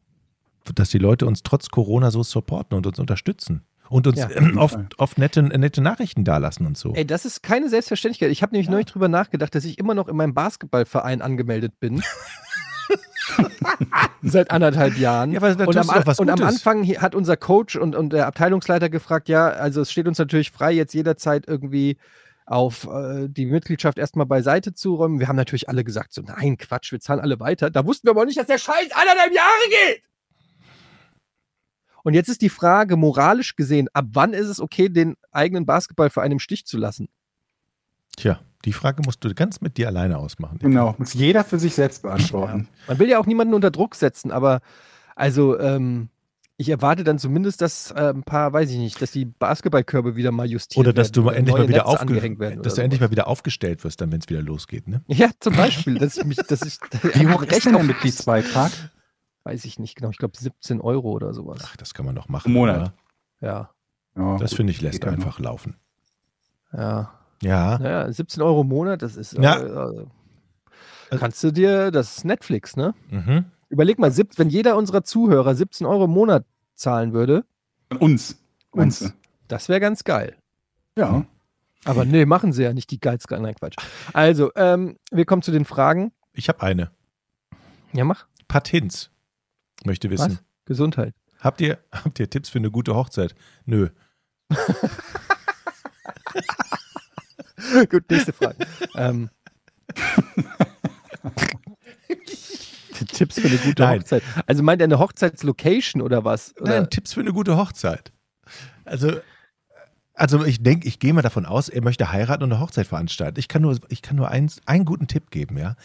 Speaker 4: Dass die Leute uns trotz Corona so supporten und uns unterstützen. Und uns
Speaker 2: Ja.
Speaker 4: ähm, oft, oft nette, nette Nachrichten dalassen und so.
Speaker 2: Ey, das ist keine Selbstverständlichkeit. Ich habe nämlich neulich drüber nachgedacht, dass ich immer noch in meinem Basketballverein angemeldet bin. Seit anderthalb Jahren.
Speaker 4: Ja, aber
Speaker 2: und am, und am. Anfang hat unser Coach und, und der Abteilungsleiter gefragt, ja, also es steht uns natürlich frei, jetzt jederzeit irgendwie auf äh, die Mitgliedschaft erstmal beiseite zu räumen. Wir haben natürlich alle gesagt, so nein, Quatsch, wir zahlen alle weiter. Da wussten wir aber nicht, dass der Scheiß anderthalb Jahre geht. Und jetzt ist die Frage, moralisch gesehen, ab wann ist es okay, den eigenen Basketballverein im Stich zu lassen?
Speaker 4: Tja, die Frage musst du ganz mit dir alleine ausmachen.
Speaker 3: Genau, muss jeder für sich selbst beantworten.
Speaker 2: Man will ja auch niemanden unter Druck setzen, aber also ähm, ich erwarte dann zumindest, dass äh, ein paar, weiß ich nicht, dass die Basketballkörbe wieder mal justiert
Speaker 4: Oder dass
Speaker 2: werden
Speaker 4: du endlich
Speaker 2: neue
Speaker 4: mal wieder
Speaker 2: Netze
Speaker 4: aufge
Speaker 2: angehängt werden.
Speaker 4: dass du
Speaker 2: oder
Speaker 4: endlich mal wieder aufgestellt wirst, dann wenn es wieder losgeht, ne?
Speaker 2: Ja, zum Beispiel, dass ich mich, dass ich
Speaker 3: Wie hoch ist denn der Mitgliedsbeitrag?
Speaker 2: weiß ich nicht genau, ich glaube 17 Euro oder sowas.
Speaker 4: Ach, das kann man doch machen.
Speaker 3: Im Monat.
Speaker 4: oder?
Speaker 2: Ja,
Speaker 3: Ja,
Speaker 4: Das finde ich lässt
Speaker 3: ja noch.
Speaker 4: einfach laufen.
Speaker 2: ja.
Speaker 4: Ja,
Speaker 2: Naja, 17 Euro im Monat, das ist.
Speaker 4: Ja.
Speaker 2: Äh, äh, kannst du dir, das ist Netflix, ne?
Speaker 4: mhm.
Speaker 2: Überleg mal, wenn jeder unserer Zuhörer 17 Euro im Monat zahlen würde,
Speaker 3: Von uns.
Speaker 2: Uns. das wäre ganz geil.
Speaker 3: Ja.
Speaker 2: Aber nee, machen sie ja nicht die geilste. Nein, Quatsch. Also, ähm, wir kommen zu den Fragen.
Speaker 4: ich habe eine.
Speaker 2: Ja, mach.
Speaker 4: Patins. Möchte wissen.
Speaker 2: Was? Gesundheit.
Speaker 4: Habt ihr, habt ihr Tipps für eine gute Hochzeit? Nö.
Speaker 2: Gut, nächste Frage. ähm, Tipps für eine gute
Speaker 4: Nein.
Speaker 2: Hochzeit. Also meint er eine Hochzeitslocation oder was? Oder?
Speaker 4: Nein, Tipps für eine gute Hochzeit. Also, also ich denke, ich gehe mal davon aus, er möchte heiraten und eine Hochzeit veranstalten. Ich kann nur, ich kann nur eins, einen guten Tipp geben, ja.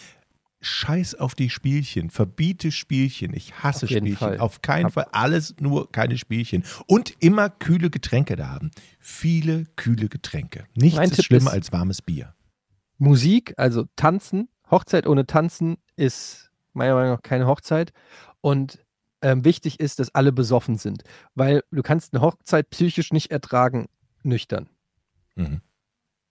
Speaker 4: Scheiß auf die Spielchen, verbiete Spielchen. Ich hasse
Speaker 2: Auf
Speaker 4: Spielchen.
Speaker 2: Fall.
Speaker 4: Auf keinen Fall alles nur keine Spielchen. Und immer kühle Getränke da haben. Viele kühle Getränke. Nichts
Speaker 2: Mein
Speaker 4: ist
Speaker 2: Tipp
Speaker 4: schlimmer
Speaker 2: ist-
Speaker 4: als warmes Bier.
Speaker 2: Musik, also Tanzen. Hochzeit ohne Tanzen ist meiner Meinung nach keine Hochzeit. Und ähm, wichtig ist, dass alle besoffen sind. Weil du kannst eine Hochzeit psychisch nicht ertragen, nüchtern.
Speaker 4: Mhm.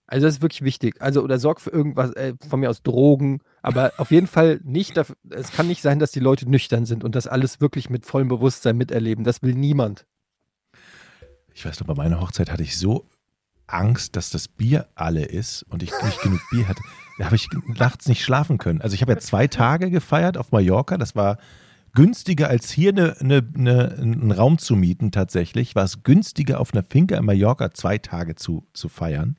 Speaker 2: Also das ist wirklich wichtig. Also oder sorg für irgendwas, äh, von mir aus Drogen, aber auf jeden Fall nicht dafür, es kann nicht sein, dass die Leute nüchtern sind und das alles wirklich mit vollem Bewusstsein miterleben. Das will niemand.
Speaker 4: Ich weiß noch, bei meiner Hochzeit hatte ich so Angst, dass das Bier alle ist und ich nicht genug Bier hatte. Da habe ich nachts nicht schlafen können. Also ich habe ja zwei Tage gefeiert auf Mallorca. Das war günstiger als hier eine, eine, eine, einen Raum zu mieten tatsächlich. War es günstiger auf einer Finca in Mallorca zwei Tage zu, zu feiern.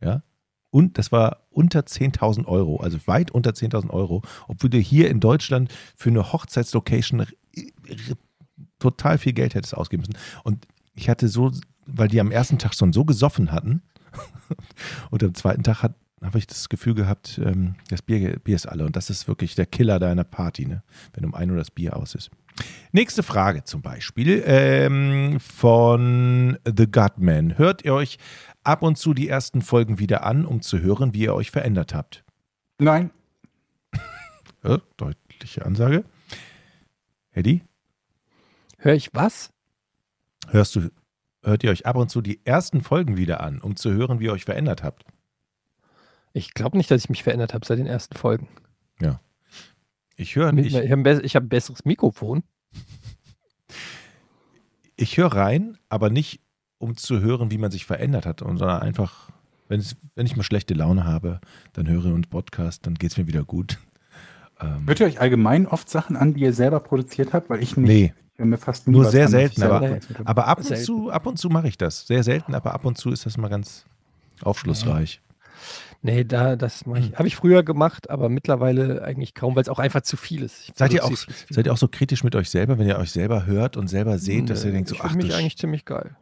Speaker 4: Ja. Und das war unter 10.000 Euro, also weit unter 10.000 Euro, obwohl du hier in Deutschland für eine Hochzeitslocation total viel Geld hättest ausgeben müssen. Und ich hatte so, weil die am ersten Tag schon so gesoffen hatten und am zweiten Tag hat, habe ich das Gefühl gehabt, ähm, das Bier, Bier ist alle und das ist wirklich der Killer deiner Party, ne? wenn um 1 Uhr das Bier aus ist. Nächste Frage zum Beispiel ähm, von The Godman. Hört ihr euch ab und zu die ersten Folgen wieder an, um zu hören, wie ihr euch verändert habt?
Speaker 3: Nein.
Speaker 4: Ja, deutliche Ansage. Eddie,
Speaker 2: Hör ich was?
Speaker 4: hörst du, hört ihr euch ab und zu die ersten Folgen wieder an, um zu hören, wie ihr euch verändert habt?
Speaker 2: Ich glaube nicht, dass ich mich verändert habe seit den ersten Folgen.
Speaker 4: Ich höre
Speaker 2: Ich,
Speaker 4: ich,
Speaker 2: ich habe ein, hab ein besseres Mikrofon.
Speaker 4: ich hör rein, aber nicht, um zu hören, wie man sich verändert hat, sondern einfach, wenn, es, wenn ich mal schlechte Laune habe, dann höre ich uns Podcast, dann geht es mir wieder gut. Ähm,
Speaker 3: Hört ihr euch allgemein oft Sachen an, die ihr selber produziert habt? Weil ich nicht.
Speaker 4: nee,
Speaker 3: Ich mir fast
Speaker 4: Nur sehr
Speaker 3: an,
Speaker 4: selten, aber- aber ab und
Speaker 2: Selten.
Speaker 4: zu, ab und zu mache ich das. Sehr selten, aber ab und zu ist das mal ganz aufschlussreich.
Speaker 2: Nee, da, das mache
Speaker 4: Hm.
Speaker 2: ich. Habe ich früher gemacht, aber mittlerweile eigentlich kaum, weil es auch einfach zu viel ist.
Speaker 4: Seid ihr auch, seid ihr auch so kritisch mit euch selber, wenn ihr euch selber hört und selber seht, dass ihr
Speaker 2: Nee,
Speaker 4: denkt so,
Speaker 2: ich
Speaker 4: ach
Speaker 2: mich eigentlich ziemlich geil.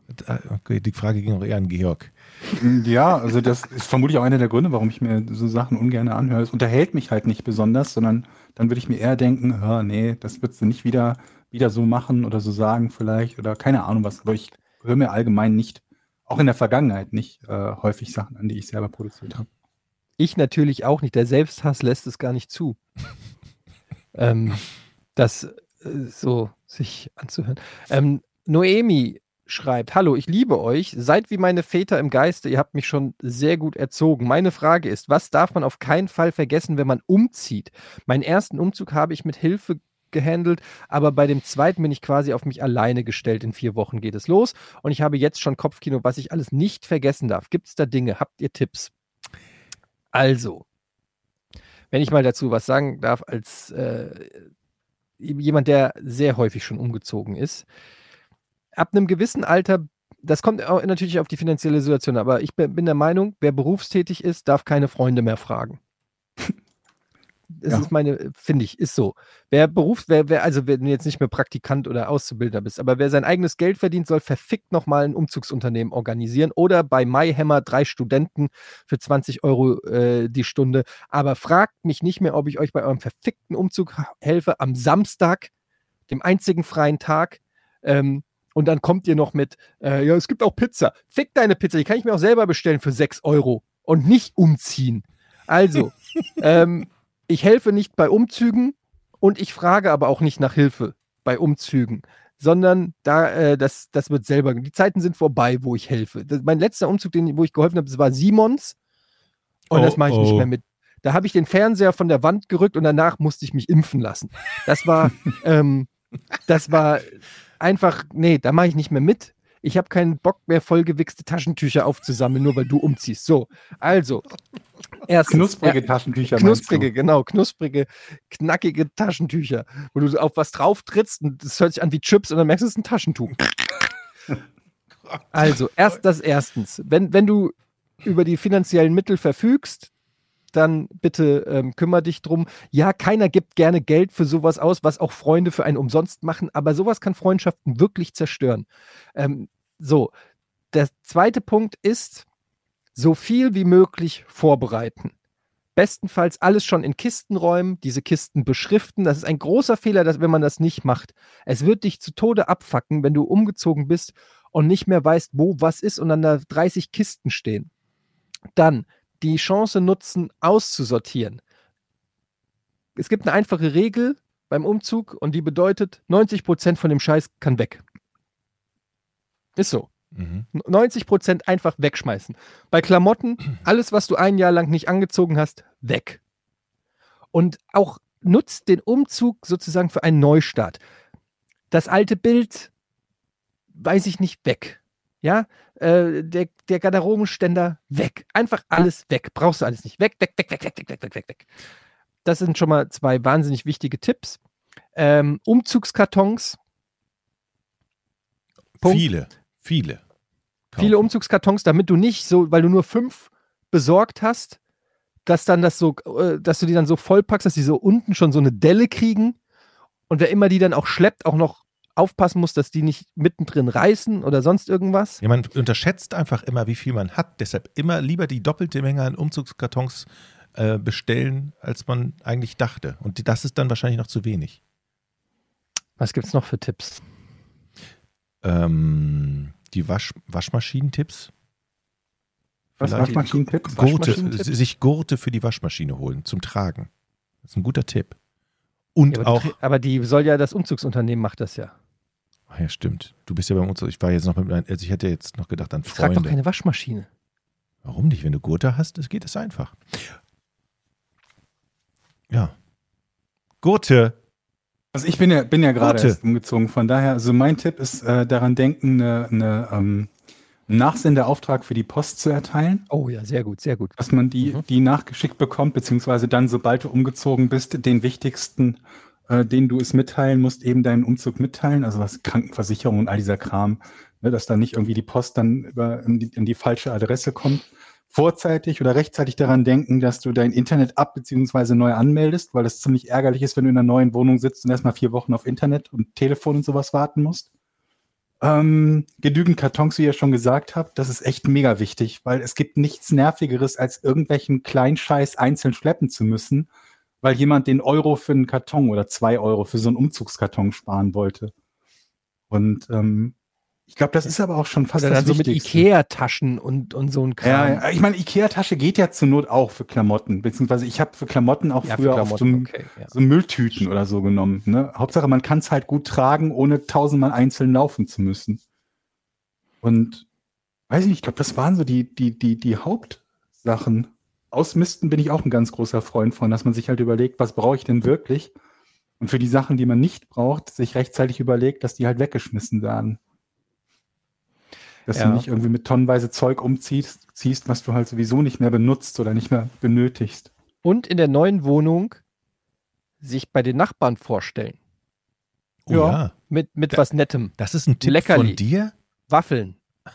Speaker 4: Okay, die Frage ging auch eher an Georg.
Speaker 3: Ja, also das ist vermutlich auch einer der Gründe, warum ich mir so Sachen ungern anhöre. Es unterhält mich halt nicht besonders, sondern dann würde ich mir eher denken, "Ah, nee, das würdest du nicht wieder, wieder so machen oder so sagen vielleicht oder keine Ahnung was. Aber ich höre mir allgemein nicht, auch in der Vergangenheit nicht äh, häufig Sachen an, die ich selber produziert habe.
Speaker 2: Ich natürlich auch nicht. Der Selbsthass lässt es gar nicht zu. ähm, das äh, so sich anzuhören. Ähm, Noemi schreibt: Hallo, ich liebe euch. Seid wie meine Väter im Geiste. Ihr habt mich schon sehr gut erzogen. Meine Frage ist: Was darf man auf keinen Fall vergessen, wenn man umzieht? Meinen ersten Umzug habe ich mit Hilfe gehandelt, aber bei dem zweiten bin ich quasi auf mich alleine gestellt. In vier Wochen geht es los und ich habe jetzt schon Kopfkino, was ich alles nicht vergessen darf. Gibt es da Dinge? Habt ihr Tipps? Also, wenn ich mal dazu was sagen darf, als äh, jemand, der sehr häufig schon umgezogen ist, ab einem gewissen Alter, das kommt natürlich auf die finanzielle Situation, aber ich bin der Meinung, wer berufstätig ist, darf keine Freunde mehr fragen. Das
Speaker 3: Ja.
Speaker 2: ist meine, finde ich, ist so. Wer Berufs, wer, wer, also wenn du jetzt nicht mehr Praktikant oder Auszubildender bist, aber wer sein eigenes Geld verdient, soll verfickt nochmal ein Umzugsunternehmen organisieren oder bei MyHammer drei Studenten für 20 Euro äh, die Stunde. Aber fragt mich nicht mehr, ob ich euch bei eurem verfickten Umzug helfe am Samstag, dem einzigen freien Tag. Ähm, und dann kommt ihr noch mit, äh, ja, es gibt auch Pizza. Fick deine Pizza, die kann ich mir auch selber bestellen für 6 Euro und nicht umziehen. Also, ähm, ich helfe nicht bei Umzügen Und ich frage aber auch nicht nach Hilfe bei Umzügen, sondern da, äh, das, das wird selber. Die Zeiten sind vorbei, wo ich helfe. Das, mein letzter Umzug, den, wo ich geholfen habe, das war Simons. Und
Speaker 4: Oh,
Speaker 2: das mache ich nicht
Speaker 4: oh.
Speaker 2: mehr mit. Da habe ich den Fernseher von der Wand gerückt und danach musste ich mich impfen lassen. Das war, ähm, das war einfach, nee, da mache ich nicht mehr mit. Ich habe keinen Bock mehr, vollgewichste Taschentücher aufzusammeln, nur weil du umziehst. So, also, erstens.
Speaker 3: Knusprige
Speaker 2: er-
Speaker 3: Taschentücher.
Speaker 2: Knusprige, genau, knusprige, knackige Taschentücher, wo du auf was drauf trittst und das hört sich an wie Chips und dann merkst du, es ist ein Taschentuch. Also, erst das erstens. Wenn, wenn du über die finanziellen Mittel verfügst, dann bitte ähm, kümmere dich drum. Ja, keiner gibt gerne Geld für sowas aus, was auch Freunde für einen umsonst machen, aber sowas kann Freundschaften wirklich zerstören. Ähm, so, der zweite Punkt ist, so viel wie möglich vorbereiten. Bestenfalls alles schon in Kisten räumen, diese Kisten beschriften. Das ist ein großer Fehler, dass, wenn man das nicht macht. Es wird dich zu Tode abfacken, wenn du umgezogen bist und nicht mehr weißt, wo was ist und dann da 30 Kisten stehen. Dann die Chance nutzen, auszusortieren. Es gibt eine einfache Regel beim Umzug und die bedeutet, 90% von dem Scheiß kann weg. Ist so.
Speaker 4: Mhm.
Speaker 2: 90 Prozent einfach wegschmeißen. Bei Klamotten, alles, was du ein Jahr lang nicht angezogen hast, weg. Und auch nutzt den Umzug sozusagen für einen Neustart. Das alte Bild, weiß ich nicht, weg. Ja, äh, der, der Garderobenständer, weg. Einfach alles weg. Brauchst du alles nicht. Weg, weg, weg, weg, weg, weg, weg, weg, weg, weg. Das sind schon mal zwei wahnsinnig wichtige Tipps. Ähm, Umzugskartons, Punkt.
Speaker 4: Viele, viele.
Speaker 2: viele
Speaker 4: kaufen.
Speaker 2: Umzugskartons, damit du nicht so, weil du nur fünf besorgt hast, dass dann das so, äh, dass du die dann so vollpackst, dass die so unten schon so eine Delle kriegen und wer immer die dann auch schleppt, auch noch aufpassen muss, dass die nicht mittendrin reißen oder sonst irgendwas.
Speaker 4: Ja, man unterschätzt einfach immer, wie viel man hat. Deshalb immer lieber die doppelte Menge an Umzugskartons äh, bestellen, als man eigentlich dachte. Und das ist dann wahrscheinlich noch zu wenig.
Speaker 2: Was gibt's noch für Tipps?
Speaker 4: Ähm, die Wasch Waschmaschinentipps?
Speaker 3: Was Waschmaschinentipps?
Speaker 4: Gurte,
Speaker 2: Waschmaschinentipps?
Speaker 4: sich Gurte für die Waschmaschine holen zum Tragen. Das ist ein guter Tipp. Und
Speaker 2: Ja, aber,
Speaker 4: auch,
Speaker 2: die- aber die soll ja, das Umzugsunternehmen macht das ja.
Speaker 4: Ah ja, stimmt. Du bist ja beim Umzug. Ich war jetzt noch mit meinen, also ich hätte jetzt noch gedacht an
Speaker 2: Ich trage doch
Speaker 4: Freunde.
Speaker 2: keine Waschmaschine.
Speaker 4: Warum nicht? Wenn du Gurte hast, das geht es einfach. Ja. Gurte.
Speaker 3: Also ich bin ja, bin ja gerade umgezogen, von daher, also mein Tipp ist, äh, daran denken, eine, eine, ähm, einen Nachsendeauftrag für die Post zu erteilen,
Speaker 2: Oh ja, sehr gut, sehr gut.
Speaker 3: dass man die,
Speaker 2: Mhm.
Speaker 3: die nachgeschickt bekommt, beziehungsweise dann, sobald du umgezogen bist, den wichtigsten, äh, den du es mitteilen musst, eben deinen Umzug mitteilen, also was Krankenversicherung und all dieser Kram, ne, dass dann nicht irgendwie die Post dann über, in, die, in die falsche Adresse kommt. Vorzeitig oder rechtzeitig daran denken, dass du dein Internet ab bzw. neu anmeldest, weil das ziemlich ärgerlich ist, wenn du in einer neuen Wohnung sitzt und erstmal vier Wochen auf Internet und Telefon und sowas warten musst. Ähm, genügend Kartons, wie ihr schon gesagt habt, das ist echt mega wichtig, weil es gibt nichts Nervigeres, als irgendwelchen Kleinscheiß einzeln schleppen zu müssen, weil jemand den Euro für einen Karton oder zwei Euro für so einen Umzugskarton sparen wollte. Und ähm, ich glaube, das ist aber auch schon fast
Speaker 2: Oder
Speaker 3: das
Speaker 2: dann so mit. Ikea-Taschen und, und so ein Kram.
Speaker 3: Ja, ich meine, Ikea-Tasche geht ja zur Not auch für Klamotten, beziehungsweise ich habe für Klamotten auch
Speaker 2: Ja,
Speaker 3: früher auf so,
Speaker 2: Klamotten, okay, ja.
Speaker 3: so Mülltüten oder so genommen. Ne? Hauptsache, man kann es halt gut tragen, ohne tausendmal einzeln laufen zu müssen. Und weiß ich nicht, ich glaube, das waren so die, die, die, die Hauptsachen. Ausmisten bin ich auch ein ganz großer Freund von, dass man sich halt überlegt, was brauche ich denn wirklich? Und für die Sachen, die man nicht braucht, sich rechtzeitig überlegt, dass die halt weggeschmissen werden. Dass
Speaker 2: Ja.
Speaker 3: du nicht irgendwie mit tonnenweise Zeug umziehst, ziehst, was du halt sowieso nicht mehr benutzt oder nicht mehr benötigst.
Speaker 2: Und in der neuen Wohnung sich bei den Nachbarn vorstellen.
Speaker 4: Oh
Speaker 3: Ja.
Speaker 4: ja.
Speaker 2: Mit, mit
Speaker 4: Da-
Speaker 2: was Nettem.
Speaker 4: Das ist ein Tipp
Speaker 2: Leckerli.
Speaker 4: von dir?
Speaker 2: Waffeln.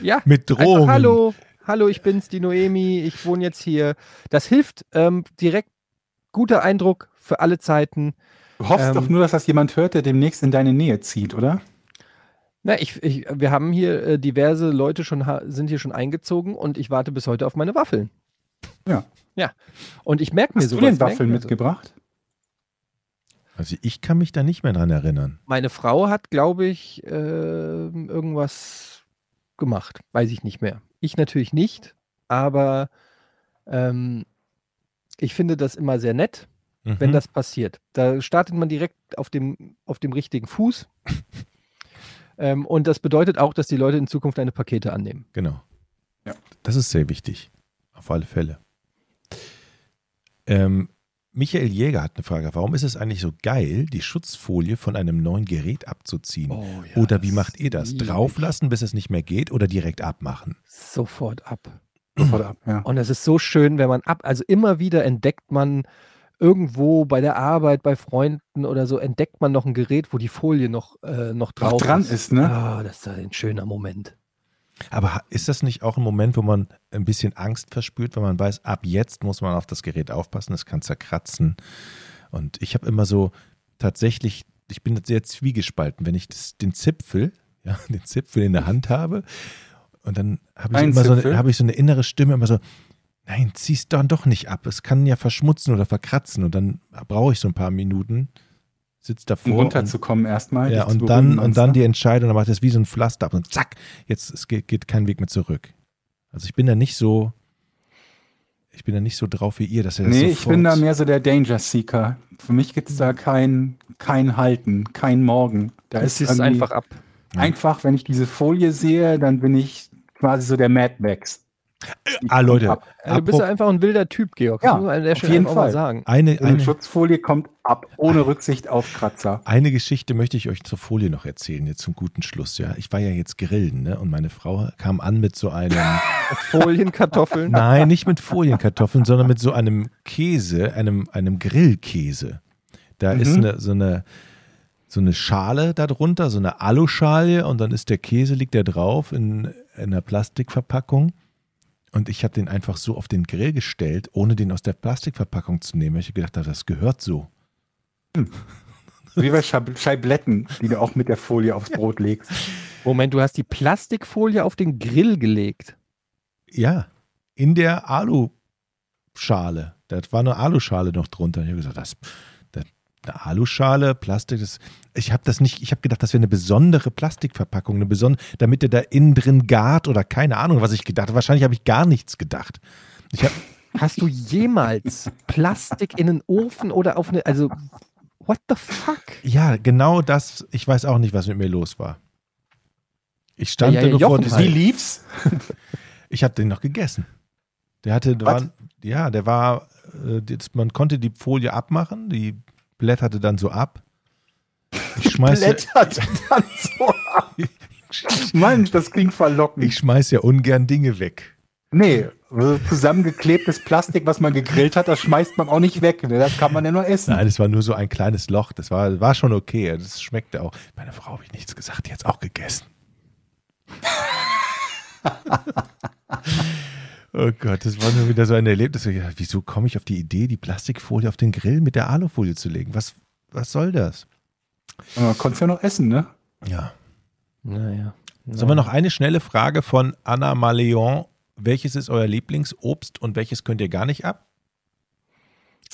Speaker 2: Ja,
Speaker 4: Mit
Speaker 2: einfach,
Speaker 4: Drohungen.
Speaker 2: hallo, hallo, ich bin's, die Noemi, ich wohne jetzt hier. Das hilft ähm, direkt, guter Eindruck für alle Zeiten.
Speaker 3: Du hoffst
Speaker 2: Ähm,
Speaker 3: doch nur, dass das jemand hört, der demnächst in deine Nähe zieht, oder?
Speaker 2: Na, ich, ich, wir haben hier äh, diverse Leute schon, sind hier schon eingezogen und ich warte bis heute auf meine Waffeln.
Speaker 3: Ja.
Speaker 2: Ja. Und ich merke mir
Speaker 3: Hast du den Waffeln
Speaker 2: so.
Speaker 3: mitgebracht?
Speaker 4: Also ich kann mich da nicht mehr dran erinnern.
Speaker 2: Meine Frau hat, glaube ich, äh, irgendwas gemacht. Weiß ich nicht mehr. Ich natürlich nicht, aber ähm, ich finde das immer sehr nett. wenn
Speaker 4: Mhm.
Speaker 2: das passiert. Da startet man direkt auf dem, auf dem richtigen Fuß. ähm, und das bedeutet auch, dass die Leute in Zukunft deine Pakete annehmen.
Speaker 4: Genau.
Speaker 3: Ja.
Speaker 4: Das ist sehr wichtig. Auf alle Fälle. Ähm, Michael Jäger hat eine Frage. Warum ist es eigentlich so geil, die Schutzfolie von einem neuen Gerät abzuziehen?
Speaker 2: Oh ja,
Speaker 4: oder wie macht ihr das? Drauflassen, bis es nicht mehr geht oder direkt abmachen?
Speaker 2: Sofort ab.
Speaker 3: Sofort ab, ja.
Speaker 2: Und es ist so schön, wenn man ab, also immer wieder entdeckt man irgendwo bei der Arbeit, bei Freunden oder so, entdeckt man noch ein Gerät, wo die Folie noch, äh, noch drauf
Speaker 3: Noch dran ist, ne?
Speaker 2: Ah, das ist ein schöner Moment.
Speaker 4: Aber ist das nicht auch ein Moment, wo man ein bisschen Angst verspürt, wenn man weiß, ab jetzt muss man auf das Gerät aufpassen, es kann zerkratzen. Und ich habe immer so tatsächlich, ich bin sehr zwiegespalten, wenn ich das, den Zipfel, ja, den Zipfel in der Hand habe und dann habe ich
Speaker 3: Ein
Speaker 4: immer so eine, habe ich so eine innere Stimme immer so, nein, zieh's dann doch nicht ab. Es kann ja verschmutzen oder verkratzen und dann brauche ich so ein paar Minuten, sitz
Speaker 3: Um
Speaker 4: davor und,
Speaker 3: runterzukommen erstmal.
Speaker 4: ja, und dann, und dann die Entscheidung, dann macht es wie so ein Pflaster ab und zack, jetzt es geht, geht kein Weg mehr zurück. Also ich bin da nicht so, ich bin da nicht so drauf wie ihr, dass er das
Speaker 3: Nee, ich bin da mehr so der Danger Seeker. Für mich gibt es da kein, kein Halten, kein Morgen. Da
Speaker 2: Es
Speaker 3: ist irgendwie-
Speaker 2: einfach ab.
Speaker 3: einfach, wenn ich diese Folie sehe, dann bin ich quasi so der Mad Max.
Speaker 4: Ah, Leute,
Speaker 3: Ab.
Speaker 2: Also, du bist ja einfach ein wilder Typ, Georg.
Speaker 3: Ja, auf jeden Fall.
Speaker 2: sagen.
Speaker 4: eine,
Speaker 3: eine
Speaker 4: eine,
Speaker 3: Schutzfolie kommt ab, ohne Rücksicht auf Kratzer.
Speaker 4: eine Geschichte möchte ich euch zur Folie noch erzählen, jetzt zum guten Schluss. Ja, Ich war ja jetzt grillen, ne? Und meine Frau kam an mit so einem,
Speaker 2: Folienkartoffeln.
Speaker 4: nein, nicht mit Folienkartoffeln, sondern mit so einem Käse, einem, einem Grillkäse. Da ist
Speaker 3: Mhm.
Speaker 4: eine, so eine, so eine Schale darunter, so eine Aluschale und dann ist der Käse, liegt da drauf in, in einer Plastikverpackung. Und ich habe den einfach so auf den Grill gestellt, ohne den aus der Plastikverpackung zu nehmen. weil Ich gedacht habe, das gehört so.
Speaker 3: Wie bei Schab- Scheibletten, die du auch mit der Folie aufs Brot legst.
Speaker 2: Moment, du hast die Plastikfolie auf den Grill gelegt.
Speaker 4: Ja, in der Aluschale. Da war eine Aluschale noch drunter. Ich habe gesagt, das, das eine Aluschale, Plastik, das, ich habe das nicht, ich habe gedacht, das wäre eine besondere Plastikverpackung, eine besondere, damit der da innen drin gart oder keine Ahnung, was ich gedacht habe. Wahrscheinlich habe ich gar nichts gedacht. Ich habe
Speaker 2: Hast du jemals Plastik in den Ofen oder auf eine, also, what the fuck?
Speaker 4: Ja, genau das. Ich weiß auch nicht, was mit mir los war. Ich stand
Speaker 2: Ja,
Speaker 4: da
Speaker 2: ja,
Speaker 4: nur vor diesem.
Speaker 3: Wie lief's?
Speaker 4: Ich habe den noch gegessen. Der hatte, war, ja, der war, äh, man konnte die Folie abmachen, die blätterte dann so ab. Ich schmeiß, ja,
Speaker 3: Blättert dann so ab. Mann, das klingt verlockend.
Speaker 4: ich schmeiß ja ungern Dinge weg.
Speaker 3: nee, so zusammengeklebtes Plastik, was man gegrillt hat, das schmeißt man auch nicht weg. Ne? Das kann man ja nur essen.
Speaker 4: Nein, das war nur so ein kleines Loch. Das war, war schon okay. Das schmeckte auch. Meine Frau habe ich nichts gesagt, die hat es auch gegessen. oh Gott, das war nur wieder so ein Erlebnis. Ja, wieso komme ich auf die Idee, die Plastikfolie auf den Grill mit der Alufolie zu legen? Was, was soll das?
Speaker 3: Aber Man konnte es ja noch essen, ne?
Speaker 4: Ja.
Speaker 2: Naja.
Speaker 4: Sollen wir noch eine schnelle Frage von Anna Maleon? Welches ist euer Lieblingsobst und welches könnt ihr gar nicht ab?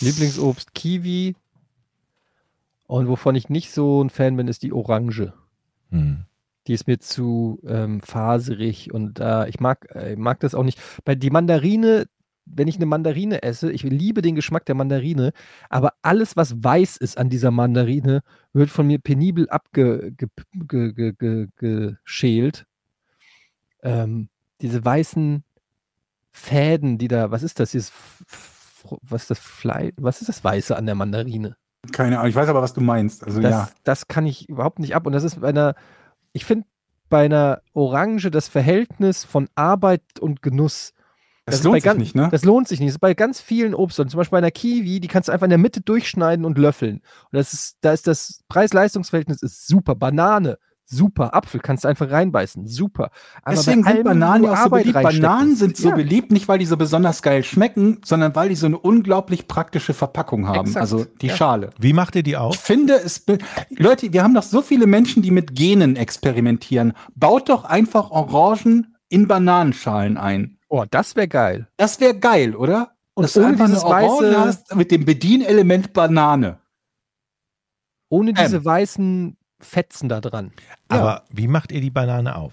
Speaker 2: Lieblingsobst Kiwi. Und wovon ich nicht so ein Fan bin, ist die Orange.
Speaker 4: Hm.
Speaker 2: Die ist mir zu ähm, faserig und äh, ich mag, äh, mag das auch nicht. Bei die Mandarine, wenn ich eine Mandarine esse, ich liebe den Geschmack der Mandarine, aber alles, was weiß ist an dieser Mandarine, wird von mir penibel abgeschält. Ge, ge, ge, ge, geschält. ähm, diese weißen Fäden, die da, was ist das? Dieses, was ist das Fleisch? Was ist das Weiße an der Mandarine?
Speaker 3: Keine Ahnung, ich weiß aber, was du meinst. Also
Speaker 2: Das,
Speaker 3: ja.
Speaker 2: das kann ich überhaupt nicht ab. Und das ist bei einer, ich finde bei einer Orange das Verhältnis von Arbeit und Genuss,
Speaker 3: Das,
Speaker 2: das
Speaker 3: lohnt sich
Speaker 2: ganz-
Speaker 3: nicht, ne?
Speaker 2: das lohnt sich nicht. Das ist bei ganz vielen Obstsorten, zum Beispiel bei einer Kiwi, die kannst du einfach in der Mitte durchschneiden und löffeln. Und das ist, da ist das Preis-Leistungs-Verhältnis ist super. Banane, super. Apfel kannst du einfach reinbeißen, super. Aber
Speaker 3: Deswegen sind Bananen ja auch so beliebt. Bananen sind so
Speaker 2: Ja.
Speaker 3: beliebt, nicht weil die so besonders geil schmecken, sondern weil die so eine unglaublich praktische Verpackung haben.
Speaker 2: Exakt,
Speaker 3: Also die
Speaker 2: ja.
Speaker 3: Schale.
Speaker 4: Wie macht ihr die
Speaker 3: Ich
Speaker 4: auf?
Speaker 3: finde es. Leute, wir haben doch so viele Menschen, die mit Genen experimentieren. Baut doch einfach Orangen in Bananenschalen ein.
Speaker 2: Oh, das wäre geil.
Speaker 3: Das wäre geil, oder?
Speaker 2: Und
Speaker 3: Dass
Speaker 2: ohne dieses weiße-
Speaker 3: hast mit dem Bedienelement Banane.
Speaker 2: Ohne diese
Speaker 3: Ähm.
Speaker 2: weißen Fetzen da dran.
Speaker 4: Aber wie macht ihr die Banane auf?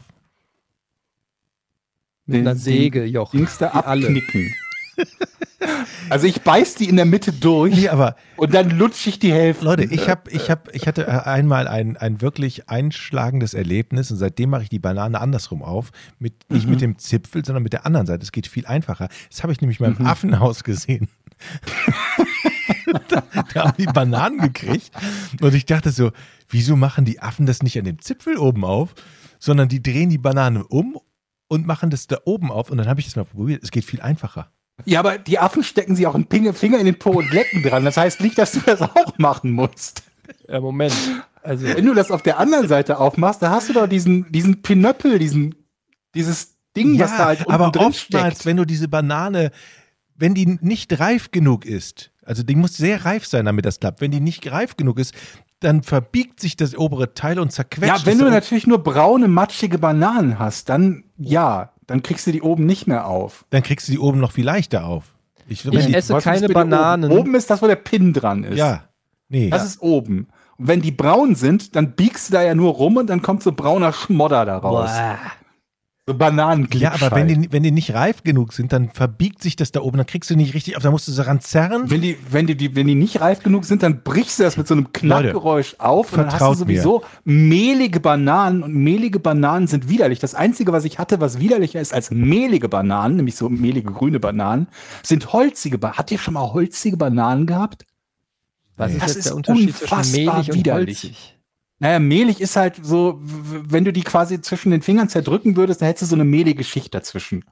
Speaker 2: Mit einer Säge, Joch.
Speaker 3: Dings da
Speaker 2: Wie alle.
Speaker 3: abknicken. Also ich beiß die in der Mitte durch
Speaker 4: Nee, aber
Speaker 3: und dann lutsche ich die Hälfte.
Speaker 4: Leute, ich habe, ich habe, ich hatte äh, einmal ein, ein wirklich einschlagendes Erlebnis und seitdem mache ich die Banane andersrum auf. Mit, nicht mit dem Zipfel, sondern mit der anderen Seite. Es geht viel einfacher. Das habe ich nämlich mal im Affenhaus gesehen. da, da haben die Bananen gekriegt und ich dachte so, wieso machen die Affen das nicht an dem Zipfel oben auf, sondern die drehen die Banane um und machen das da oben auf und dann habe ich das mal probiert. Es geht viel einfacher.
Speaker 3: Ja, aber die Affen stecken sich auch einen Finger in den Po und lecken dran. Das heißt nicht, dass du das auch machen musst.
Speaker 2: Ja, Moment. Also,
Speaker 3: Wenn du das auf der anderen Seite aufmachst, da hast du doch diesen, diesen Pinöppel, diesen, dieses Ding, was da halt unten
Speaker 4: aber
Speaker 3: drin
Speaker 4: oftmals,
Speaker 3: steckt.
Speaker 4: wenn du diese Banane, wenn die nicht reif genug ist, also die muss sehr reif sein, damit das klappt. Wenn die nicht reif genug ist, dann verbiegt sich das obere Teil und zerquetscht.
Speaker 3: Ja, wenn
Speaker 4: es
Speaker 3: du natürlich nur braune, matschige Bananen hast, dann ja, dann kriegst du die oben nicht mehr auf.
Speaker 4: dann kriegst du die oben noch viel leichter auf. Ich, wenn
Speaker 2: Ich
Speaker 4: die,
Speaker 2: esse keine Bananen.
Speaker 3: Oben? oben ist das, wo der Pin dran ist.
Speaker 4: ja, nee.
Speaker 3: Das ist oben. Und wenn die braun sind, dann biegst du da ja nur rum und dann kommt so brauner Schmodder da raus.
Speaker 2: boah.
Speaker 3: So Bananenglitsch.
Speaker 4: ja, aber wenn die, wenn die nicht reif genug sind, dann verbiegt sich das da oben, dann kriegst du nicht richtig auf, dann musst du so ran zerren.
Speaker 3: Wenn die, wenn, die, die, wenn die nicht reif genug sind, dann brichst du das mit so einem Knackgeräusch auf und dann hast du sowieso mehlige Bananen und mehlige Bananen sind widerlich. Das Einzige, was ich hatte, was widerlicher ist als mehlige Bananen, nämlich so mehlige grüne Bananen, sind holzige Bananen. Habt ihr schon mal holzige Bananen gehabt?
Speaker 2: Was ist
Speaker 3: Das
Speaker 2: jetzt
Speaker 3: ist
Speaker 2: der Unterschied zwischen
Speaker 3: unfassbar
Speaker 2: mehlig und
Speaker 3: widerlich.
Speaker 2: holzig?
Speaker 3: Naja, mehlig ist halt so, wenn du die quasi zwischen den Fingern zerdrücken würdest, dann hättest du so eine mehlige Schicht dazwischen.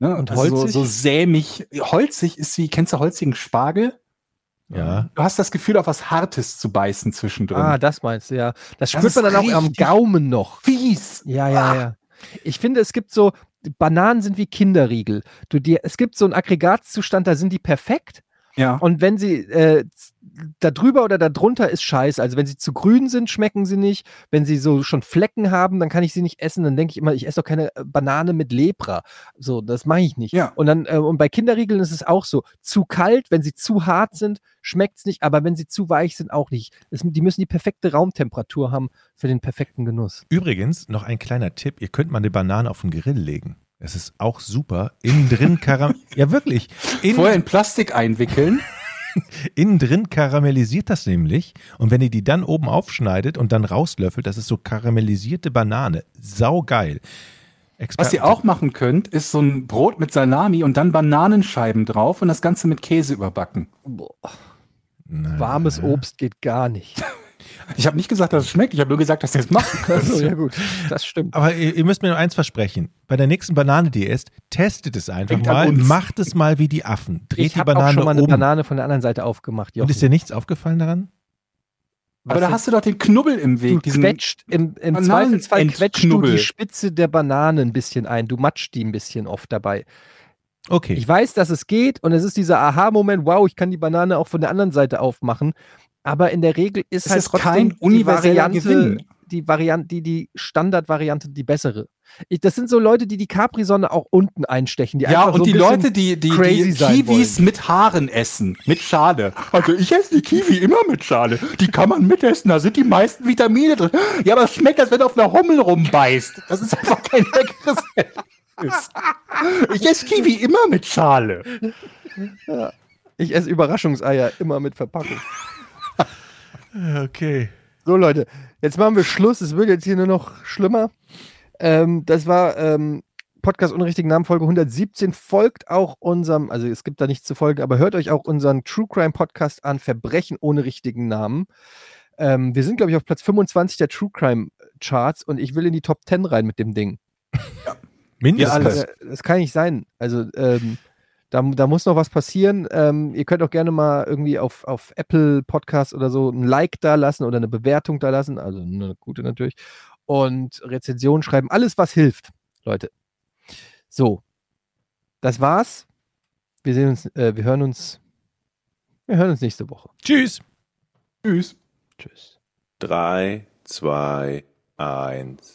Speaker 3: Ne?
Speaker 2: Und
Speaker 3: Also
Speaker 2: holzig?
Speaker 3: So, so sämig. Holzig ist wie, kennst du holzigen Spargel?
Speaker 4: ja.
Speaker 3: Du hast das Gefühl, auf was Hartes zu beißen zwischendrin.
Speaker 2: Ah, das meinst du, ja. Das
Speaker 3: Das
Speaker 2: spürt man dann auch am Gaumen noch.
Speaker 3: fies.
Speaker 2: Ja, ja, ja. Ich finde, es gibt so, Bananen sind wie Kinderriegel. Du, die, es gibt so einen Aggregatzustand, da sind die perfekt.
Speaker 3: Ja.
Speaker 2: Und wenn sie äh, da drüber oder da drunter ist scheiße. Also wenn sie zu grün sind, schmecken sie nicht. Wenn sie so schon Flecken haben, dann kann ich sie nicht essen. Dann denke ich immer, ich esse doch keine äh, Banane mit Lepra. So, das mache ich nicht.
Speaker 3: Ja.
Speaker 2: Und dann, äh, und bei Kinderriegeln ist es auch so. Zu kalt, wenn sie zu hart sind, schmeckt es nicht, aber wenn sie zu weich sind, auch nicht. Es, die müssen die perfekte Raumtemperatur haben für den perfekten Genuss.
Speaker 4: Übrigens, noch ein kleiner Tipp, ihr könnt mal eine Banane auf den Grill legen. Es ist auch super. Innen drin Karam Ja, wirklich. Innen,
Speaker 3: Vorher in Plastik einwickeln.
Speaker 4: innen drin karamellisiert das nämlich. Und wenn ihr die dann oben aufschneidet und dann rauslöffelt, das ist so karamellisierte Banane. Saugeil.
Speaker 3: Was ihr auch machen könnt, ist so ein Brot mit Salami und dann Bananenscheiben drauf und das Ganze mit Käse überbacken.
Speaker 4: Nein.
Speaker 2: Warmes Obst geht gar nicht.
Speaker 3: Ich habe nicht gesagt, dass es schmeckt, ich habe nur gesagt, dass ihr es machen könnt.
Speaker 2: Also, ja gut, das stimmt.
Speaker 4: Aber ihr, ihr müsst mir nur eins versprechen. Bei der nächsten Banane, die ihr esst, testet es einfach
Speaker 3: Denkt
Speaker 4: mal.
Speaker 3: uns.
Speaker 4: Macht es mal wie die Affen. Dreht
Speaker 2: Ich
Speaker 4: die
Speaker 2: habe auch
Speaker 4: Banane
Speaker 2: schon mal eine
Speaker 4: um.
Speaker 2: Banane von der anderen Seite aufgemacht.
Speaker 4: Und
Speaker 2: Jochen.
Speaker 4: ist dir nichts aufgefallen daran?
Speaker 3: Aber da hast du doch den Knubbel im
Speaker 2: du
Speaker 3: Weg. Diesen,
Speaker 2: quetscht, im, im Zweifelsfall quetscht du die Spitze der Banane ein bisschen ein. Du matschst die ein bisschen oft dabei.
Speaker 4: Okay.
Speaker 2: Ich weiß, dass es geht und es ist dieser Aha-Moment, wow, ich kann die Banane auch von der anderen Seite aufmachen. Aber in der Regel ist
Speaker 3: Es
Speaker 2: halt
Speaker 3: ist
Speaker 2: trotzdem
Speaker 3: kein
Speaker 2: die Variante,
Speaker 3: Gewinn.
Speaker 2: die Variante, die, die Standardvariante die bessere. Ich, das sind so Leute, die die Capri-Sonne auch unten einstechen. Die
Speaker 3: ja,
Speaker 2: einfach
Speaker 3: und
Speaker 2: so ein
Speaker 3: die Leute, die, die, die Kiwis mit Haaren essen, mit Schale. Also ich esse die Kiwi immer mit Schale. Die kann man mitessen, da sind die meisten Vitamine drin. Ja, aber es schmeckt, als wenn du auf einer Hummel rumbeißt. Das ist einfach kein leckeres Erlebnis. Ich esse Kiwi immer mit Schale.
Speaker 2: Ich esse Überraschungseier immer mit Verpackung.
Speaker 4: Okay.
Speaker 2: So, Leute, jetzt machen wir Schluss. Es wird jetzt hier nur noch schlimmer. Ähm, das war ähm, Podcast ohne richtigen Namen, Folge 117. Folgt auch unserem, also es gibt da nichts zu folgen, aber hört euch auch unseren True Crime Podcast an, Verbrechen ohne richtigen Namen. Ähm, wir sind, glaube ich, auf Platz 25 der True Crime Charts und ich will in die Top 10 rein mit dem Ding.
Speaker 4: Mindestens.
Speaker 3: alles.
Speaker 2: Äh, Das kann nicht sein. Also, ähm, da, da muss noch was passieren. Ähm, ihr könnt auch gerne mal irgendwie auf, auf Apple Podcast oder so ein Like da lassen oder eine Bewertung da lassen. Also eine gute natürlich. Und Rezension schreiben. Alles, was hilft, Leute. So. Das war's. Wir sehen uns, äh, wir hören uns, wir hören uns nächste Woche.
Speaker 4: Tschüss.
Speaker 3: Tschüss.
Speaker 2: Tschüss.
Speaker 6: 3, 2, 1.